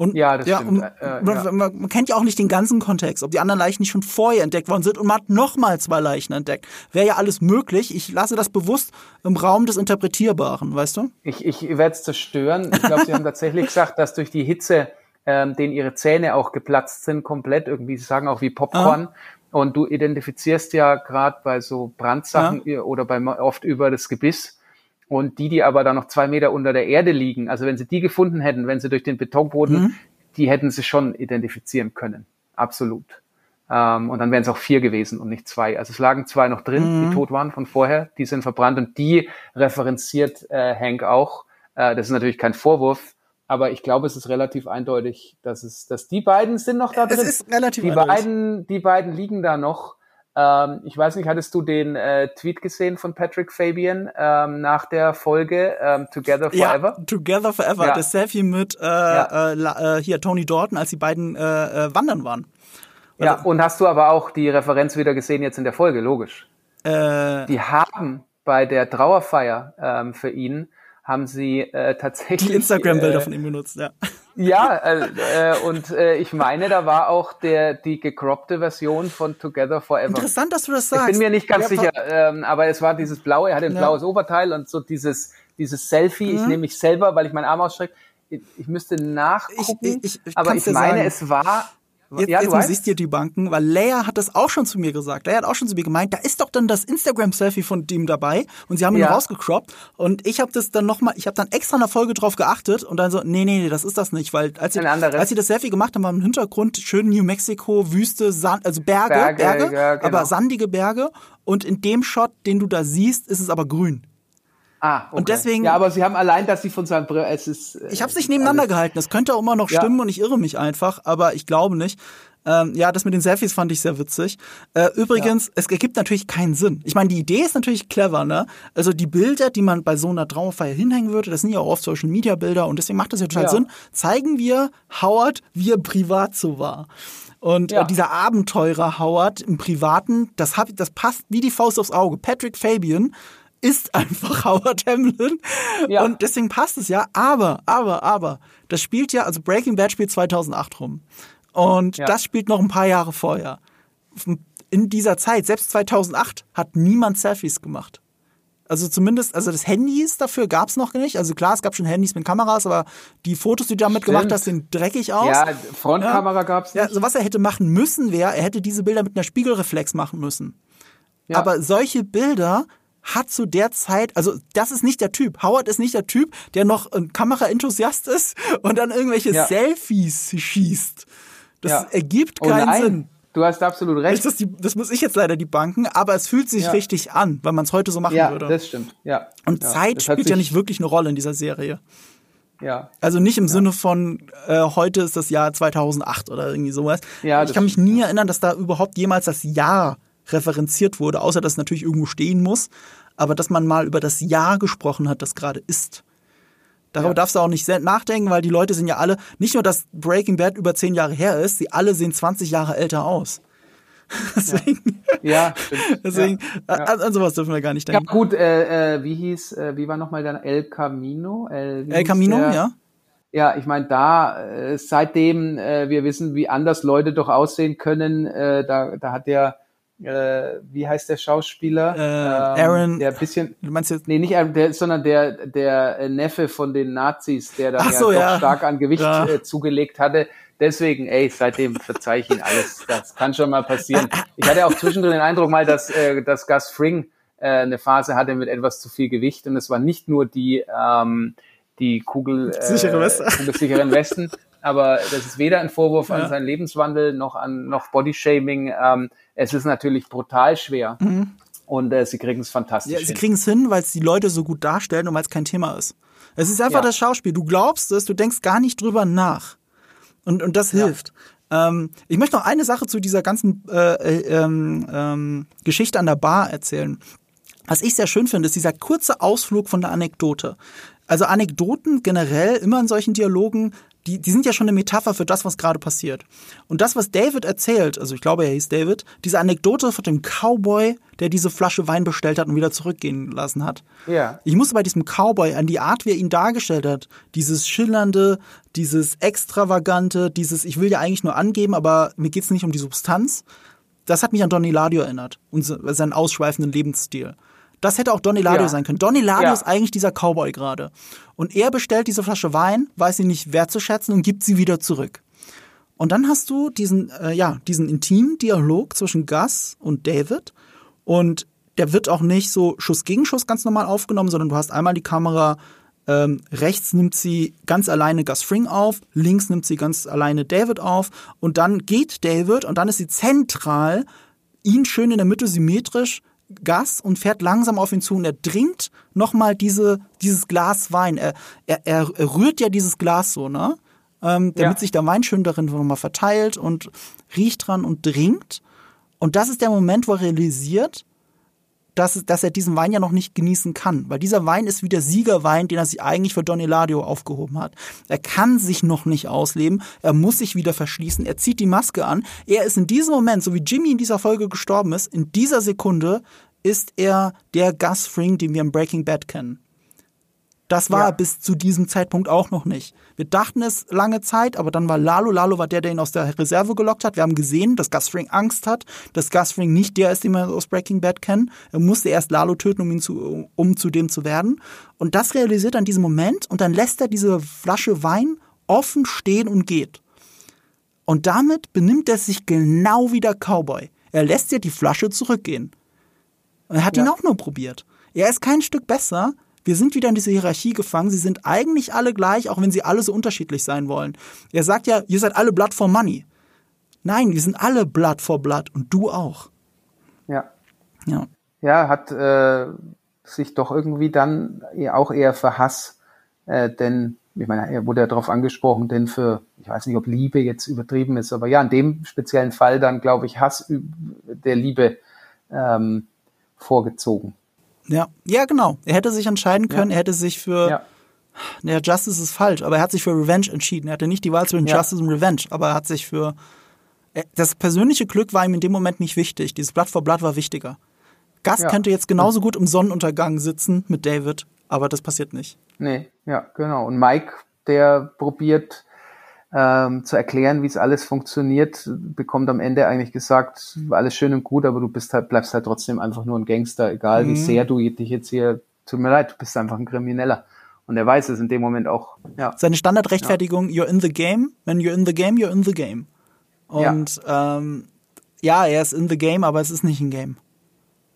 Und, Ja, das stimmt. und Äh, man, ja. man, kennt ja auch nicht den ganzen Kontext, ob die anderen Leichen nicht schon vorher entdeckt worden sind und man hat nochmal zwei Leichen entdeckt. Wäre ja alles möglich. Ich lasse das bewusst im Raum des Interpretierbaren, weißt du? Ich, ich werde es zerstören. Ich glaube, sie haben tatsächlich gesagt, dass durch die Hitze ähm, denen ihre Zähne auch geplatzt sind, komplett irgendwie. Sie sagen auch wie Popcorn. Und du identifizierst ja gerade bei so Brandsachen oder bei oft über das Gebiss. Und die, die aber da noch zwei Meter unter der Erde liegen, also wenn sie die gefunden hätten, wenn sie durch den Betonboden, die hätten sie schon identifizieren können. Absolut. Ähm, und dann wären es auch vier gewesen und nicht zwei. Also es lagen zwei noch drin, die tot waren von vorher, die sind verbrannt und die referenziert äh, Hank auch. Äh, das ist natürlich kein Vorwurf, aber ich glaube, es ist relativ eindeutig, dass es, dass die beiden sind noch da Es drin. ist relativ die eindeutig. beiden, die beiden liegen da noch. Ähm, ich weiß nicht, hattest du den äh, Tweet gesehen von Patrick Fabian ähm, nach der Folge ähm, Together Forever? Ja, Together Forever. Ja. Das Selfie mit äh, Ja. äh, la- äh, hier Tony Dalton, als die beiden äh, äh, wandern waren. Ja, und hast du aber auch die Referenz wieder gesehen jetzt in der Folge, logisch. Die haben bei der Trauerfeier ähm, für ihn, haben sie tatsächlich... die Instagram-Bilder von ihm benutzt, ja. Ja, äh, äh, und äh, ich meine, da war auch der die gecroppte Version von Together Forever. Interessant, dass du das Ich sagst. bin mir nicht ganz Ja, sicher, ähm, aber es war dieses blaue, er hatte ein Ja. blaues Oberteil und so dieses dieses Selfie. Ich Mhm. nehme mich selber, weil ich meinen Arm ausstrecke. Ich, ich müsste nachgucken, Ich- ich- ich aber ich meine, sagen. es war Jetzt, ja, jetzt du muss ich dir die banken, weil Leia hat das auch schon zu mir gesagt. Leia hat auch schon zu mir gemeint, da ist doch dann das Instagram-Selfie von dem dabei und sie haben ihn Ja. rausgecroppt und ich habe das dann nochmal, ich habe dann extra in der Folge drauf geachtet und dann so, nee, nee, nee, das ist das nicht, weil als sie, als sie das Selfie gemacht haben, war im Hintergrund schön New Mexico, Wüste, Sand, also Berge, Berge, Berge, ja, genau. aber sandige Berge und in dem Shot, den du da siehst, ist es aber grün. Ah, okay. Und deswegen- Ja, aber sie haben allein, dass sie von seinem Br es ist. äh, Ich habe es nicht nebeneinander alles- gehalten. Das könnte auch immer noch Ja. stimmen und ich irre mich einfach, aber ich glaube nicht. Ähm, ja, das mit den Selfies fand ich sehr witzig. Äh, übrigens, es ergibt natürlich keinen Sinn. Ich meine, die Idee ist natürlich clever, ne? Also die Bilder, die man bei so einer Trauerfeier hinhängen würde, das sind ja auch oft Social Media Bilder und deswegen macht das ja total Ja. Sinn. Zeigen wir Howard, wie er privat so war. Und Ja. äh, dieser Abenteurer Howard im Privaten, das, hab, das passt wie die Faust aufs Auge. Patrick Fabian ist einfach Howard Hamlin. Ja. Und deswegen passt es ja. Aber, aber, aber, das spielt ja, also Breaking Bad spielt 2008 rum. Und ja. das spielt noch ein paar Jahre vorher. In dieser Zeit, selbst 2008, hat niemand Selfies gemacht. Also zumindest, also das Handys dafür gab es noch nicht. Also klar, es gab schon Handys mit Kameras, aber die Fotos, die du damit Stimmt. gemacht hast, sehen dreckig aus. Ja, Frontkamera ja. gab es nicht. Ja, also was er hätte machen müssen, wäre, er hätte diese Bilder mit einer Spiegelreflex machen müssen. Ja. Aber solche Bilder hat zu der Zeit, also das ist nicht der Typ. Howard ist nicht der Typ, der noch ein Kameraenthusiast ist und dann irgendwelche ja. Selfies schießt. Das ja. ergibt oh keinen oh Sinn. Du hast absolut recht. Das, die, das, muss ich jetzt leider die Banken, aber es fühlt sich ja. richtig an, weil man es heute so machen ja, würde. Ja, das stimmt. Ja. Und. Zeit spielt ja nicht wirklich eine Rolle in dieser Serie. Ja. Also nicht im Sinne von äh, heute ist das Jahr 2008 oder irgendwie sowas. Ja, ich kann mich nie erinnern, dass da überhaupt jemals das Jahr referenziert wurde, außer dass es natürlich irgendwo stehen muss, aber dass man mal über das Jahr gesprochen hat, das gerade ist. Darüber ja. darfst du auch nicht nachdenken, weil die Leute sind ja alle, nicht nur, dass Breaking Bad über zehn Jahre her ist, sie alle sehen 20 Jahre älter aus. deswegen, ja, stimmt. deswegen, ja. An, an, sowas dürfen wir gar nicht denken. Ja, gut, äh, äh, wie hieß, äh, wie war nochmal der El Camino? El, El Camino, der? ja. Ja, ich meine, da, äh, seitdem äh, wir wissen, wie anders Leute doch aussehen können, äh, da, da hat der äh, wie heißt der Schauspieler? Äh, Aaron. Der bisschen. Du meinst jetzt? Nee, nicht Aaron, der, sondern der, der Neffe von den Nazis, der da so, ja, ja. stark an Gewicht ja. äh, zugelegt hatte. Deswegen, ey, seitdem verzeih ich ihn alles. Das kann schon mal passieren. Ich hatte auch zwischendrin den Eindruck mal, dass, äh, dass Gus Fring äh, eine Phase hatte mit etwas zu viel Gewicht und es war nicht nur die, ähm, die Kugel, äh, kugelsicheren Westen, aber das ist weder ein Vorwurf ja. an seinen Lebenswandel noch an noch Bodyshaming. Ähm, es ist natürlich brutal schwer. Mhm. Und äh, sie kriegen es fantastisch. Ja, sie kriegen es hin, weil es die Leute so gut darstellen und weil es kein Thema ist. Es ist einfach ja. das Schauspiel. Du glaubst es, du denkst gar nicht drüber nach. Und, und das hilft. Ähm, ich möchte noch eine Sache zu dieser ganzen äh, äh, ähm, ähm, Geschichte an der Bar erzählen. Was ich sehr schön finde, ist dieser kurze Ausflug von der Anekdote. Also Anekdoten generell immer in solchen Dialogen die, die sind ja schon eine Metapher für das, was gerade passiert. Und das, was David erzählt, also ich glaube, er hieß David, diese Anekdote von dem Cowboy, der diese Flasche Wein bestellt hat und wieder zurückgehen lassen hat. Ja. Ich musste bei diesem Cowboy an die Art, wie er ihn dargestellt hat, dieses schillernde, dieses extravagante, dieses, ich will ja eigentlich nur angeben, aber mir geht's nicht um die Substanz. Das hat mich an Donny Ladio erinnert und seinen ausschweifenden Lebensstil. Das hätte auch Donny Ladio ja. sein können. Donny Ladio ja. ist eigentlich dieser Cowboy gerade. Und er bestellt diese Flasche Wein, weiß sie nicht wertzuschätzen und gibt sie wieder zurück. Und dann hast du diesen, äh, ja, diesen intimen Dialog zwischen Gus und David. Und der wird auch nicht so Schuss gegen Schuss ganz normal aufgenommen, sondern du hast einmal die Kamera, ähm, rechts nimmt sie ganz alleine Gus Fring auf, links nimmt sie ganz alleine David auf und dann geht David und dann ist sie zentral, ihn schön in der Mitte symmetrisch Gas und fährt langsam auf ihn zu und er trinkt nochmal diese, dieses Glas Wein. Er, er, er rührt ja dieses Glas so, ne? Ähm, damit ja. sich der Wein schön darin nochmal verteilt und riecht dran und trinkt. Und das ist der Moment, wo er realisiert, dass, dass er diesen Wein ja noch nicht genießen kann. Weil dieser Wein ist wie der Siegerwein, den er sich eigentlich für Don Eladio aufgehoben hat. Er kann sich noch nicht ausleben. Er muss sich wieder verschließen. Er zieht die Maske an. Er ist in diesem Moment, so wie Jimmy in dieser Folge gestorben ist, in dieser Sekunde ist er der Gus Fring, den wir im Breaking Bad kennen. Das war ja. bis zu diesem Zeitpunkt auch noch nicht. Wir dachten es lange Zeit, aber dann war Lalo. Lalo war der, der ihn aus der Reserve gelockt hat. Wir haben gesehen, dass Gus Fring Angst hat, dass Gus Fring nicht der ist, den wir aus Breaking Bad kennen. Er musste erst Lalo töten, um ihn zu, um zu dem zu werden. Und das realisiert er in diesem Moment und dann lässt er diese Flasche Wein offen stehen und geht. Und damit benimmt er sich genau wie der Cowboy. Er lässt ja die Flasche zurückgehen. Und er hat ja. ihn auch nur probiert. Er ist kein Stück besser, wir sind wieder in diese Hierarchie gefangen. Sie sind eigentlich alle gleich, auch wenn sie alle so unterschiedlich sein wollen. Er sagt ja, ihr seid alle Blood for Money. Nein, wir sind alle Blood for Blood und du auch. Ja. Ja. Ja, hat äh, sich doch irgendwie dann auch eher für Hass, äh, denn ich meine, er wurde ja darauf angesprochen, denn für, ich weiß nicht, ob Liebe jetzt übertrieben ist, aber ja, in dem speziellen Fall dann, glaube ich, Hass der Liebe ähm, vorgezogen. Ja, ja, genau. Er hätte sich entscheiden können, ja. er hätte sich für. Ja. Naja, Justice ist falsch, aber er hat sich für Revenge entschieden. Er hatte nicht die Wahl zwischen ja. Justice und Revenge, aber er hat sich für. Das persönliche Glück war ihm in dem Moment nicht wichtig. Dieses Blatt vor Blatt war wichtiger. Gus Ja. könnte jetzt genauso gut im Sonnenuntergang sitzen mit David, aber das passiert nicht. Nee, ja, genau. Und Mike, der probiert ähm, zu erklären, wie es alles funktioniert, bekommt am Ende eigentlich gesagt, alles schön und gut, aber du bist halt, bleibst halt trotzdem einfach nur ein Gangster, egal wie sehr du dich jetzt hier, tut mir leid, du bist einfach ein Krimineller. Und er weiß es in dem Moment auch. Ja. Seine Standardrechtfertigung, you're in the game, when you're in the game, you're in the game. Und ja. Ähm, ja, er ist in the game, aber es ist nicht ein Game.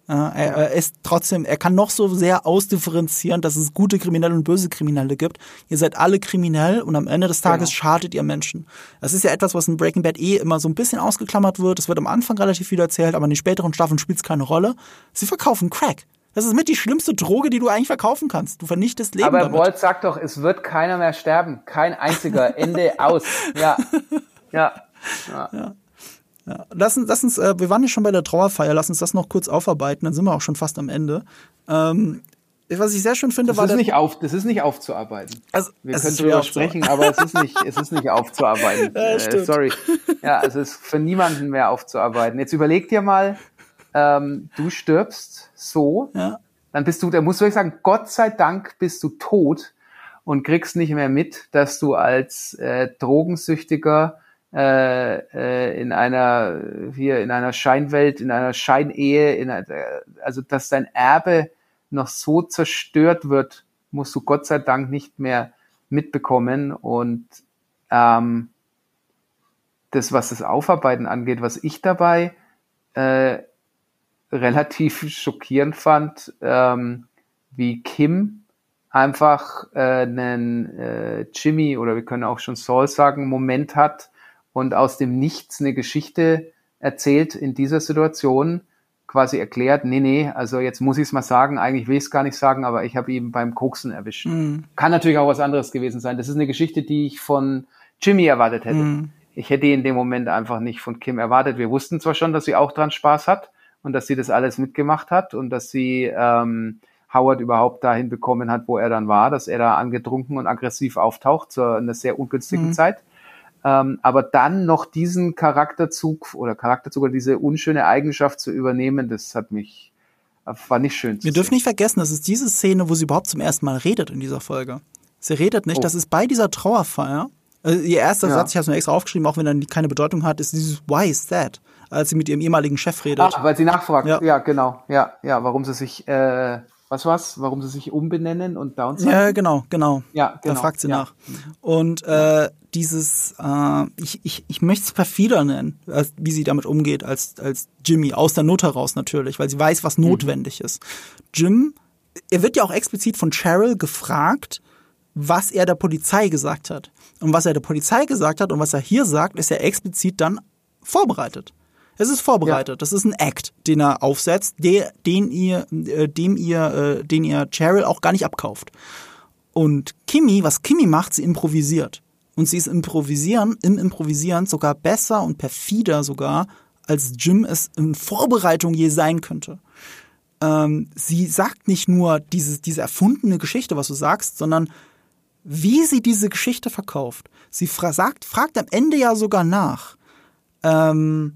Er, er, ist trotzdem, er kann noch so sehr ausdifferenzieren, dass es gute Kriminelle und böse Kriminelle gibt. Ihr seid alle kriminell und am Ende des Tages genau. schadet ihr Menschen. Das ist ja etwas, was in Breaking Bad eh immer so ein bisschen ausgeklammert wird. Es wird am Anfang relativ viel erzählt, aber in den späteren Staffeln spielt es keine Rolle. Sie verkaufen Crack. Das ist mit die schlimmste Droge, die du eigentlich verkaufen kannst. Du vernichtest Leben. Aber damit. Walt sagt doch, es wird keiner mehr sterben. Kein einziger. Ende aus. Ja. Ja. ja. ja. Ja, lass uns, lass uns äh, wir waren ja schon bei der Trauerfeier, lass uns das noch kurz aufarbeiten, dann sind wir auch schon fast am Ende. Ähm, was ich sehr schön finde, das war. Ist nicht auf, das ist nicht aufzuarbeiten. Also, wir können drüber sprechen, aber es ist nicht, es ist nicht aufzuarbeiten. Ja, äh, sorry. Ja, es ist für niemanden mehr aufzuarbeiten. Jetzt überleg dir mal, ähm, du stirbst so, ja. dann bist du, da musst du wirklich sagen, Gott sei Dank bist du tot und kriegst nicht mehr mit, dass du als äh, Drogensüchtiger äh, äh, in einer hier in einer Scheinwelt, in einer Scheinehe, in einer, also dass dein Erbe noch so zerstört wird, musst du Gott sei Dank nicht mehr mitbekommen. Und ähm, das, was das Aufarbeiten angeht, was ich dabei äh, relativ schockierend fand, ähm, wie Kim einfach äh, einen äh, Jimmy oder wir können auch schon Saul sagen, Moment hat, und aus dem Nichts eine Geschichte erzählt in dieser Situation, quasi erklärt, nee, nee, also jetzt muss ich es mal sagen, eigentlich will ich es gar nicht sagen, aber ich habe ihn beim Koksen erwischt. Mhm. Kann natürlich auch was anderes gewesen sein. Das ist eine Geschichte, die ich von Jimmy erwartet hätte. Mhm. Ich hätte ihn in dem Moment einfach nicht von Kim erwartet. Wir wussten zwar schon, dass sie auch dran Spaß hat und dass sie das alles mitgemacht hat und dass sie ähm, Howard überhaupt dahin bekommen hat, wo er dann war, dass er da angetrunken und aggressiv auftaucht zu einer sehr ungünstigen Mhm. Zeit. Ähm, aber dann noch diesen Charakterzug oder Charakterzug oder diese unschöne Eigenschaft zu übernehmen, das hat mich, war nicht schön zu Wir dürfen sehen. nicht vergessen, das ist diese Szene, wo sie überhaupt zum ersten Mal redet in dieser Folge. Sie redet nicht, Oh. das ist bei dieser Trauerfeier. Also ihr erster Ja. Satz, ich habe es mir extra aufgeschrieben, auch wenn er keine Bedeutung hat, ist dieses Why is that? Als sie mit ihrem ehemaligen Chef redet. Ah, weil sie nachfragt. Ja. Ja. genau. Ja, ja, warum sie sich, äh, was war's? Warum sie sich umbenennen und downsize? Ja, genau, genau. Ja, genau. Da fragt sie ja. nach. Und äh, dieses, äh, ich, ich, ich möchte es perfider nennen, als, wie sie damit umgeht, als, als Jimmy, aus der Not heraus natürlich, weil sie weiß, was notwendig ist. Jim, er wird ja auch explizit von Cheryl gefragt, was er der Polizei gesagt hat. Und was er der Polizei gesagt hat und was er hier sagt, ist ja explizit dann vorbereitet. Es ist vorbereitet. Das ist ein Act, den er aufsetzt, der, den ihr, äh, dem ihr, äh, den ihr Cheryl auch gar nicht abkauft. Und Kimi, was Kimi macht, sie improvisiert. Und sie ist improvisieren, im Improvisieren sogar besser und perfider sogar, als Jim es in Vorbereitung je sein könnte. Ähm, sie sagt nicht nur diese, diese erfundene Geschichte, was du sagst, sondern wie sie diese Geschichte verkauft. Sie fra sagt, fragt am Ende ja sogar nach. Ähm,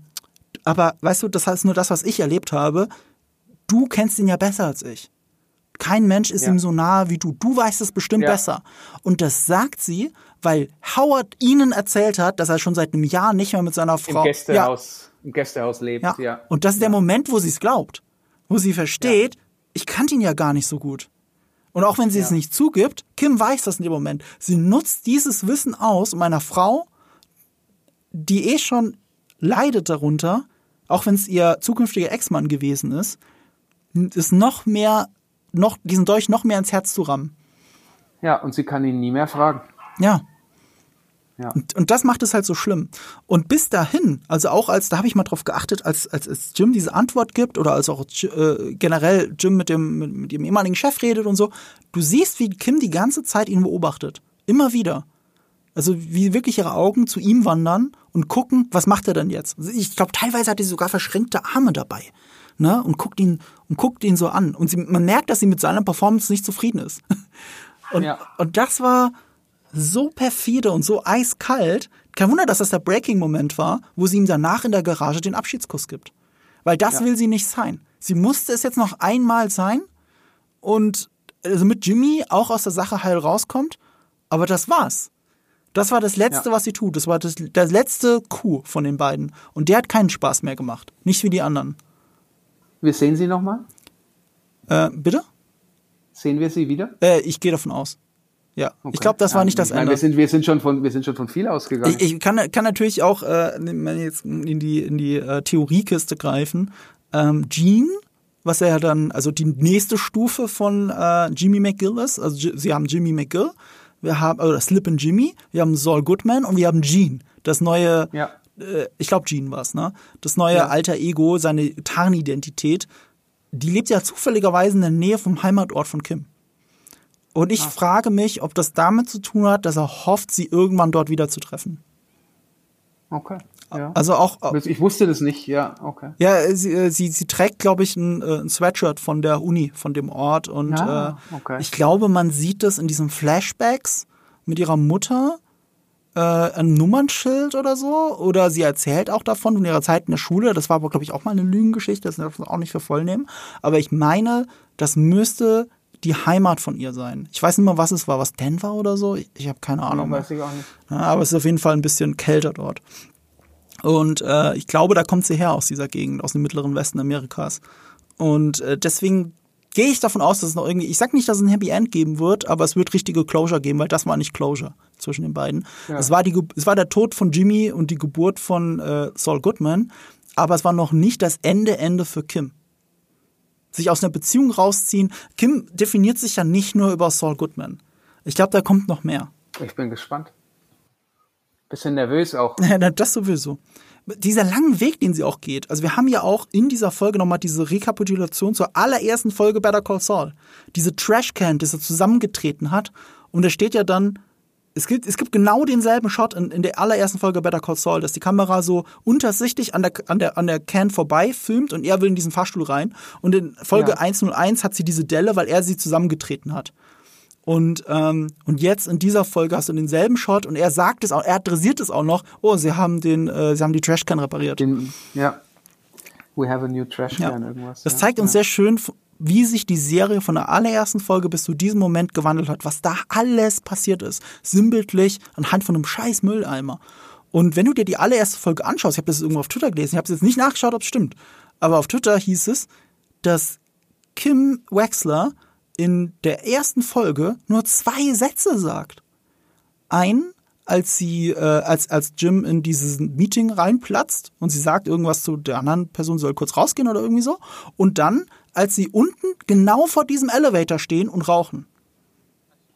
aber weißt du, das heißt nur das, was ich erlebt habe. Du kennst ihn ja besser als ich. Kein Mensch ist Ja. ihm so nahe wie du. Du weißt es bestimmt Ja. besser. Und das sagt sie, weil Howard ihnen erzählt hat, dass er schon seit einem Jahr nicht mehr mit seiner Im Frau. Gästehaus, im Gästehaus lebt, Ja. ja. ja. Und das ist der Moment, wo sie es glaubt. Wo sie versteht, ich kannte ihn ja gar nicht so gut. Und auch wenn sie es Ja. nicht zugibt, Kim weiß das in dem Moment. Sie nutzt dieses Wissen aus, um einer Frau, die eh schon leidet darunter, auch wenn es ihr zukünftiger Ex-Mann gewesen ist, ist noch mehr, noch, diesen Dolch noch mehr ins Herz zu rammen. Ja, und sie kann ihn nie mehr fragen. Ja. Ja. Und, und das macht es halt so schlimm. Und bis dahin, also auch als, da habe ich mal drauf geachtet, als, als, als Jim diese Antwort gibt oder als auch äh, generell Jim mit dem, mit, mit dem ehemaligen Chef redet und so, du siehst, wie Kim die ganze Zeit ihn beobachtet. Immer wieder. Also wie wirklich ihre Augen zu ihm wandern und gucken, was macht er denn jetzt? Also ich glaube, teilweise hat sie sogar verschränkte Arme dabei. Ne? Und guckt ihn und guckt ihn so an. Und sie, man merkt, dass sie mit seiner Performance nicht zufrieden ist. Und, Ja. und das war so perfide und so eiskalt. Kein Wunder, dass das der Breaking-Moment war, wo sie ihm danach in der Garage den Abschiedskuss gibt. Weil das Ja. will sie nicht sein. Sie musste es jetzt noch einmal sein und also mit Jimmy auch aus der Sache heil rauskommt, aber das war's. Das war das Letzte, Ja. was sie tut. Das war das, der letzte Coup von den beiden. Und der hat keinen Spaß mehr gemacht. Nicht wie die anderen. Wir sehen sie nochmal? Äh, bitte? Sehen wir sie wieder? Äh, ich gehe davon aus. Ja. Ich Okay. glaube, das war Ja, nicht das ich Ende. Wir sind, wir, sind schon von, wir sind schon von viel ausgegangen. Ich, ich kann, kann natürlich auch äh, jetzt in die, in die äh, Theoriekiste greifen. Ähm, Gene, was er ja dann, also die nächste Stufe von äh, Jimmy McGill ist, also J- sie haben Jimmy McGill, wir haben, oder Slip and Jimmy, wir haben Saul Goodman und wir haben Gene, das neue, ja. äh, ich glaube Gene war's, ne? Das neue Ja. alter Ego, seine Tarnidentität, die lebt ja zufälligerweise in der Nähe vom Heimatort von Kim. Und ich frage mich, ob das damit zu tun hat, dass er hofft, sie irgendwann dort wieder zu treffen. Okay. Ja. Also auch, ich wusste das nicht, ja, okay. ja, sie, äh, sie, sie trägt, glaube ich, ein, äh, ein Sweatshirt von der Uni, von dem Ort. Und Ah, äh, okay. ich glaube, man sieht das in diesen Flashbacks mit ihrer Mutter, äh, ein Nummernschild oder so. Oder sie erzählt auch davon von ihrer Zeit in der Schule. Das war aber, glaube ich, auch mal eine Lügengeschichte, das darf man auch nicht für voll nehmen. Aber ich meine, das müsste die Heimat von ihr sein. Ich weiß nicht mehr, was es war, was Denver oder so. Ich, ich habe keine Ahnung. mehr. weiß ich auch nicht. Ja, aber es ist auf jeden Fall ein bisschen kälter dort. Und äh, ich glaube, da kommt sie her aus dieser Gegend, aus dem mittleren Westen Amerikas. Und äh, deswegen gehe ich davon aus, dass es noch irgendwie, ich sag nicht, dass es ein Happy End geben wird, aber es wird richtige Closure geben, weil das war nicht Closure zwischen den beiden. Ja. Es, war die, es war der Tod von Jimmy und die Geburt von äh, Saul Goodman, aber es war noch nicht das Ende Ende für Kim. Sich aus einer Beziehung rausziehen. Kim definiert sich ja nicht nur über Saul Goodman. Ich glaube, da kommt noch mehr. Ich bin gespannt. Bisschen nervös auch. Ja, das sowieso. Dieser lange Weg, den sie auch geht. Also wir haben ja auch in dieser Folge nochmal diese Rekapitulation zur allerersten Folge Better Call Saul. Diese Trashcan, die sie zusammengetreten hat. Und da steht ja dann, es gibt, es gibt genau denselben Shot in, in der allerersten Folge Better Call Saul, dass die Kamera so untersichtig an der, an der, an der Can vorbei filmt und er will in diesen Fahrstuhl rein. Und in Folge Ja. 101 hat sie diese Delle, weil er sie zusammengetreten hat. Und, ähm, und jetzt in dieser Folge hast du denselben Shot und er sagt es auch, er adressiert es auch noch, oh, sie haben den, äh, sie haben die Trashcan repariert. Den, ja. We have a new trash Ja. can, irgendwas. Das ja. zeigt uns ja. sehr schön, wie sich die Serie von der allerersten Folge bis zu diesem Moment gewandelt hat, was da alles passiert ist. Sinnbildlich anhand von einem scheiß Mülleimer. Und wenn du dir die allererste Folge anschaust, ich habe das irgendwo auf Twitter gelesen, ich habe jetzt nicht nachgeschaut, ob es stimmt, aber auf Twitter hieß es, dass Kim Wexler in der ersten Folge nur zwei Sätze sagt. Ein, als sie, äh, als, als Jim in dieses Meeting reinplatzt und sie sagt irgendwas zu der anderen Person, soll kurz rausgehen oder irgendwie so. Und dann, als sie unten genau vor diesem Elevator stehen und rauchen.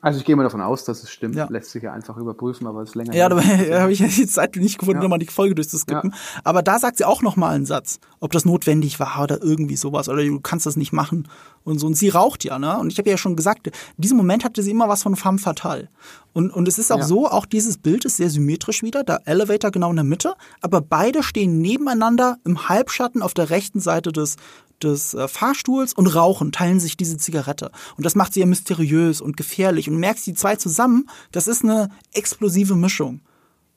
Also ich gehe mal davon aus, dass es stimmt. Ja. Lässt sich ja einfach überprüfen, aber es ist länger. Ja, dabei habe ich jetzt die Zeit nicht gefunden, Ja. nochmal die Folge durchzuskippen. Aber da sagt sie auch nochmal einen Satz, ob das notwendig war oder irgendwie sowas oder du kannst das nicht machen und so. Und sie raucht ja, ne? Und ich habe ja schon gesagt, in diesem Moment hatte sie immer was von femme fatale. Und, und es ist auch Ja. so, auch dieses Bild ist sehr symmetrisch wieder, der Elevator genau in der Mitte, aber beide stehen nebeneinander im Halbschatten auf der rechten Seite des, des äh, Fahrstuhls und rauchen, teilen sich diese Zigarette. Und das macht sie ja mysteriös und gefährlich. Und du merkst die zwei zusammen, das ist eine explosive Mischung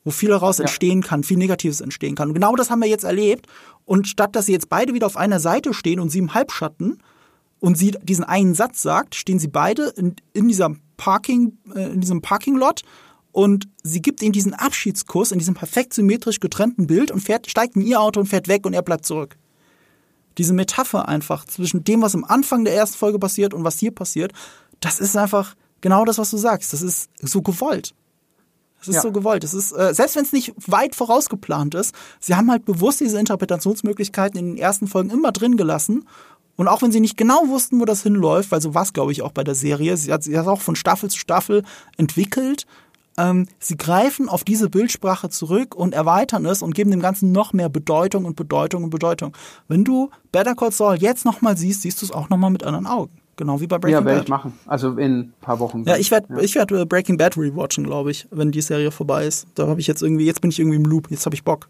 wo viel daraus entstehen kann, viel Negatives entstehen kann. Und genau das haben wir jetzt erlebt. Und statt dass sie jetzt beide wieder auf einer Seite stehen und sie im Halbschatten und sie diesen einen Satz sagt, stehen sie beide in, in dieser Parking, äh, in diesem Parkinglot und sie gibt ihm diesen Abschiedskuss in diesem perfekt symmetrisch getrennten Bild und fährt, steigt in ihr Auto und fährt weg und er bleibt zurück. Diese Metapher einfach zwischen dem, was am Anfang der ersten Folge passiert und was hier passiert, das ist einfach genau das, was du sagst. Das ist so gewollt. Das ist Ja. so gewollt. Das ist, äh, selbst wenn es nicht weit vorausgeplant ist, sie haben halt bewusst diese Interpretationsmöglichkeiten in den ersten Folgen immer drin gelassen. Und auch wenn sie nicht genau wussten, wo das hinläuft, weil so war es, glaube ich, auch bei der Serie, sie hat sie hat auch von Staffel zu Staffel entwickelt, ähm, sie greifen auf diese Bildsprache zurück und erweitern es und geben dem Ganzen noch mehr Bedeutung und Bedeutung und Bedeutung. Wenn du Better Call Saul jetzt nochmal siehst, siehst du es auch nochmal mit anderen Augen. Genau wie bei Breaking Ja, werde Bad. ich machen. Also in ein paar Wochen. Ja, ich werde ich werd äh, Breaking Bad rewatchen, glaube ich, wenn die Serie vorbei ist. Da habe ich jetzt irgendwie, jetzt bin ich irgendwie im Loop, jetzt habe ich Bock.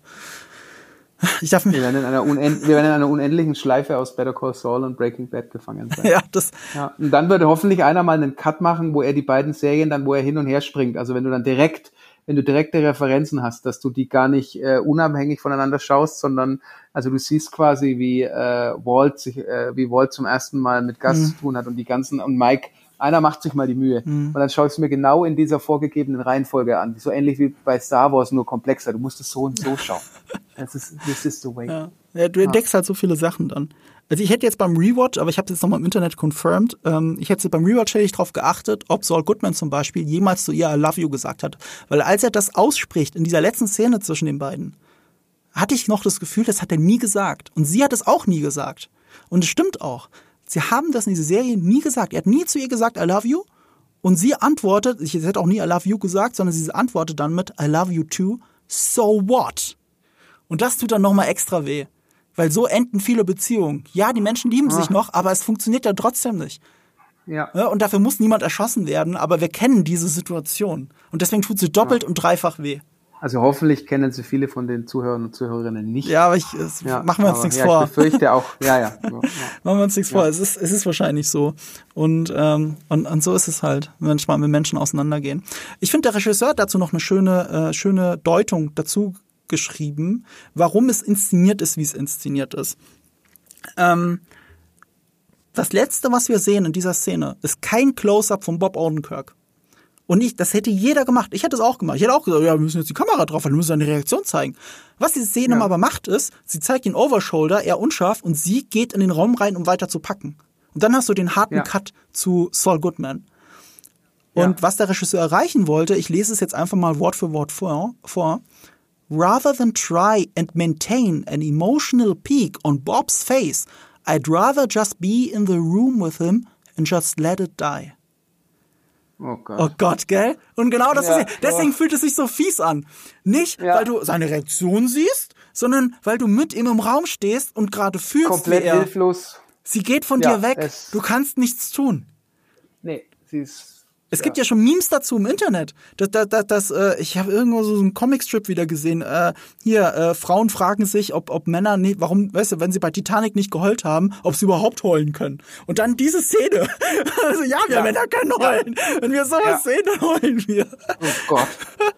Ich darf Wir mir, werden, in einer unend wir werden in einer unendlichen Schleife aus Better Call Saul und Breaking Bad gefangen sein. ja, das, Ja, und dann würde hoffentlich einer mal einen Cut machen, wo er die beiden Serien dann, wo er hin und her springt. Also wenn du dann direkt wenn du direkte Referenzen hast, dass du die gar nicht äh, unabhängig voneinander schaust, sondern also du siehst quasi, wie äh, Walt sich, äh, wie Walt zum ersten Mal mit Gus mhm. zu tun hat und die ganzen und Mike einer macht sich mal die Mühe. Mhm. Und dann schaue ich es mir genau in dieser vorgegebenen Reihenfolge an. So ähnlich wie bei Star Wars, nur komplexer. Du musst es so und so schauen. Das ist, this is the way. Ja. ja du entdeckst ah. halt so viele Sachen dann. Also ich hätte jetzt beim Rewatch, aber ich habe es jetzt nochmal im Internet confirmed, ähm, ich hätte beim Rewatch hätte ich darauf geachtet, ob Saul Goodman zum Beispiel jemals zu ihr I love you gesagt hat. Weil als er das ausspricht, in dieser letzten Szene zwischen den beiden, hatte ich noch das Gefühl, das hat er nie gesagt. Und sie hat es auch nie gesagt. Und es stimmt auch. Sie haben das in dieser Serie nie gesagt. Er hat nie zu ihr gesagt, I love you. Und sie antwortet, ich hätte auch nie I love you gesagt, sondern sie antwortet dann mit I love you too. So what? Und das tut dann nochmal extra weh. Weil so enden viele Beziehungen. Ja, die Menschen lieben Ach. sich noch, aber es funktioniert ja trotzdem nicht. Ja. Und dafür muss niemand erschossen werden, aber wir kennen diese Situation. Und deswegen tut sie doppelt ja. und dreifach weh. Also hoffentlich kennen sie viele von den Zuhörern und Zuhörerinnen nicht. Ja, aber ich, es, ja, machen wir uns nichts ja, vor. Ich befürchte auch, ja, ja. ja. machen wir uns nichts vor. Es ist, es ist wahrscheinlich so. Und, ähm, und, und so ist es halt, manchmal wenn Menschen auseinandergehen. Ich finde, der Regisseur hat dazu noch eine schöne, äh, schöne Deutung dazu geschrieben, warum es inszeniert ist, wie es inszeniert ist. Ähm, das letzte, was wir sehen in dieser Szene, ist kein Close-up von Bob Odenkirk. Und ich, das hätte jeder gemacht. Ich hätte es auch gemacht. Ich hätte auch gesagt, ja, wir müssen jetzt die Kamera drauf, weil wir müssen eine Reaktion zeigen. Was diese Szene ja. aber macht, ist, sie zeigt ihn Overshoulder, er unscharf, und sie geht in den Raum rein, um weiter zu packen. Und dann hast du den harten ja. Cut zu Saul Goodman. Und ja. was der Regisseur erreichen wollte, ich lese es jetzt einfach mal Wort für Wort vor, vor. Rather than try and maintain an emotional peak on Bob's face, I'd rather just be in the room with him and just let it die. Oh Gott. Oh Gott, gell? Und genau das ja, ist, deswegen oh. fühlt es sich so fies an. Nicht, ja. weil du seine Reaktion siehst, sondern weil du mit ihm im Raum stehst und gerade fühlst, Komplett wie er, hilflos. Sie geht von ja, dir weg. Du kannst nichts tun. Nee, sie ist es gibt ja schon Memes dazu im Internet. Das, das, das, das, äh, ich habe irgendwo so einen Comicstrip wieder gesehen. Äh, hier, äh, Frauen fragen sich, ob, ob Männer nicht, warum, weißt du, wenn sie bei Titanic nicht geheult haben, ob sie überhaupt heulen können. Und dann diese Szene. also ja, wir ja. Männer können heulen. Ja. Wenn wir sowas sehen, dann heulen wir. Oh Gott.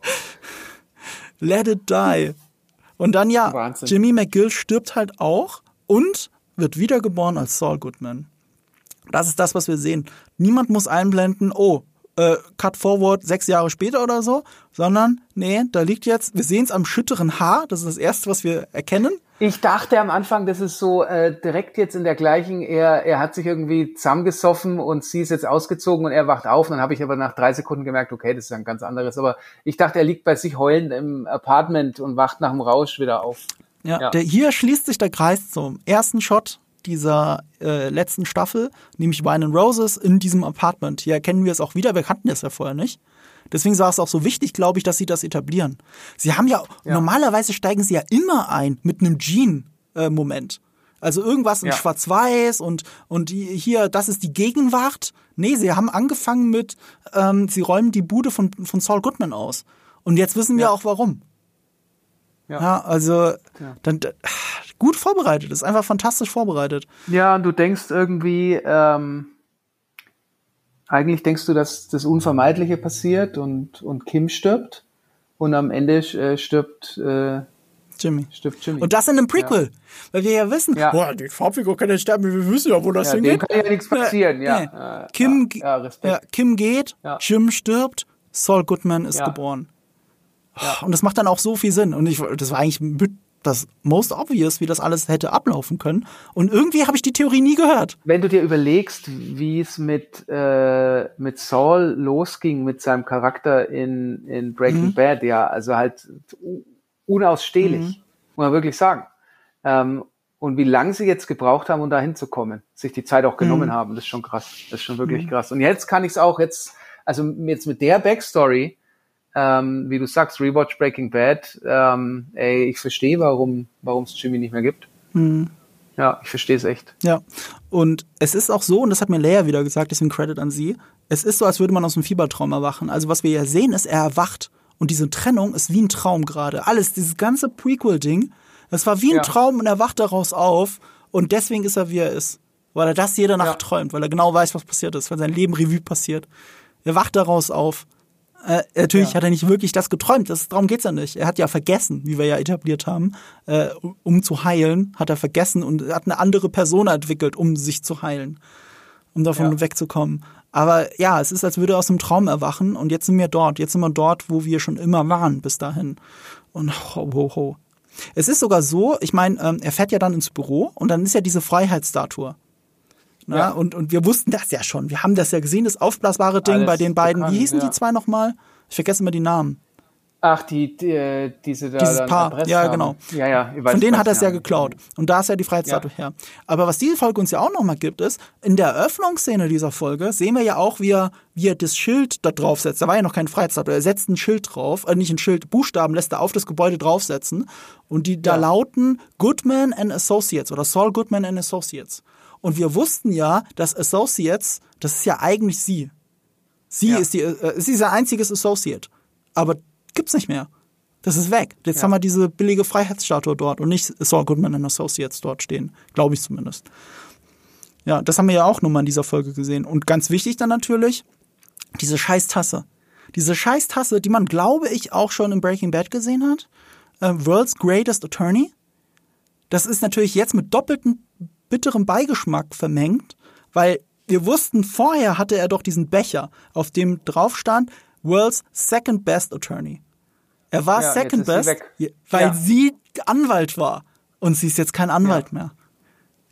Let it die. Und dann ja, Wahnsinn. Jimmy McGill stirbt halt auch und wird wiedergeboren als Saul Goodman. Das ist das, was wir sehen. Niemand muss einblenden, oh, äh, Cut Forward sechs Jahre später oder so, sondern nee, da liegt jetzt, wir sehen es am schütteren Haar, das ist das Erste, was wir erkennen. Ich dachte am Anfang, das ist so äh, direkt jetzt in der gleichen, er, er hat sich irgendwie zusammengesoffen und sie ist jetzt ausgezogen und er wacht auf. Und dann habe ich aber nach drei Sekunden gemerkt, okay, das ist ein ganz anderes. Aber ich dachte, er liegt bei sich heulend im Apartment und wacht nach dem Rausch wieder auf. Ja, ja. Der, hier schließt sich der Kreis zum ersten Shot dieser äh, letzten Staffel, nämlich Wine and Roses, in diesem Apartment. Hier erkennen wir es auch wieder, wir kannten es ja vorher nicht. Deswegen war es auch so wichtig, glaube ich, dass sie das etablieren. Sie haben ja, ja. normalerweise steigen sie ja immer ein mit einem Jean-Moment. also irgendwas in ja. Schwarz-Weiß und, und hier, das ist die Gegenwart. Nee, sie haben angefangen mit, ähm, sie räumen die Bude von, von Saul Goodman aus. Und jetzt wissen wir ja. auch warum. Ja, ja also ja. dann gut vorbereitet, ist einfach fantastisch vorbereitet. Ja, und du denkst irgendwie, ähm, eigentlich denkst du, dass das Unvermeidliche passiert und, und Kim stirbt und am Ende äh, stirbt äh, Jimmy. Stirbt Jimmy. Und das in einem Prequel. Ja. Weil wir ja wissen, ja. Boah, die Farbfigur kann ja sterben, wir wissen ja, wo das ja, hingeht. Dem kann ja nichts passieren, ja. ja. Kim, ja, Kim geht, Jim stirbt, Saul Goodman ist geboren. Und das macht dann auch so viel Sinn. Und ich, das war eigentlich das most obvious, wie das alles hätte ablaufen können. Und irgendwie habe ich die Theorie nie gehört. Wenn du dir überlegst, wie es mit, äh, mit Saul losging, mit seinem Charakter in, in Breaking mhm. Bad, ja, also halt unausstehlich, mhm. muss man wirklich sagen. Ähm, und wie lange sie jetzt gebraucht haben, um da hinzukommen, sich die Zeit auch genommen mhm. haben, das ist schon krass. Das ist schon wirklich mhm. krass. Und jetzt kann ich es auch jetzt, also jetzt mit der Backstory, ähm, wie du sagst, Rewatch Breaking Bad, ähm, ey, ich verstehe, warum warum es Jimmy nicht mehr gibt. Mhm. Ja, ich verstehe es echt. Ja, und es ist auch so, und das hat mir Leia wieder gesagt, deswegen Credit an sie, es ist so, als würde man aus einem Fiebertraum erwachen. Also was wir ja sehen, ist, er erwacht und diese Trennung ist wie ein Traum gerade. Alles, dieses ganze Prequel-Ding, das war wie ein ja. Traum und er wacht daraus auf und deswegen ist er, wie er ist. Weil er das jede Nacht ja. träumt, weil er genau weiß, was passiert ist, weil sein Leben Revue passiert. Er wacht daraus auf Äh, natürlich ja. hat er nicht wirklich das geträumt. Das, darum geht's ja nicht. Er hat ja vergessen, wie wir ja etabliert haben, äh, um zu heilen, hat er vergessen und hat eine andere Person entwickelt, um sich zu heilen, um davon ja. wegzukommen. Aber ja, es ist, als würde er aus einem Traum erwachen und jetzt sind wir dort. Jetzt sind wir dort, wo wir schon immer waren bis dahin. Und ho, ho, ho. Es ist sogar so, ich meine, ähm, er fährt ja dann ins Büro und dann ist ja diese Freiheitsstatue. Na, ja. und, und wir wussten das ja schon. Wir haben das ja gesehen, das aufblasbare Ding Alles bei den beiden. Bekannt, Wie hießen ja. die zwei nochmal? Ich vergesse immer die Namen. Ach, die, die diese da Dieses Paar, Adresse ja, haben. genau. Ja, ja, ich weiß, Von denen hat er es ja geklaut. Und da ist ja die Freiheitsstatue ja. her. Aber was diese Folge uns ja auch nochmal gibt, ist, in der Eröffnungsszene dieser Folge sehen wir ja auch, wie er, wie er das Schild da draufsetzt. Da war ja noch keine Freiheitsstatue. Er setzt ein Schild drauf, äh, nicht ein Schild, Buchstaben lässt er auf das Gebäude draufsetzen. Und die da lauten Goodman and Associates oder Saul Goodman and Associates. Und wir wussten ja, dass Associates, das ist ja eigentlich sie. Sie ja. ist die, äh, ist dieser einziges Associate. Aber gibt's nicht mehr. Das ist weg. Jetzt ja. haben wir diese billige Freiheitsstatue dort und nicht Saul Goodman and Associates dort stehen. Glaube ich zumindest. Ja, das haben wir ja auch nochmal in dieser Folge gesehen. Und ganz wichtig dann natürlich, diese Scheißtasse. Diese Scheißtasse, die man, glaube ich, auch schon in Breaking Bad gesehen hat. Äh, World's Greatest Attorney. Das ist natürlich jetzt mit doppeltem bitterem Beigeschmack vermengt, weil wir wussten, vorher hatte er doch diesen Becher, auf dem drauf stand World's Second Best Attorney. Er war ja, Second Best, weil ja. sie Anwalt war. Und sie ist jetzt kein Anwalt ja. mehr.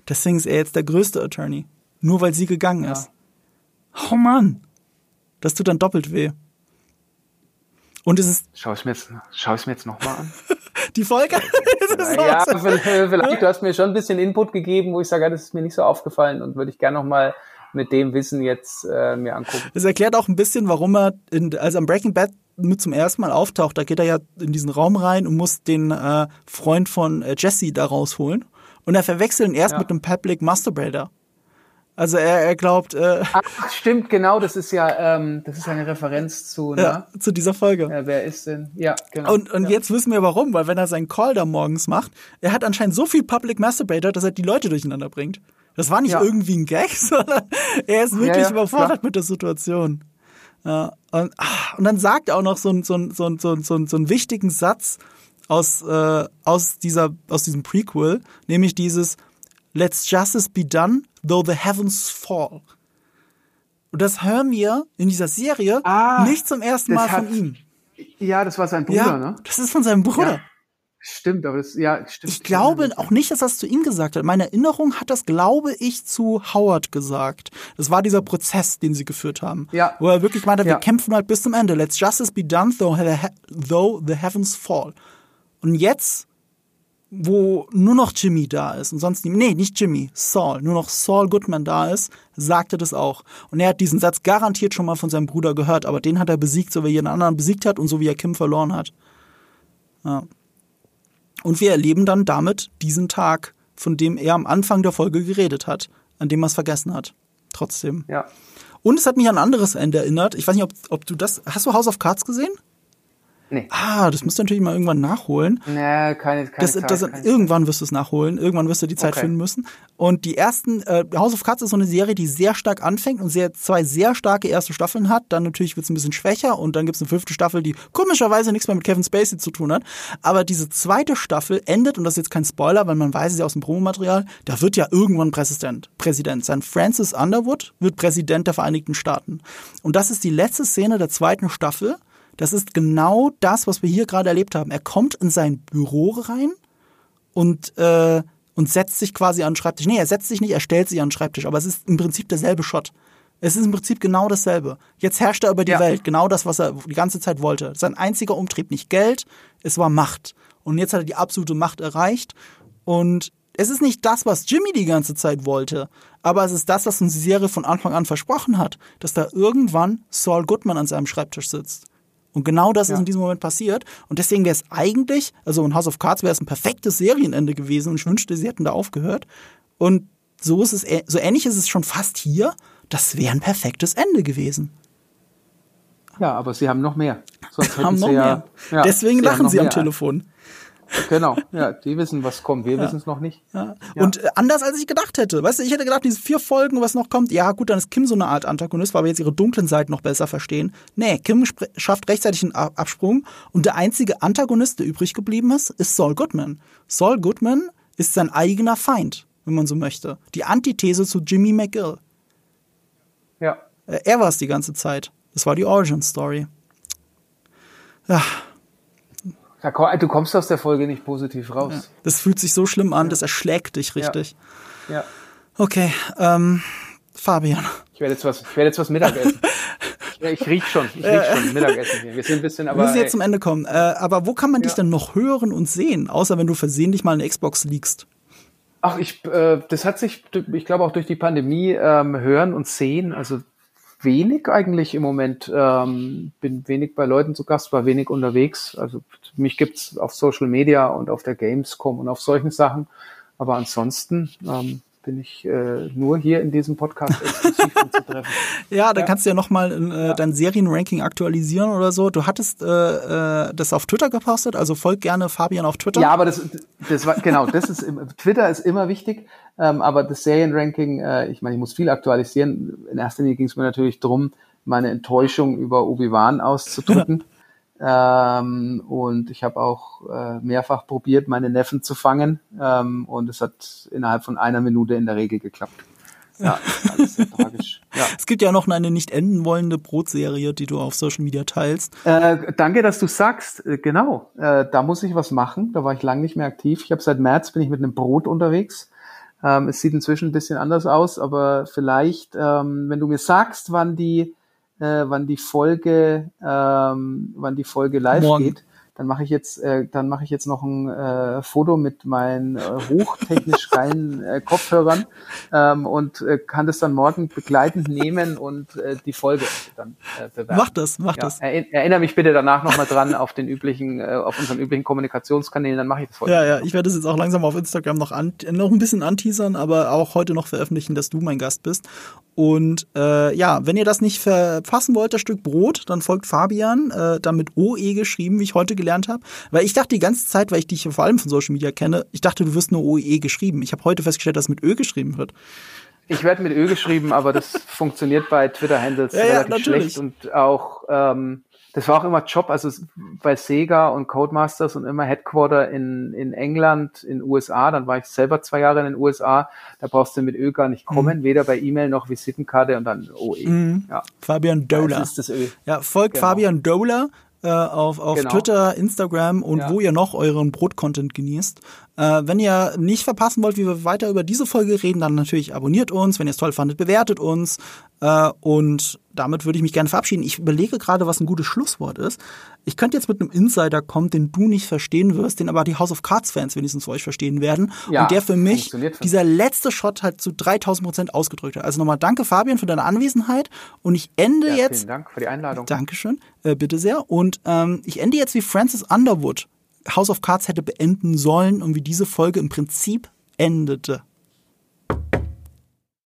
Deswegen ist er jetzt der größte Attorney. Nur weil sie gegangen ist. Oh Mann. Das tut dann doppelt weh. Und es ist. Schau ich mir jetzt, schau ich mir jetzt nochmal an. Die Folge? ja, vielleicht, du hast mir schon ein bisschen Input gegeben, wo ich sage, das ist mir nicht so aufgefallen und würde ich gerne nochmal mit dem Wissen jetzt äh, mir angucken. Es erklärt auch ein bisschen, warum er, in, also am Breaking Bad mit zum ersten Mal auftaucht, da geht er ja in diesen Raum rein und muss den äh, Freund von äh, Jesse da rausholen. Und er verwechselt ihn erst ja. mit einem Public Masturbator. Also er, er glaubt. Äh, Ach, stimmt, genau, das ist ja, ähm, das ist eine Referenz zu, ne? Ja, zu dieser Folge. Ja, wer ist denn? Ja, genau. Und, und ja. jetzt wissen wir warum, weil wenn er seinen Call da morgens macht, er hat anscheinend so viel Public Masturbator, dass er die Leute durcheinander bringt. Das war nicht ja. irgendwie ein Gag, sondern er ist wirklich überfordert mit der Situation. Ja, und, ach, und dann sagt er auch noch so, ein, so, ein, so, ein, so, ein, so einen wichtigen Satz aus, äh, aus, dieser, aus diesem Prequel, nämlich dieses Let's justice be done, though the heavens fall. Und das hören wir in dieser Serie ah, nicht zum ersten Mal hat, von ihm. Ja, das war sein Bruder, ja, ne? Das ist von seinem Bruder. Ja. Stimmt, aber das, ja, stimmt. Ich glaube auch nicht, dass das zu ihm gesagt hat. Meine Erinnerung hat das, glaube ich, zu Howard gesagt. Das war dieser Prozess, den sie geführt haben. Ja. Wo er wirklich meinte, ja. wir kämpfen halt bis zum Ende. Let's justice be done, though the heavens fall. Und jetzt, wo nur noch Jimmy da ist und sonst nie, nee, nicht Jimmy, Saul, nur noch Saul Goodman da ist, sagte das auch. Und er hat diesen Satz garantiert schon mal von seinem Bruder gehört, aber den hat er besiegt, so wie er jeden anderen besiegt hat und so wie er Kim verloren hat. Ja. Und wir erleben dann damit diesen Tag, von dem er am Anfang der Folge geredet hat, an dem er es vergessen hat. Trotzdem. Ja. Und es hat mich an ein anderes Ende erinnert. Ich weiß nicht, ob, ob du das. Hast du House of Cards gesehen? Nee. Ah, das musst du natürlich mal irgendwann nachholen. Nee, keine, keine das, Zeit. Das, keine irgendwann wirst du es nachholen. Irgendwann wirst du die Zeit okay. finden müssen. Und die ersten, äh, House of Cards ist so eine Serie, die sehr stark anfängt und sehr, zwei sehr starke erste Staffeln hat. Dann natürlich wird es ein bisschen schwächer und dann gibt es eine fünfte Staffel, die komischerweise nichts mehr mit Kevin Spacey zu tun hat. Aber diese zweite Staffel endet, und das ist jetzt kein Spoiler, weil man weiß es ja aus dem Promomaterial, da wird ja irgendwann Präsident. Präsident. Sein Francis Underwood wird Präsident der Vereinigten Staaten. Und das ist die letzte Szene der zweiten Staffel. Das ist genau das, was wir hier gerade erlebt haben. Er kommt in sein Büro rein und, äh, und setzt sich quasi an den Schreibtisch. Nee, er setzt sich nicht, er stellt sich an den Schreibtisch, aber es ist im Prinzip derselbe Shot. Es ist im Prinzip genau dasselbe. Jetzt herrscht er über die ja. Welt, genau das, was er die ganze Zeit wollte. Sein einziger Umtrieb, nicht Geld, es war Macht. Und jetzt hat er die absolute Macht erreicht. Und es ist nicht das, was Jimmy die ganze Zeit wollte, aber es ist das, was uns die Serie von Anfang an versprochen hat, dass da irgendwann Saul Goodman an seinem Schreibtisch sitzt. Und genau das ja. ist in diesem Moment passiert. Und deswegen wäre es eigentlich, also in House of Cards wäre es ein perfektes Serienende gewesen und ich wünschte, sie hätten da aufgehört. Und so ist es, so ähnlich ist es schon fast hier. Das wäre ein perfektes Ende gewesen. Ja, aber sie haben noch mehr. Sonst haben noch ja, mehr. Deswegen lachen sie am Telefon. Genau, ja, die wissen, was kommt. Wir ja. wissen es noch nicht. Ja. Ja. Und äh, anders als ich gedacht hätte. Weißt du, ich hätte gedacht, diese vier Folgen, was noch kommt, ja gut, dann ist Kim so eine Art Antagonist, weil wir jetzt ihre dunklen Seiten noch besser verstehen. Nee, Kim schafft rechtzeitig einen Absprung und der einzige Antagonist, der übrig geblieben ist, ist Saul Goodman. Saul Goodman ist sein eigener Feind, wenn man so möchte. Die Antithese zu Jimmy McGill. Ja. Äh, er war es die ganze Zeit. Das war die Origin Story. Ja. Du kommst aus der Folge nicht positiv raus. Ja. Das fühlt sich so schlimm an, das erschlägt dich richtig. Ja. ja. Okay, ähm, Fabian. Ich werde jetzt was, ich werde jetzt was Mittagessen. ich, ich riech schon, ich riech schon Mittagessen hier. Wir sind ein bisschen, aber. Wir müssen jetzt zum Ende kommen. Äh, aber wo kann man dich denn noch hören und sehen, außer wenn du versehentlich mal eine Xbox liegst? Ach, ich, äh, das hat sich, ich glaube auch durch die Pandemie ähm, hören und sehen. Also wenig eigentlich im Moment. Ähm, bin wenig bei Leuten zu Gast, war wenig unterwegs. Also mich gibt's auf Social Media und auf der Gamescom und auf solchen Sachen. Aber ansonsten ähm, bin ich äh, nur hier in diesem Podcast exklusiv anzutreffen. Ja, dann ja. kannst du ja nochmal äh, ja. dein Serienranking aktualisieren oder so. Du hattest äh, äh, das auf Twitter gepostet, also folg gerne Fabian auf Twitter. Ja, aber das, das war genau, das ist Twitter ist immer wichtig, ähm, aber das Serienranking, äh, ich meine, ich muss viel aktualisieren. In erster Linie ging es mir natürlich drum, meine Enttäuschung über Obi-Wan auszudrücken. Ähm, und ich habe auch äh, mehrfach probiert, meine Neffen zu fangen. Ähm, und es hat innerhalb von einer Minute in der Regel geklappt. Ja, alles sehr tragisch. Ja. Es gibt ja noch eine nicht enden wollende Brotserie, die du auf Social Media teilst. Äh, danke, dass du sagst. Äh, genau, äh, da muss ich was machen. Da war ich lange nicht mehr aktiv. Ich habe seit März bin ich mit einem Brot unterwegs. Ähm, es sieht inzwischen ein bisschen anders aus, aber vielleicht, ähm, wenn du mir sagst, wann die äh, wann die Folge, ähm, wann die Folge live Morgen. geht. Dann mache ich jetzt, äh, dann mache ich jetzt noch ein äh, Foto mit meinen äh, hochtechnisch geilen äh, Kopfhörern ähm, und äh, kann das dann morgen begleitend nehmen und äh, die Folge dann äh, bewerten. Mach das, mach ja, das. Er, erinnere mich bitte danach nochmal dran auf den üblichen, äh, auf unseren üblichen Kommunikationskanälen, dann mache ich das heute. Ja, ja, ich werde es jetzt auch langsam auf Instagram noch an, noch ein bisschen anteasern, aber auch heute noch veröffentlichen, dass du mein Gast bist. Und äh, ja, wenn ihr das nicht verpassen wollt, das Stück Brot, dann folgt Fabian, äh, dann mit OE geschrieben, wie ich heute gelernt habe. Weil ich dachte die ganze Zeit, weil ich dich vor allem von Social Media kenne, ich dachte, du wirst nur OE geschrieben. Ich habe heute festgestellt, dass mit Ö geschrieben wird. Ich werde mit Ö geschrieben, aber das funktioniert bei Twitter-Handles ja, relativ ja, schlecht und auch ähm, das war auch immer Job, also bei Sega und Codemasters und immer Headquarter in, in England, in USA. Dann war ich selber zwei Jahre in den USA. Da brauchst du mit Ö gar nicht kommen, mhm. weder bei E-Mail noch Visitenkarte und dann OE. Mhm. Ja. Fabian Dola. Das ist das Ö. Ja, folgt genau. Fabian Dola äh, auf, auf genau. Twitter, Instagram und ja. wo ihr noch euren Brot-Content genießt. Äh, wenn ihr nicht verpassen wollt, wie wir weiter über diese Folge reden, dann natürlich abonniert uns. Wenn ihr es toll fandet, bewertet uns. Äh, und damit würde ich mich gerne verabschieden. Ich überlege gerade, was ein gutes Schlusswort ist. Ich könnte jetzt mit einem Insider kommen, den du nicht verstehen wirst, den aber die House of Cards Fans wenigstens für euch verstehen werden. Ja, und der für mich dieser letzte Shot halt zu 3000 Prozent ausgedrückt hat. Also nochmal danke, Fabian, für deine Anwesenheit. Und ich ende ja, jetzt. Vielen Dank für die Einladung. Dankeschön, äh, bitte sehr. Und ähm, ich ende jetzt wie Francis Underwood House of Cards hätte beenden sollen und wie diese Folge im Prinzip endete.